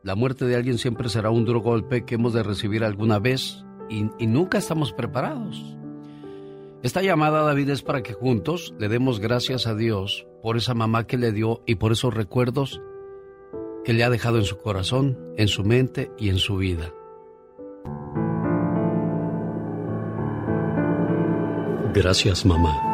La muerte de alguien siempre será un duro golpe que hemos de recibir alguna vez y, y nunca estamos preparados. Esta llamada, David, es para que juntos le demos gracias a Dios por esa mamá que le dio y por esos recuerdos que le ha dejado en su corazón, en su mente y en su vida. Gracias, mamá.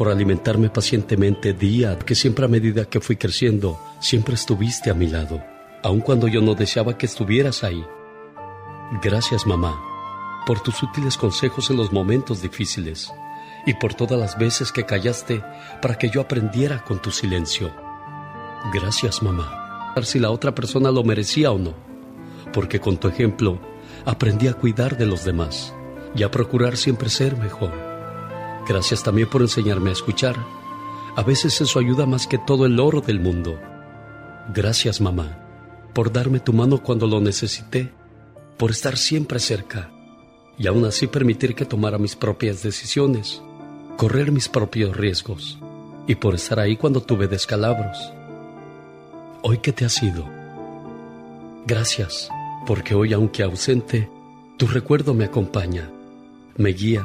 por alimentarme pacientemente día, que siempre a medida que fui creciendo, siempre estuviste a mi lado, aun cuando yo no deseaba que estuvieras ahí. Gracias, mamá, por tus útiles consejos en los momentos difíciles y por todas las veces que callaste para que yo aprendiera con tu silencio. Gracias, mamá, si la otra persona lo merecía o no, porque con tu ejemplo aprendí a cuidar de los demás y a procurar siempre ser mejor. Gracias también por enseñarme a escuchar. A veces eso ayuda más que todo el oro del mundo. Gracias, mamá, por darme tu mano cuando lo necesité, por estar siempre cerca y aún así permitir que tomara mis propias decisiones, correr mis propios riesgos y por estar ahí cuando tuve descalabros. Hoy que te has ido. Gracias, porque hoy, aunque ausente, tu recuerdo me acompaña, me guía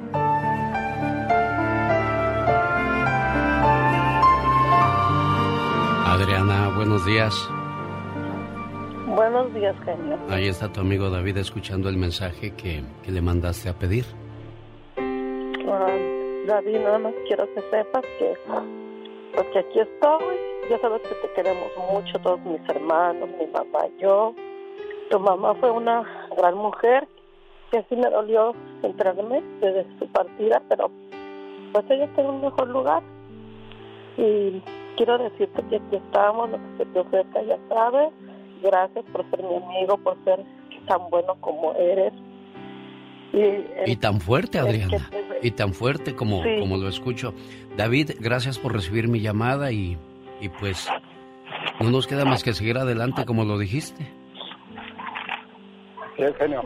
Buenos días. Buenos días, genio. Ahí está tu amigo David escuchando el mensaje que, que le mandaste a pedir. Ah, David, nada más quiero que sepas que, porque aquí estoy, ya sabes que te queremos mucho, todos mis hermanos, mi mamá, yo. Tu mamá fue una gran mujer, que sí me dolió enterarme desde su partida, pero pues ella está en un mejor lugar. Y quiero decirte que aquí estamos, lo que se te ofrezca ya sabes. Gracias por ser mi amigo, por ser tan bueno como eres. Y, Y tan fuerte, Adriana. te- Y tan fuerte como, Sí. como lo escucho. David, gracias por recibir mi llamada y, y pues no nos queda más que seguir adelante como lo dijiste. Sí, genio.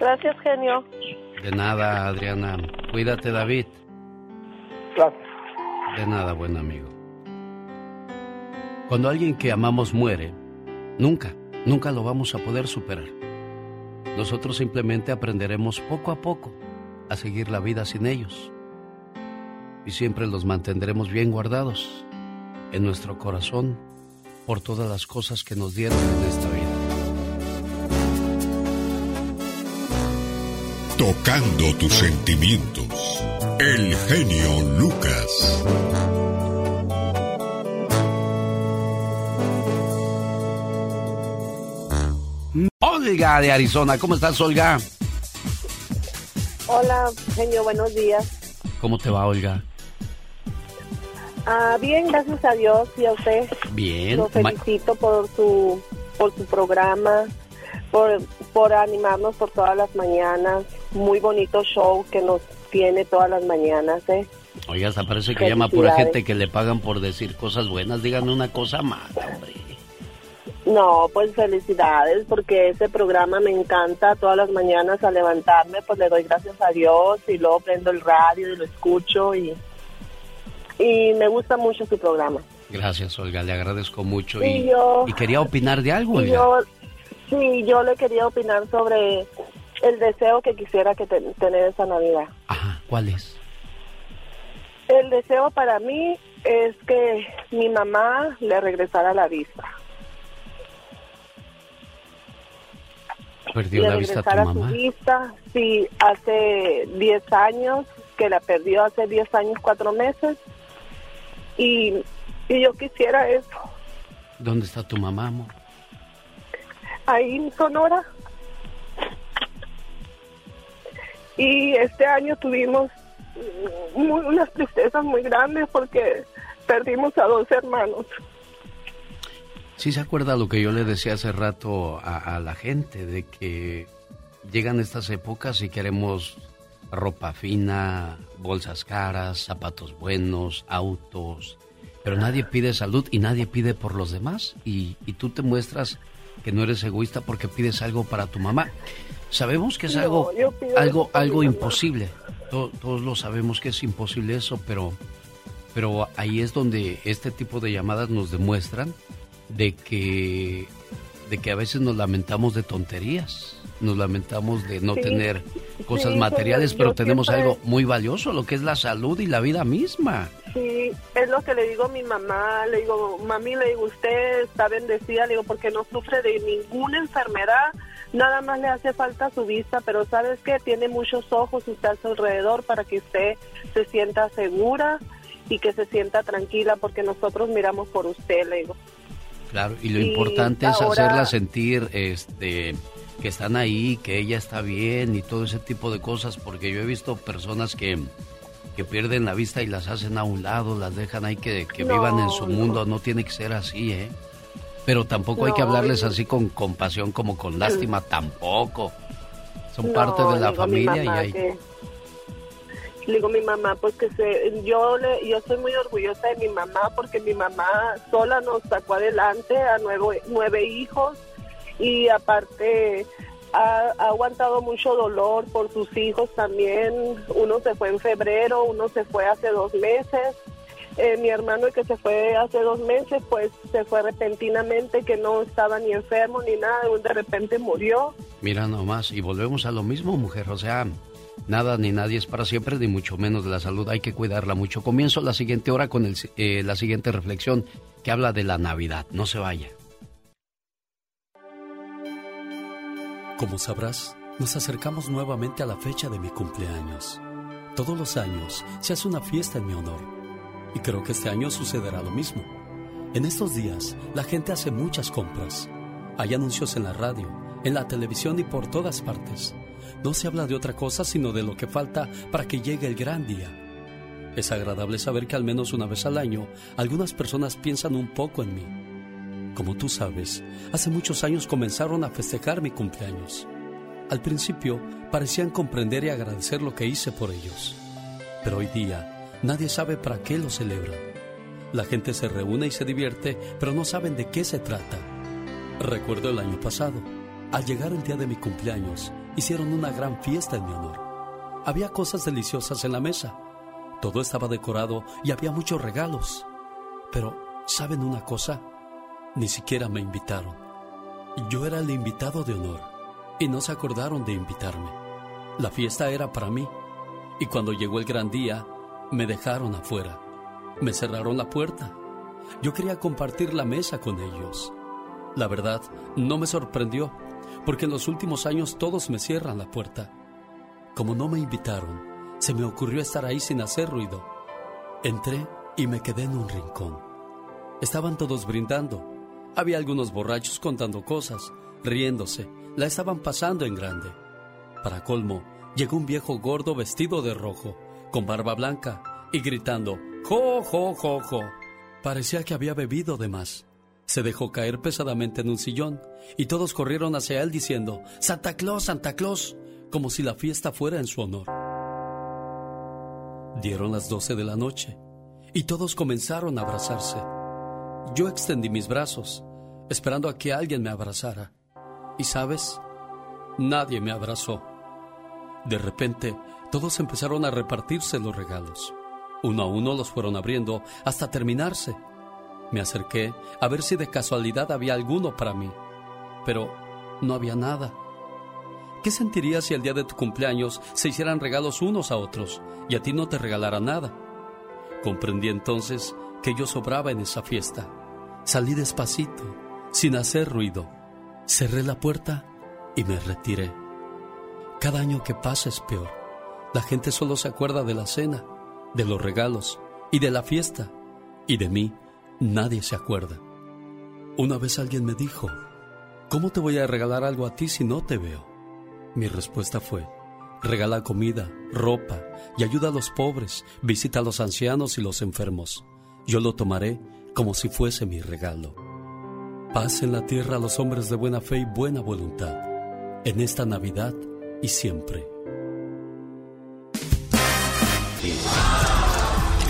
Gracias, genio. De nada, Adriana. Cuídate, David. De nada, buen amigo. Cuando alguien que amamos muere, nunca, nunca lo vamos a poder superar. Nosotros simplemente aprenderemos poco a poco a seguir la vida sin ellos. Y siempre los mantendremos bien guardados en nuestro corazón por todas las cosas que nos dieron en esta vida. tocando tus sentimientos. El genio Lucas. Olga de Arizona, ¿cómo estás, Olga? Hola, genio, buenos días. ¿Cómo te va, Olga? Ah, bien, gracias a Dios y a usted. Bien. Lo felicito por su por su programa, por, por animarnos por todas las mañanas. Muy bonito show que nos tiene todas las mañanas, ¿eh? Oiga, hasta parece que llama pura gente que le pagan por decir cosas buenas. Díganme una cosa más, hombre. No, pues felicidades porque ese programa me encanta todas las mañanas al levantarme, pues le doy gracias a Dios y luego prendo el radio y lo escucho y, y me gusta mucho su programa. Gracias, Olga, le agradezco mucho. Y Y, yo- y quería opinar de algo, Olga. yo, sí, yo le quería opinar sobre el deseo que quisiera que te- tener esa Navidad. ¿Cuál es? El deseo para mí es que mi mamá le regresara la vista. Perdió le la vista a tu regresara su mamá. vista. Sí, hace 10 años, que la perdió hace 10 años, 4 meses. Y, y yo quisiera eso. ¿Dónde está tu mamá, amor? ahí en Sonora. Y este año tuvimos muy- unas tristezas muy grandes porque perdimos a dos hermanos. Sí se acuerda lo que yo le decía hace rato a, a la gente, de que llegan estas épocas y queremos ropa fina, bolsas caras, zapatos buenos, autos, pero nadie pide salud y nadie pide por los demás y, y tú te muestras que no eres egoísta porque pides algo para tu mamá. Sabemos que es algo, algo, algo imposible. To- todos lo sabemos que es imposible eso, pero, pero ahí es donde este tipo de llamadas nos demuestran de que, de que a veces nos lamentamos de tonterías, nos lamentamos de no Sí, tener cosas sí, materiales, pero tenemos siempre- algo muy valioso, lo que es la salud y la vida misma. Sí, es lo que le digo a mi mamá, le digo, mami, le digo, usted está bendecida, le digo, porque no sufre de ninguna enfermedad, nada más le hace falta su vista, pero sabes que tiene muchos ojos usted a su alrededor para que usted se sienta segura y que se sienta tranquila, porque nosotros miramos por usted, le digo. Claro, y lo Y importante es ahora- hacerla sentir este que están ahí, que ella está bien y todo ese tipo de cosas, porque yo he visto personas que, que pierden la vista y las hacen a un lado, las dejan ahí que, que No, vivan en su no. mundo, no tiene que ser así, ¿eh? Pero tampoco hay que hablarles así con compasión como con lástima, tampoco. Son No, parte de la digo familia y hay... que- le digo mi mamá pues que se, yo le, yo soy muy orgullosa de mi mamá porque mi mamá sola nos sacó adelante a nueve, nueve hijos y aparte ha, ha aguantado mucho dolor por sus hijos también. Uno se fue en febrero uno se fue hace dos meses Eh, mi hermano el que se fue hace dos meses pues se fue repentinamente que no estaba ni enfermo ni nada de repente murió Mira nomás, y volvemos a lo mismo, mujer, o sea, nada ni nadie es para siempre, ni mucho menos la salud, hay que cuidarla mucho. Comienzo la siguiente hora con el, eh, la siguiente reflexión que habla de la Navidad, no se vaya. Como sabrás, nos acercamos nuevamente a la fecha de mi cumpleaños. Todos los años se hace una fiesta en mi honor. Y creo que este año sucederá lo mismo. En estos días, la gente hace muchas compras. Hay anuncios en la radio, en la televisión y por todas partes. No se habla de otra cosa sino de lo que falta para que llegue el gran día. Es agradable saber que al menos una vez al año algunas personas piensan un poco en mí. Como tú sabes, hace muchos años comenzaron a festejar mi cumpleaños. Al principio parecían comprender y agradecer lo que hice por ellos. Pero hoy día nadie sabe para qué lo celebran. La gente se reúne y se divierte, pero no saben de qué se trata. Recuerdo el año pasado, al llegar el día de mi cumpleaños, hicieron una gran fiesta en mi honor. Había cosas deliciosas en la mesa. Todo estaba decorado y había muchos regalos. Pero, ¿saben una cosa? Ni siquiera me invitaron. Yo era el invitado de honor y no se acordaron de invitarme. La fiesta era para mí y cuando llegó el gran día me dejaron afuera. Me cerraron la puerta. Yo quería compartir la mesa con ellos. La verdad, no me sorprendió porque en los últimos años todos me cierran la puerta. Como no me invitaron, se me ocurrió estar ahí sin hacer ruido. Entré y me quedé en un rincón. Estaban todos brindando. Había algunos borrachos contando cosas, riéndose. La estaban pasando en grande. Para colmo, llegó un viejo gordo vestido de rojo, con barba blanca, y gritando, ¡Jo, jo, jo, jo! Parecía que había bebido de más. Se dejó caer pesadamente en un sillón, y todos corrieron hacia él diciendo, ¡Santa Claus, Santa Claus! como si la fiesta fuera en su honor. Dieron las doce de la noche, y todos comenzaron a abrazarse. Yo extendí mis brazos, esperando a que alguien me abrazara. Y sabes, nadie me abrazó. De repente, todos empezaron a repartirse los regalos. Uno a uno los fueron abriendo hasta terminarse. Me acerqué a ver si de casualidad había alguno para mí, pero no había nada. ¿Qué sentirías si el día de tu cumpleaños se hicieran regalos unos a otros y a ti no te regalara nada? Comprendí entonces que yo sobraba en esa fiesta. Salí despacito, sin hacer ruido. Cerré la puerta y me retiré. Cada año que pasa es peor. La gente solo se acuerda de la cena, de los regalos y de la fiesta. Y de mí nadie se acuerda. Una vez alguien me dijo, ¿cómo te voy a regalar algo a ti si no te veo? Mi respuesta fue, regala comida, ropa y ayuda a los pobres, visita a los ancianos y los enfermos. Yo lo tomaré como si fuese mi regalo. Paz en la tierra a los hombres de buena fe y buena voluntad, en esta Navidad y siempre.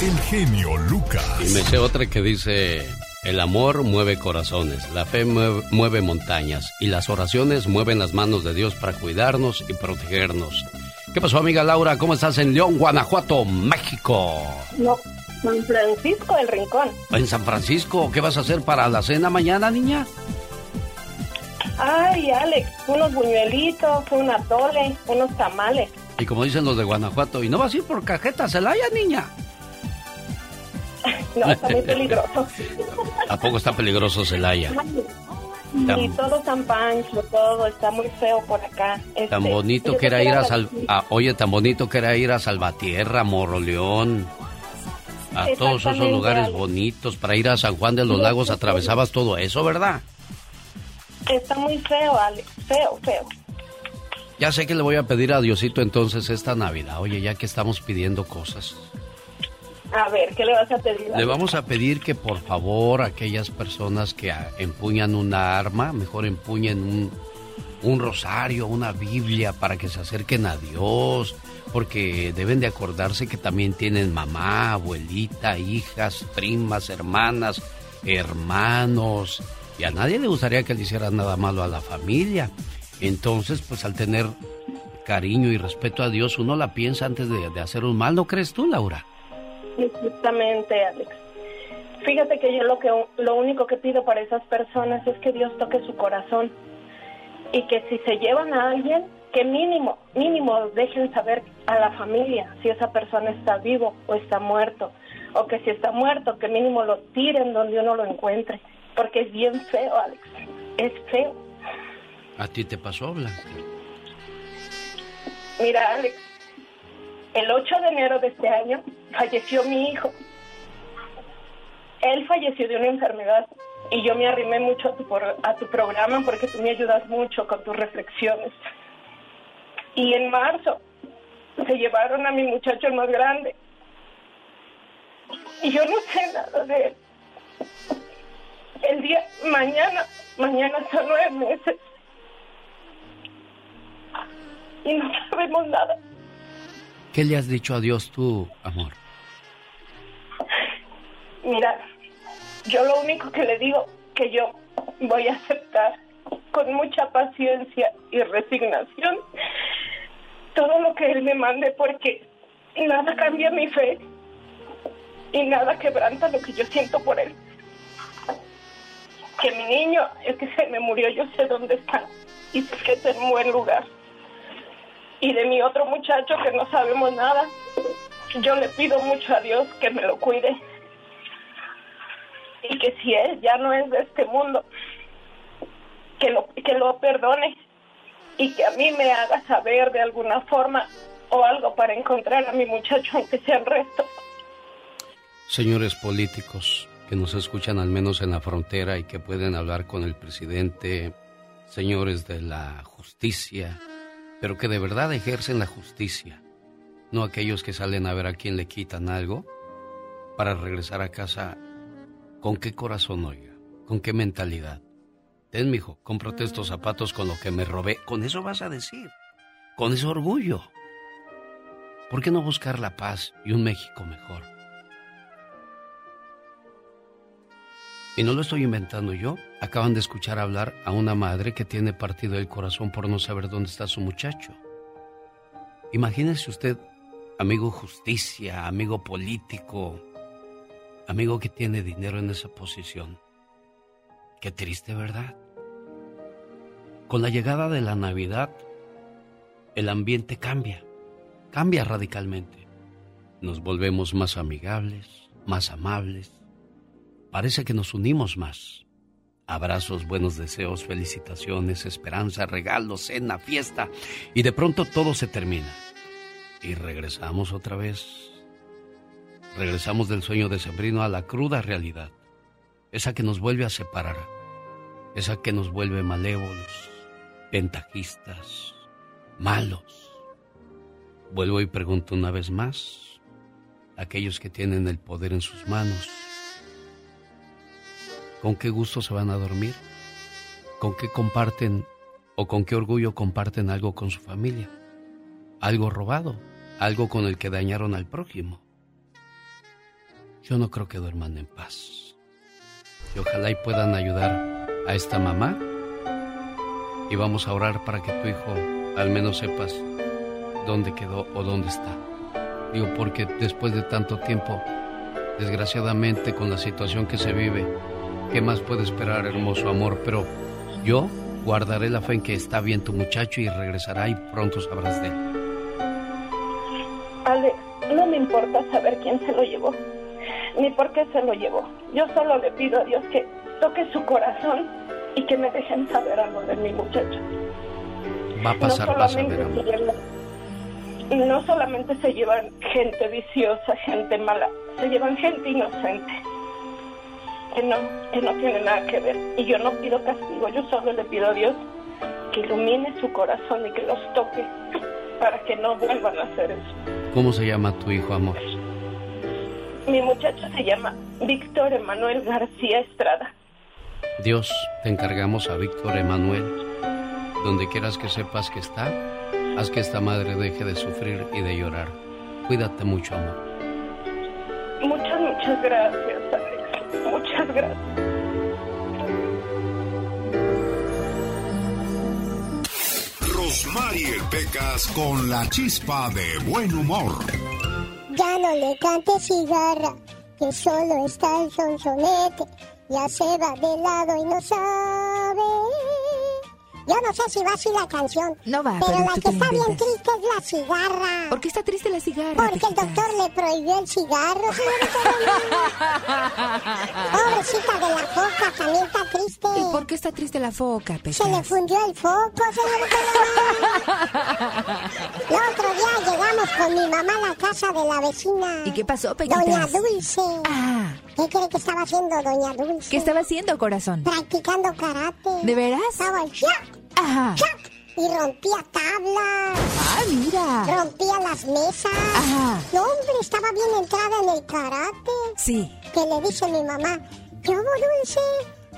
El genio Lucas. Y me sé otra que dice, el amor mueve corazones, la fe mueve, mueve, montañas y las oraciones mueven las manos de Dios para cuidarnos y protegernos. ¿Qué pasó, amiga Laura? ¿Cómo estás en León, Guanajuato, México? No, San Francisco del Rincón. En San Francisco, ¿qué vas a hacer para la cena mañana, niña? Ay, Alex, unos buñuelitos, un atole, unos tamales. Y como dicen los de Guanajuato, ¿y no vas a ir por cajeta Celaya, niña? No, está muy peligroso. [laughs] ¿A poco está peligroso Celaya? Y todo San Pancho, todo está muy feo por acá. Este, tan bonito que era ir a, Sal... Oye, tan bonito que era ir a Salvatierra, Moroleón. A todos esos lugares bonitos para ir a San Juan de los Lagos atravesabas todo eso, ¿verdad? Está muy feo, Alex, feo, feo. Ya sé que le voy a pedir a Diosito entonces esta Navidad. Oye, ya que estamos pidiendo cosas. A ver, ¿qué le vas a pedir? Le vamos a pedir que por favor aquellas personas que empuñan una arma, mejor empuñen un, un rosario, una Biblia para que se acerquen a Dios, porque deben de acordarse que también tienen mamá, abuelita, hijas, primas, hermanas, hermanos, y a nadie le gustaría que le hiciera nada malo a la familia. Entonces, pues al tener cariño y respeto a Dios, uno la piensa antes de, de hacer un mal, ¿no crees tú, Laura? Exactamente, Alex. Fíjate que yo lo que lo único que pido para esas personas es que Dios toque su corazón y que si se llevan a alguien, que mínimo, mínimo dejen saber a la familia si esa persona está vivo o está muerto, o que si está muerto, que mínimo lo tiren donde uno lo encuentre, porque es bien feo, Alex, es feo. ¿A ti te pasó, Blanca? Mira, Alex, el 8 de enero de este año falleció mi hijo. Él falleció de una enfermedad y yo me arrimé mucho a tu, a tu programa porque tú me ayudas mucho con tus reflexiones. Y en marzo se llevaron a mi muchacho el más grande. Y yo no sé nada de él. El día, mañana, mañana son nueve meses. Y no sabemos nada. ¿Qué le has dicho a Dios tú, amor? Mira, yo lo único que le digo que yo voy a aceptar con mucha paciencia y resignación todo lo que Él me mande porque nada cambia mi fe y nada quebranta lo que yo siento por Él. Que mi niño, el que se me murió, yo sé dónde está y sé que está en buen lugar. Y de mi otro muchacho que no sabemos nada, yo le pido mucho a Dios que me lo cuide y que si él ya no es de este mundo, que lo, que lo perdone y que a mí me haga saber de alguna forma o algo para encontrar a mi muchacho, aunque sean restos. Señores políticos que nos escuchan al menos en la frontera y que pueden hablar con el presidente, señores de la justicia, pero que de verdad ejercen la justicia, no aquellos que salen a ver a quién le quitan algo para regresar a casa con qué corazón, oiga, con qué mentalidad. Ten, mijo, cómprate estos zapatos con lo que me robé. Con eso vas a decir. Con ese orgullo. ¿Por qué no buscar la paz y un México mejor? Y no lo estoy inventando yo. Acaban de escuchar hablar a una madre que tiene partido el corazón por no saber dónde está su muchacho. Imagínese usted, amigo justicia, amigo político, amigo que tiene dinero en esa posición. Qué triste, ¿verdad? Con la llegada de la Navidad, el ambiente cambia, cambia radicalmente. Nos volvemos más amigables, más amables. Parece que nos unimos más. Abrazos, buenos deseos, felicitaciones, esperanza, regalos, cena, fiesta. Y de pronto todo se termina. Y regresamos otra vez. Regresamos del sueño de Sembrino a la cruda realidad esa que nos vuelve a separar, esa que nos vuelve malévolos, ventajistas, malos. Vuelvo y pregunto una vez más, aquellos que tienen el poder en sus manos, ¿con qué gusto se van a dormir? ¿Con qué comparten o con qué orgullo comparten algo con su familia? Algo robado, algo con el que dañaron al prójimo. Yo no creo que duerman en paz y ojalá y puedan ayudar a esta mamá. Y vamos a orar para que tu hijo al menos sepas dónde quedó o dónde está. Digo, porque después de tanto tiempo, desgraciadamente con la situación que se vive, ¿qué más puede esperar, hermoso amor? Pero yo guardaré la fe en que está bien tu muchacho y regresará y pronto sabrás de él. Alex, no me importa saber quién se lo llevó ni por qué se lo llevó. Yo solo le pido a Dios que toque su corazón y que me dejen saber algo de mi muchacho. Va a pasar, no vas a ver, no solamente se llevan gente viciosa, gente mala, se llevan gente inocente. Que no, que no tiene nada que ver. Y yo no pido castigo, yo solo le pido a Dios que ilumine su corazón y que los toque para que no vuelvan a hacer eso. ¿Cómo se llama tu hijo, amor? Mi muchacho se llama Víctor Emanuel García Estrada. Dios, te encargamos a Víctor Emanuel. Donde quieras que sepas que está, haz que esta madre deje de sufrir y de llorar. Cuídate mucho, amor. Muchas, muchas gracias. Muchas gracias. Rosmarie Pecas con la chispa de buen humor. Ya no le cante cigarra, que solo está el sonsonete. Ya se va de lado y no sabe. Yo no sé si va así la canción. No va, pero, pero la que está bien triste es la cigarra. ¿Por qué está triste la cigarra? Porque el doctor le prohibió el cigarro, [laughs] Pobrecita de la foca, también está triste. ¿Y por qué está triste la foca, Pecas? Se le fundió el foco, señorita [laughs] El otro día llegamos con mi mamá a la casa de la vecina. ¿Y qué pasó, Pequitas? Doña Dulce. Ah. ¿Qué cree que estaba haciendo Doña Dulce? ¿Qué estaba haciendo, corazón? Practicando karate. ¿De veras? Estaba. Ajá. ¡Chac! Y rompía tablas. Ah, mira. Rompía las mesas. Ajá. No, hombre, estaba bien entrada en el karate. Sí. Que le dice mi mamá, ¿qué hubo, Dulce?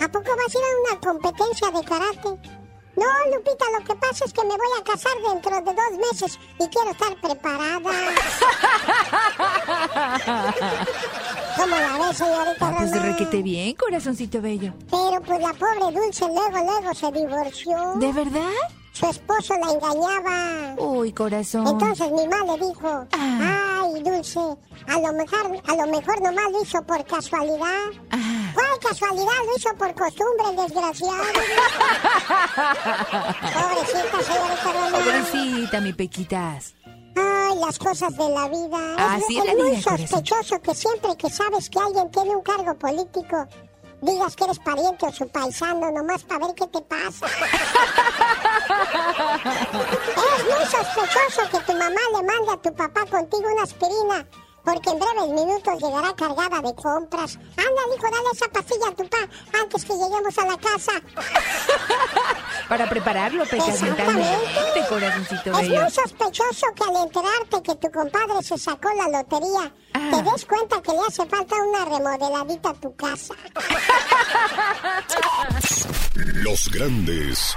¿A poco vas a ir a una competencia de karate? No, Lupita, lo que pasa es que me voy a casar dentro de dos meses y quiero estar preparada. ¿Cómo la ves, señorita Ah, pues Román? requete bien, corazoncito bello. Pero pues la pobre Dulce luego, luego se divorció. ¿De verdad? Su esposo la engañaba. Uy, corazón. Entonces mi mamá le dijo, Ah. ay, Dulce, a lo mejor, a lo mejor nomás lo hizo por casualidad. Ah. ¿Cuál casualidad? Lo hizo por costumbre, el desgraciado. [laughs] Pobrecita, señorita Román. Pobrecita, mi Pequitas. Ay, las cosas de la vida. Así es la muy vida, corazón. sospechoso que siempre que sabes que alguien tiene un cargo político, digas que eres pariente o su paisano, nomás para ver qué te pasa. [laughs] es muy sospechoso que tu mamá le mande a tu papá contigo una aspirina porque en breves minutos llegará cargada de compras. Anda, hijo, dale esa pastilla a tu papá antes que lleguemos a la casa. [laughs] Para prepararlo, Exactamente. Te corazoncito Es bello. muy sospechoso que al enterarte que tu compadre se sacó la lotería, Ah. te des cuenta que le hace falta una remodeladita a tu casa. [laughs] Los grandes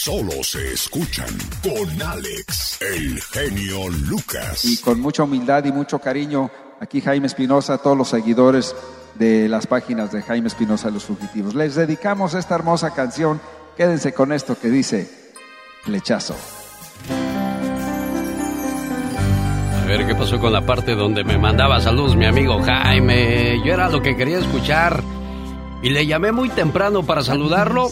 Solo se escuchan con Alex, el genio Lucas. Y con mucha humildad y mucho cariño, aquí Jaime Espinosa, a todos los seguidores de las páginas de Jaime Espinosa Los Fugitivos. Les dedicamos esta hermosa canción. Quédense con esto que dice Flechazo. A ver qué pasó con la parte donde me mandaba saludos mi amigo Jaime. Yo era lo que quería escuchar. Y le llamé muy temprano para saludarlo,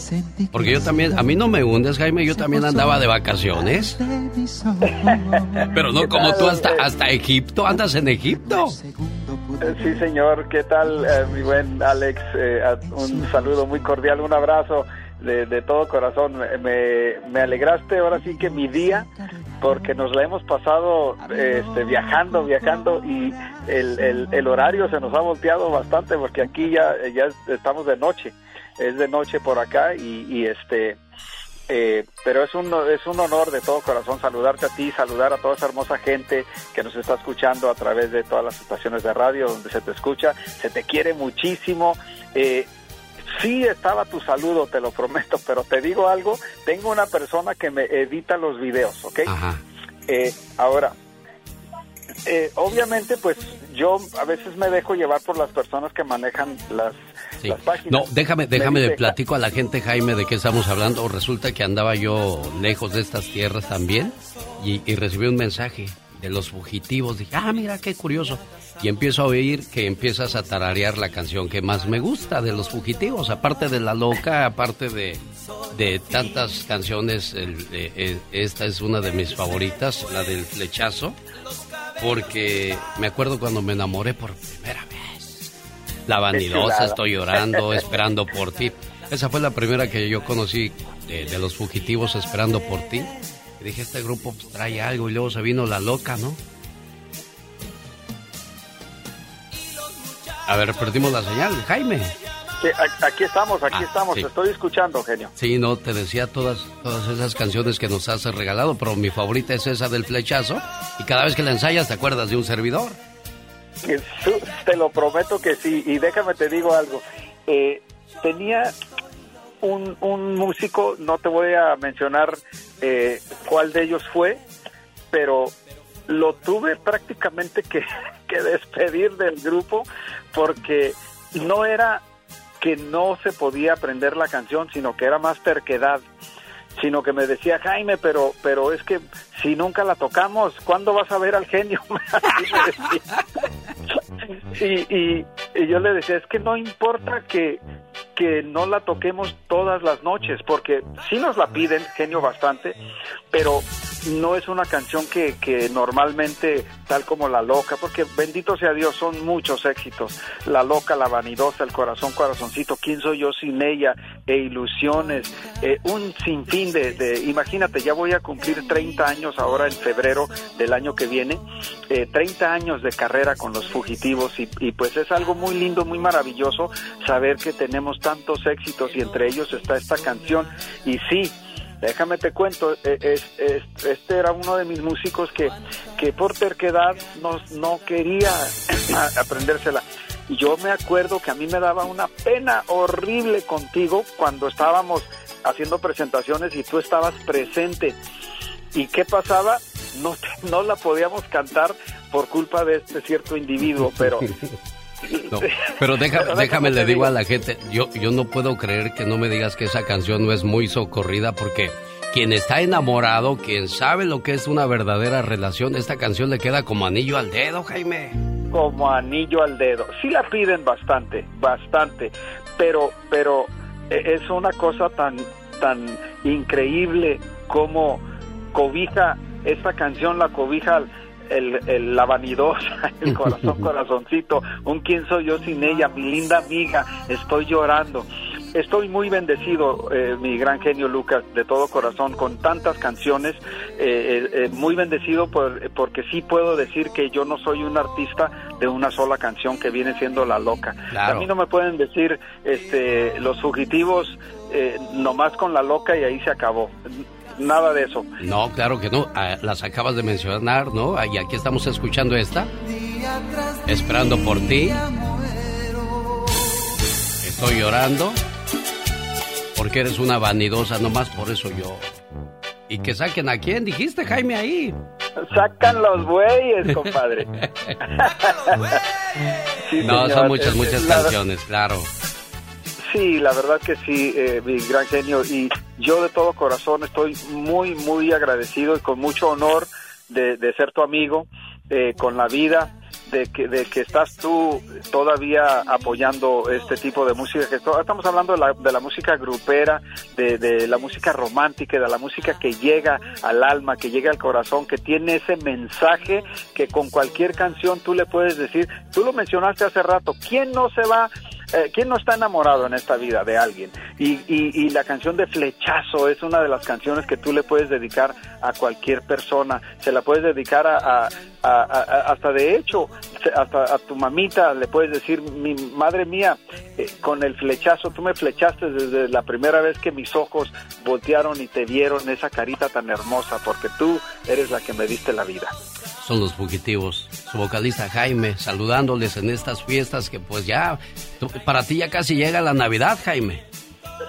porque yo también, a mí no me hundes, Jaime, yo también andaba de vacaciones. [laughs] Pero no como tú hasta, hasta Egipto, andas en Egipto. Sí, señor. ¿Qué tal, eh, mi buen Alex? Eh, un saludo muy cordial, un abrazo de, de todo corazón. Me, me alegraste ahora sí que mi día, porque nos la hemos pasado este, viajando, viajando y el, el, horario se nos ha volteado bastante, porque aquí ya, ya estamos de noche. Es de noche por acá y, y este... Eh, pero es un, es un honor de todo corazón saludarte a ti, saludar a toda esa hermosa gente que nos está escuchando a través de todas las estaciones de radio donde se te escucha. Se te quiere muchísimo. Eh, sí estaba tu saludo, te lo prometo, pero te digo algo, tengo una persona que me edita los videos, ¿ok? Eh, ahora, eh, obviamente pues yo a veces me dejo llevar por las personas que manejan las, Sí. las páginas. No, déjame, déjame dice, platico a la gente, Jaime, de qué estamos hablando. Resulta que andaba yo lejos de estas tierras también y, y recibí un mensaje de los fugitivos. Dije, ah, mira, qué curioso. Y empiezo a oír que empiezas a tararear la canción que más me gusta de los fugitivos, aparte de La Loca, aparte de, de tantas canciones. el- eh, eh, esta es una de mis favoritas, la del flechazo, porque me acuerdo cuando me enamoré por primera vez. La vanidosa, estoy llorando, esperando por ti. Esa fue la primera que yo conocí de, de los fugitivos esperando por ti. Y dije, este grupo trae algo y luego se vino la loca, ¿no? A ver, perdimos la señal, Jaime. aquí estamos, aquí Ah, estamos, sí. te estoy escuchando, genio. Sí, no, te decía todas, todas esas canciones que nos has regalado, pero mi favorita es esa del flechazo. Y cada vez que la ensayas te acuerdas de un servidor. Te lo prometo que sí. Y déjame te digo algo. Eh, tenía un, un músico, no te voy a mencionar eh, cuál de ellos fue, pero lo tuve prácticamente que, [laughs] que despedir del grupo porque no era que no se podía aprender la canción, sino que era más terquedad sino que me decía Jaime, pero pero es que si nunca la tocamos, ¿cuándo vas a ver al genio? [laughs] Así me decía. Y, y, y yo le decía, es que no importa que, que no la toquemos todas las noches, porque sí nos la piden, genio, bastante, pero no es una canción que, que normalmente, tal como La Loca, porque bendito sea Dios, son muchos éxitos. La Loca, La Vanidosa, El Corazón, Corazoncito, ¿Quién soy yo sin ella? E Ilusiones, eh, un sinfín de, de, imagínate, ya voy a cumplir 30 años ahora en febrero del año que viene, eh, 30 años de carrera con los fugitivos y, y pues es algo muy lindo, muy maravilloso saber que tenemos tantos éxitos y entre ellos está esta canción y sí, Déjame te cuento, es- este era uno de mis músicos que, que por terquedad no, no quería [laughs] aprendérsela. Y yo me acuerdo que a mí me daba una pena horrible contigo cuando estábamos haciendo presentaciones y tú estabas presente. ¿Y qué pasaba? No, [laughs] no la podíamos cantar por culpa de este cierto individuo, pero [laughs] No, pero déjame, te le digo a la gente, yo, yo no puedo creer que no me digas que esa canción no es muy socorrida porque quien está enamorado, quien sabe lo que es una verdadera relación, esta canción le queda como anillo al dedo, Jaime. Como anillo al dedo. Sí la piden bastante, bastante, pero, pero eh, es una cosa tan, tan increíble como cobija, esta canción la cobija el, la vanidosa, [laughs] el corazón, [laughs] corazoncito, un quién soy yo sin ella, mi linda amiga, estoy llorando. Estoy muy bendecido, eh, mi gran genio Lucas, de todo corazón, con tantas canciones, eh, eh, muy bendecido por, porque sí puedo decir que yo no soy un artista de una sola canción que viene siendo La Loca. A mí no me pueden decir este, los fugitivos nomás con La Loca y ahí se acabó nada de eso. No, claro que no. Ah, las acabas de mencionar, ¿no? Y aquí estamos escuchando esta. Esperando por ti. Estoy llorando. Porque eres una vanidosa, nomás por eso yo. ¿Y que saquen a quién? Dijiste, Jaime, ahí. Sacan los bueyes, compadre. [laughs] no, son muchas, muchas canciones, claro. Sí, la verdad que sí, eh, mi gran genio. Y yo de todo corazón estoy muy, muy agradecido y con mucho honor de, ser tu amigo, eh, con la vida, de que, de que estás tú todavía apoyando este tipo de música. que Estamos hablando de la, de la música grupera, de, de, la música romántica, de la música que llega al alma, que llega al corazón, que tiene ese mensaje que con cualquier canción tú le puedes decir. Tú lo mencionaste hace rato, ¿quién no se va eh, ¿quién no está enamorado en esta vida de alguien? Y, y, la canción de Flechazo es una de las canciones que tú le puedes dedicar a cualquier persona. Se la puedes dedicar a, hasta de hecho, hasta a tu mamita le puedes decir, mi madre mía, eh, con el flechazo, tú me flechaste desde la primera vez que mis ojos voltearon y te vieron esa carita tan hermosa, porque tú eres la que me diste la vida son los fugitivos. Su vocalista Jaime, saludándoles en estas fiestas que pues ya, para ti ya casi llega la Navidad, Jaime.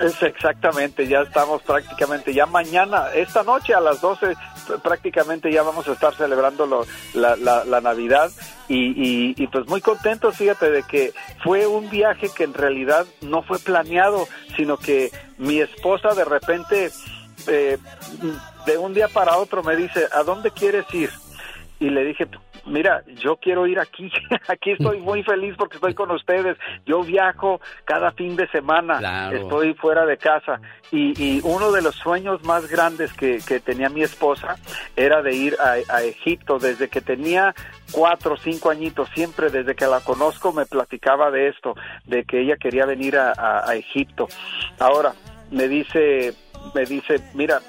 Es exactamente, ya estamos prácticamente, ya mañana, esta noche a las 12, prácticamente ya vamos a estar celebrando la, la, Navidad y, y, pues muy contentos, fíjate, de que fue un viaje que en realidad no fue planeado, sino que mi esposa de repente, eh, de un día para otro me dice, ¿a dónde quieres ir? y le dije, mira, yo quiero ir aquí, [laughs] aquí estoy muy feliz porque estoy con ustedes, yo viajo cada fin de semana, estoy fuera de casa. Y, y, uno de los sueños más grandes que, que tenía mi esposa era de ir a, a, Egipto. Desde que tenía cuatro o cinco añitos, siempre desde que la conozco me platicaba de esto, de que ella quería venir a, a Egipto. Ahora, me dice, me dice, mira,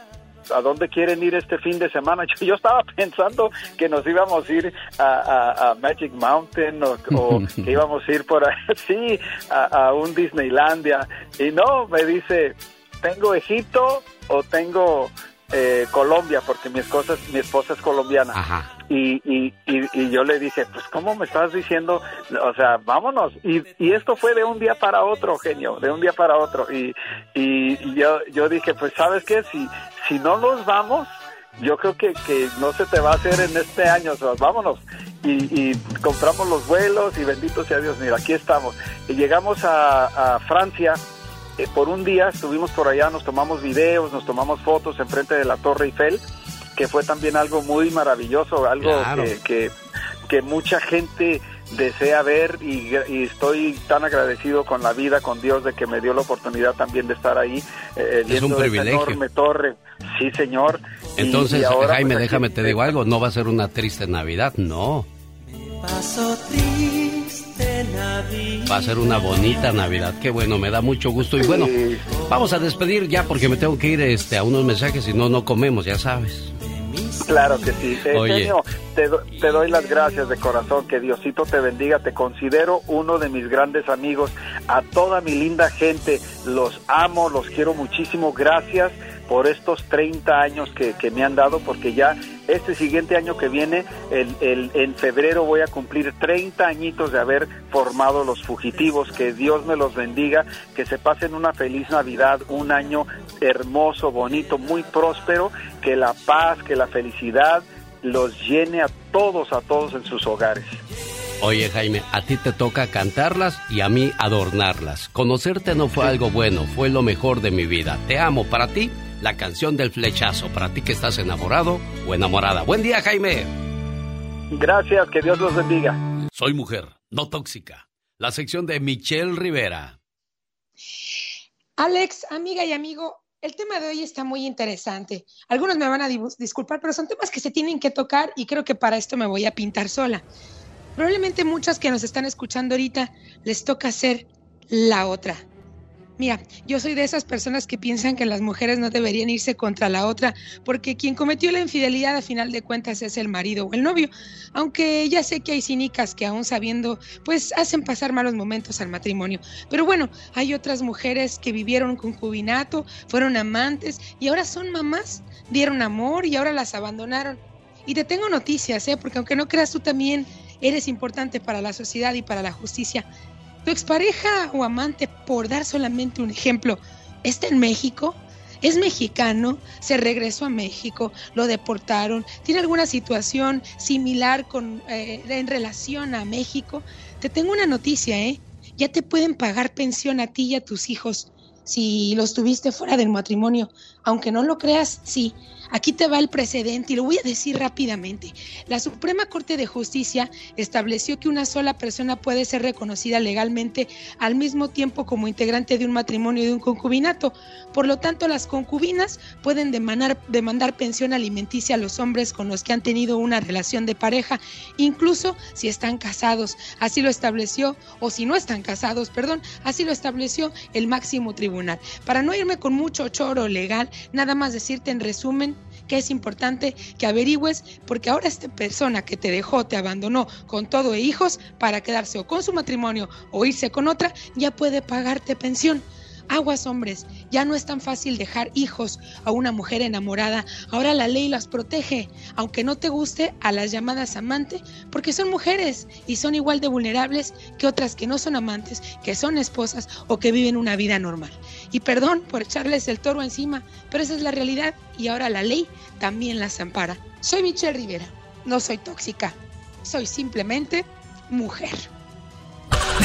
¿a dónde quieren ir este fin de semana? [laughs] Yo, estaba pensando que nos íbamos a ir a, Magic Mountain o, [laughs] que íbamos a ir por ahí, [laughs] sí, a, un Disneylandia. Y no, me dice, ¿tengo Egipto o tengo eh, Colombia? Porque mi esposa, mi esposa es colombiana. Y, y, y, yo le dije, pues ¿cómo me estás diciendo? O sea, vámonos. Y, y esto fue de un día para otro, genio, de un día para otro. Y, y yo, yo dije, pues sabes qué, si, si no nos vamos, yo creo que, que no se te va a hacer en este año, o sea, vámonos. Y, compramos los vuelos y bendito sea Dios, mira, aquí estamos. Y llegamos a, Francia eh, por un día, estuvimos por allá, nos tomamos videos, nos tomamos fotos enfrente de la Torre Eiffel, que fue también algo muy maravilloso, algo que, que, mucha gente desea ver y, estoy tan agradecido con la vida, con Dios, de que me dio la oportunidad también de estar ahí. Eh, es un privilegio. enorme torre. Sí, señor. Entonces, Jaime, pues, déjame te digo algo, no va a ser una triste Navidad, no. Va a ser una bonita Navidad. Qué bueno, me da mucho gusto. Y bueno, vamos a despedir ya porque me tengo que ir este, a unos mensajes, si no, no comemos, ya sabes. Claro que sí. Eh, te, te, doy las gracias de corazón, que Diosito te bendiga, te considero uno de mis grandes amigos, a toda mi linda gente, los amo, los quiero muchísimo, gracias por estos 30 años que, me han dado, porque ya este siguiente año que viene, el, el, en febrero voy a cumplir 30 añitos de haber formado los fugitivos, que Dios me los bendiga, que se pasen una feliz Navidad, un año hermoso, bonito, muy próspero, que la paz, que la felicidad los llene a todos, a todos en sus hogares. Oye Jaime, a ti te toca cantarlas y a mí adornarlas. Conocerte no fue algo bueno, fue lo mejor de mi vida. Te amo para ti la canción del flechazo para ti que estás enamorado o enamorada. Buen día, Jaime. Gracias, que Dios los bendiga. Soy mujer, no tóxica. La sección de Michelle Rivera. Alex, amiga y amigo, el tema de hoy está muy interesante. Algunos me van a disculpar, pero son temas que se tienen que tocar y creo que para esto me voy a pintar sola. Probablemente muchas que nos están escuchando ahorita les toca ser la otra. Mira, yo soy de esas personas que piensan que las mujeres no deberían irse contra la otra, porque quien cometió la infidelidad a final de cuentas es el marido o el novio, aunque ya sé que hay cínicas que aún sabiendo, pues hacen pasar malos momentos al matrimonio. Pero bueno, hay otras mujeres que vivieron concubinato, fueron amantes y ahora son mamás, dieron amor y ahora las abandonaron. Y te tengo noticias, ¿eh? porque aunque no creas tú también eres importante para la sociedad y para la justicia. Tu expareja o amante, por dar solamente un ejemplo, está en México, es mexicano, se regresó a México, lo deportaron, tiene alguna situación similar con, eh, en relación a México. Te tengo una noticia, ¿eh? Ya te pueden pagar pensión a ti y a tus hijos si los tuviste fuera del matrimonio. Aunque no lo creas, sí. Aquí te va el precedente y lo voy a decir rápidamente. La Suprema Corte de Justicia estableció que una sola persona puede ser reconocida legalmente al mismo tiempo como integrante de un matrimonio y de un concubinato. Por lo tanto, las concubinas pueden demandar, demandar pensión alimenticia a los hombres con los que han tenido una relación de pareja, incluso si están casados. Así lo estableció, o si no están casados, perdón, así lo estableció el máximo tribunal. Para no irme con mucho choro legal, nada más decirte en resumen que es importante que averigües porque ahora esta persona que te dejó, te abandonó con todo e hijos para quedarse o con su matrimonio o irse con otra, ya puede pagarte pensión. Aguas hombres, ya no es tan fácil dejar hijos a una mujer enamorada. Ahora la ley las protege, aunque no te guste a las llamadas amantes, porque son mujeres y son igual de vulnerables que otras que no son amantes, que son esposas o que viven una vida normal. Y perdón por echarles el toro encima, pero esa es la realidad y ahora la ley también las ampara. Soy Michelle Rivera, no soy tóxica, soy simplemente mujer.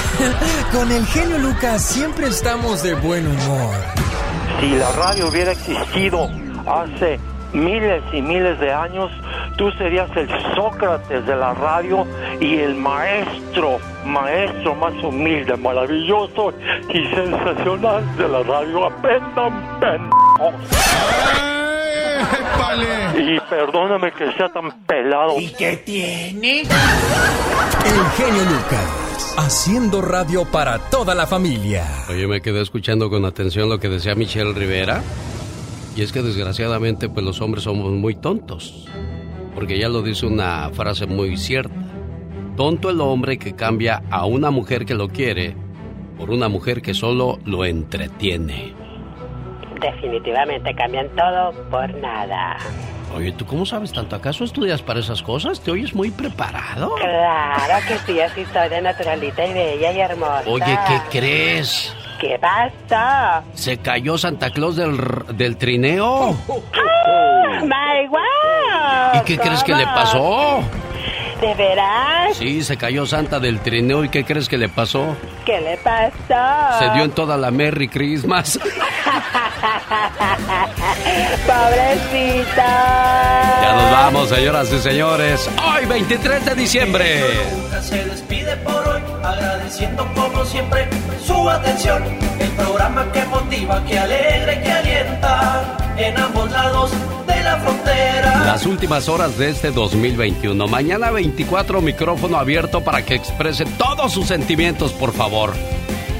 [laughs] Con el genio Lucas siempre estamos de buen humor. Si la radio hubiera existido hace miles y miles de años, tú serías el Sócrates de la radio y el maestro, maestro más humilde, maravilloso y sensacional de la radio. Aprendan, pendejos. Y perdóname que sea tan pelado. ¿Y qué tiene? El genio Lucas, haciendo radio para toda la familia. Oye, me quedé escuchando con atención lo que decía Michelle Rivera. Y es que desgraciadamente, pues los hombres somos muy tontos. Porque ella lo dice una frase muy cierta. Tonto el hombre que cambia a una mujer que lo quiere por una mujer que solo lo entretiene definitivamente cambian todo por nada. Oye, ¿tú cómo sabes tanto? ¿Acaso estudias para esas cosas? ¿Te oyes muy preparado? Claro que sí, así soy de naturalita y bella y hermosa. Oye, ¿qué crees? ¿Qué pasa? ¿Se cayó Santa Claus del, del trineo? ¡Ah! ¡My wow! ¿Y qué crees que le pasó? ¿De veras? Sí, se cayó Santa del trineo. ¿Y qué crees que le pasó? ¿Qué le pasó? Se dio en toda la Merry Christmas. [laughs] Pobrecita. Ya nos vamos, señoras y señores. Hoy, 23 de diciembre. se despide por hoy, agradeciendo como siempre su atención. El programa que motiva, que alegra y que alienta en ambos lados de la frontera. Las últimas horas de este 2021. Mañana 24, micrófono abierto para que exprese todos sus sentimientos, por favor.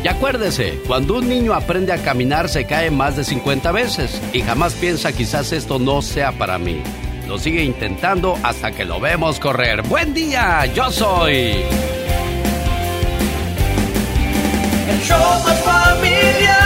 Y acuérdese, cuando un niño aprende a caminar se cae más de 50 veces y jamás piensa quizás esto no sea para mí. Lo sigue intentando hasta que lo vemos correr. Buen día, yo soy... El show más familiar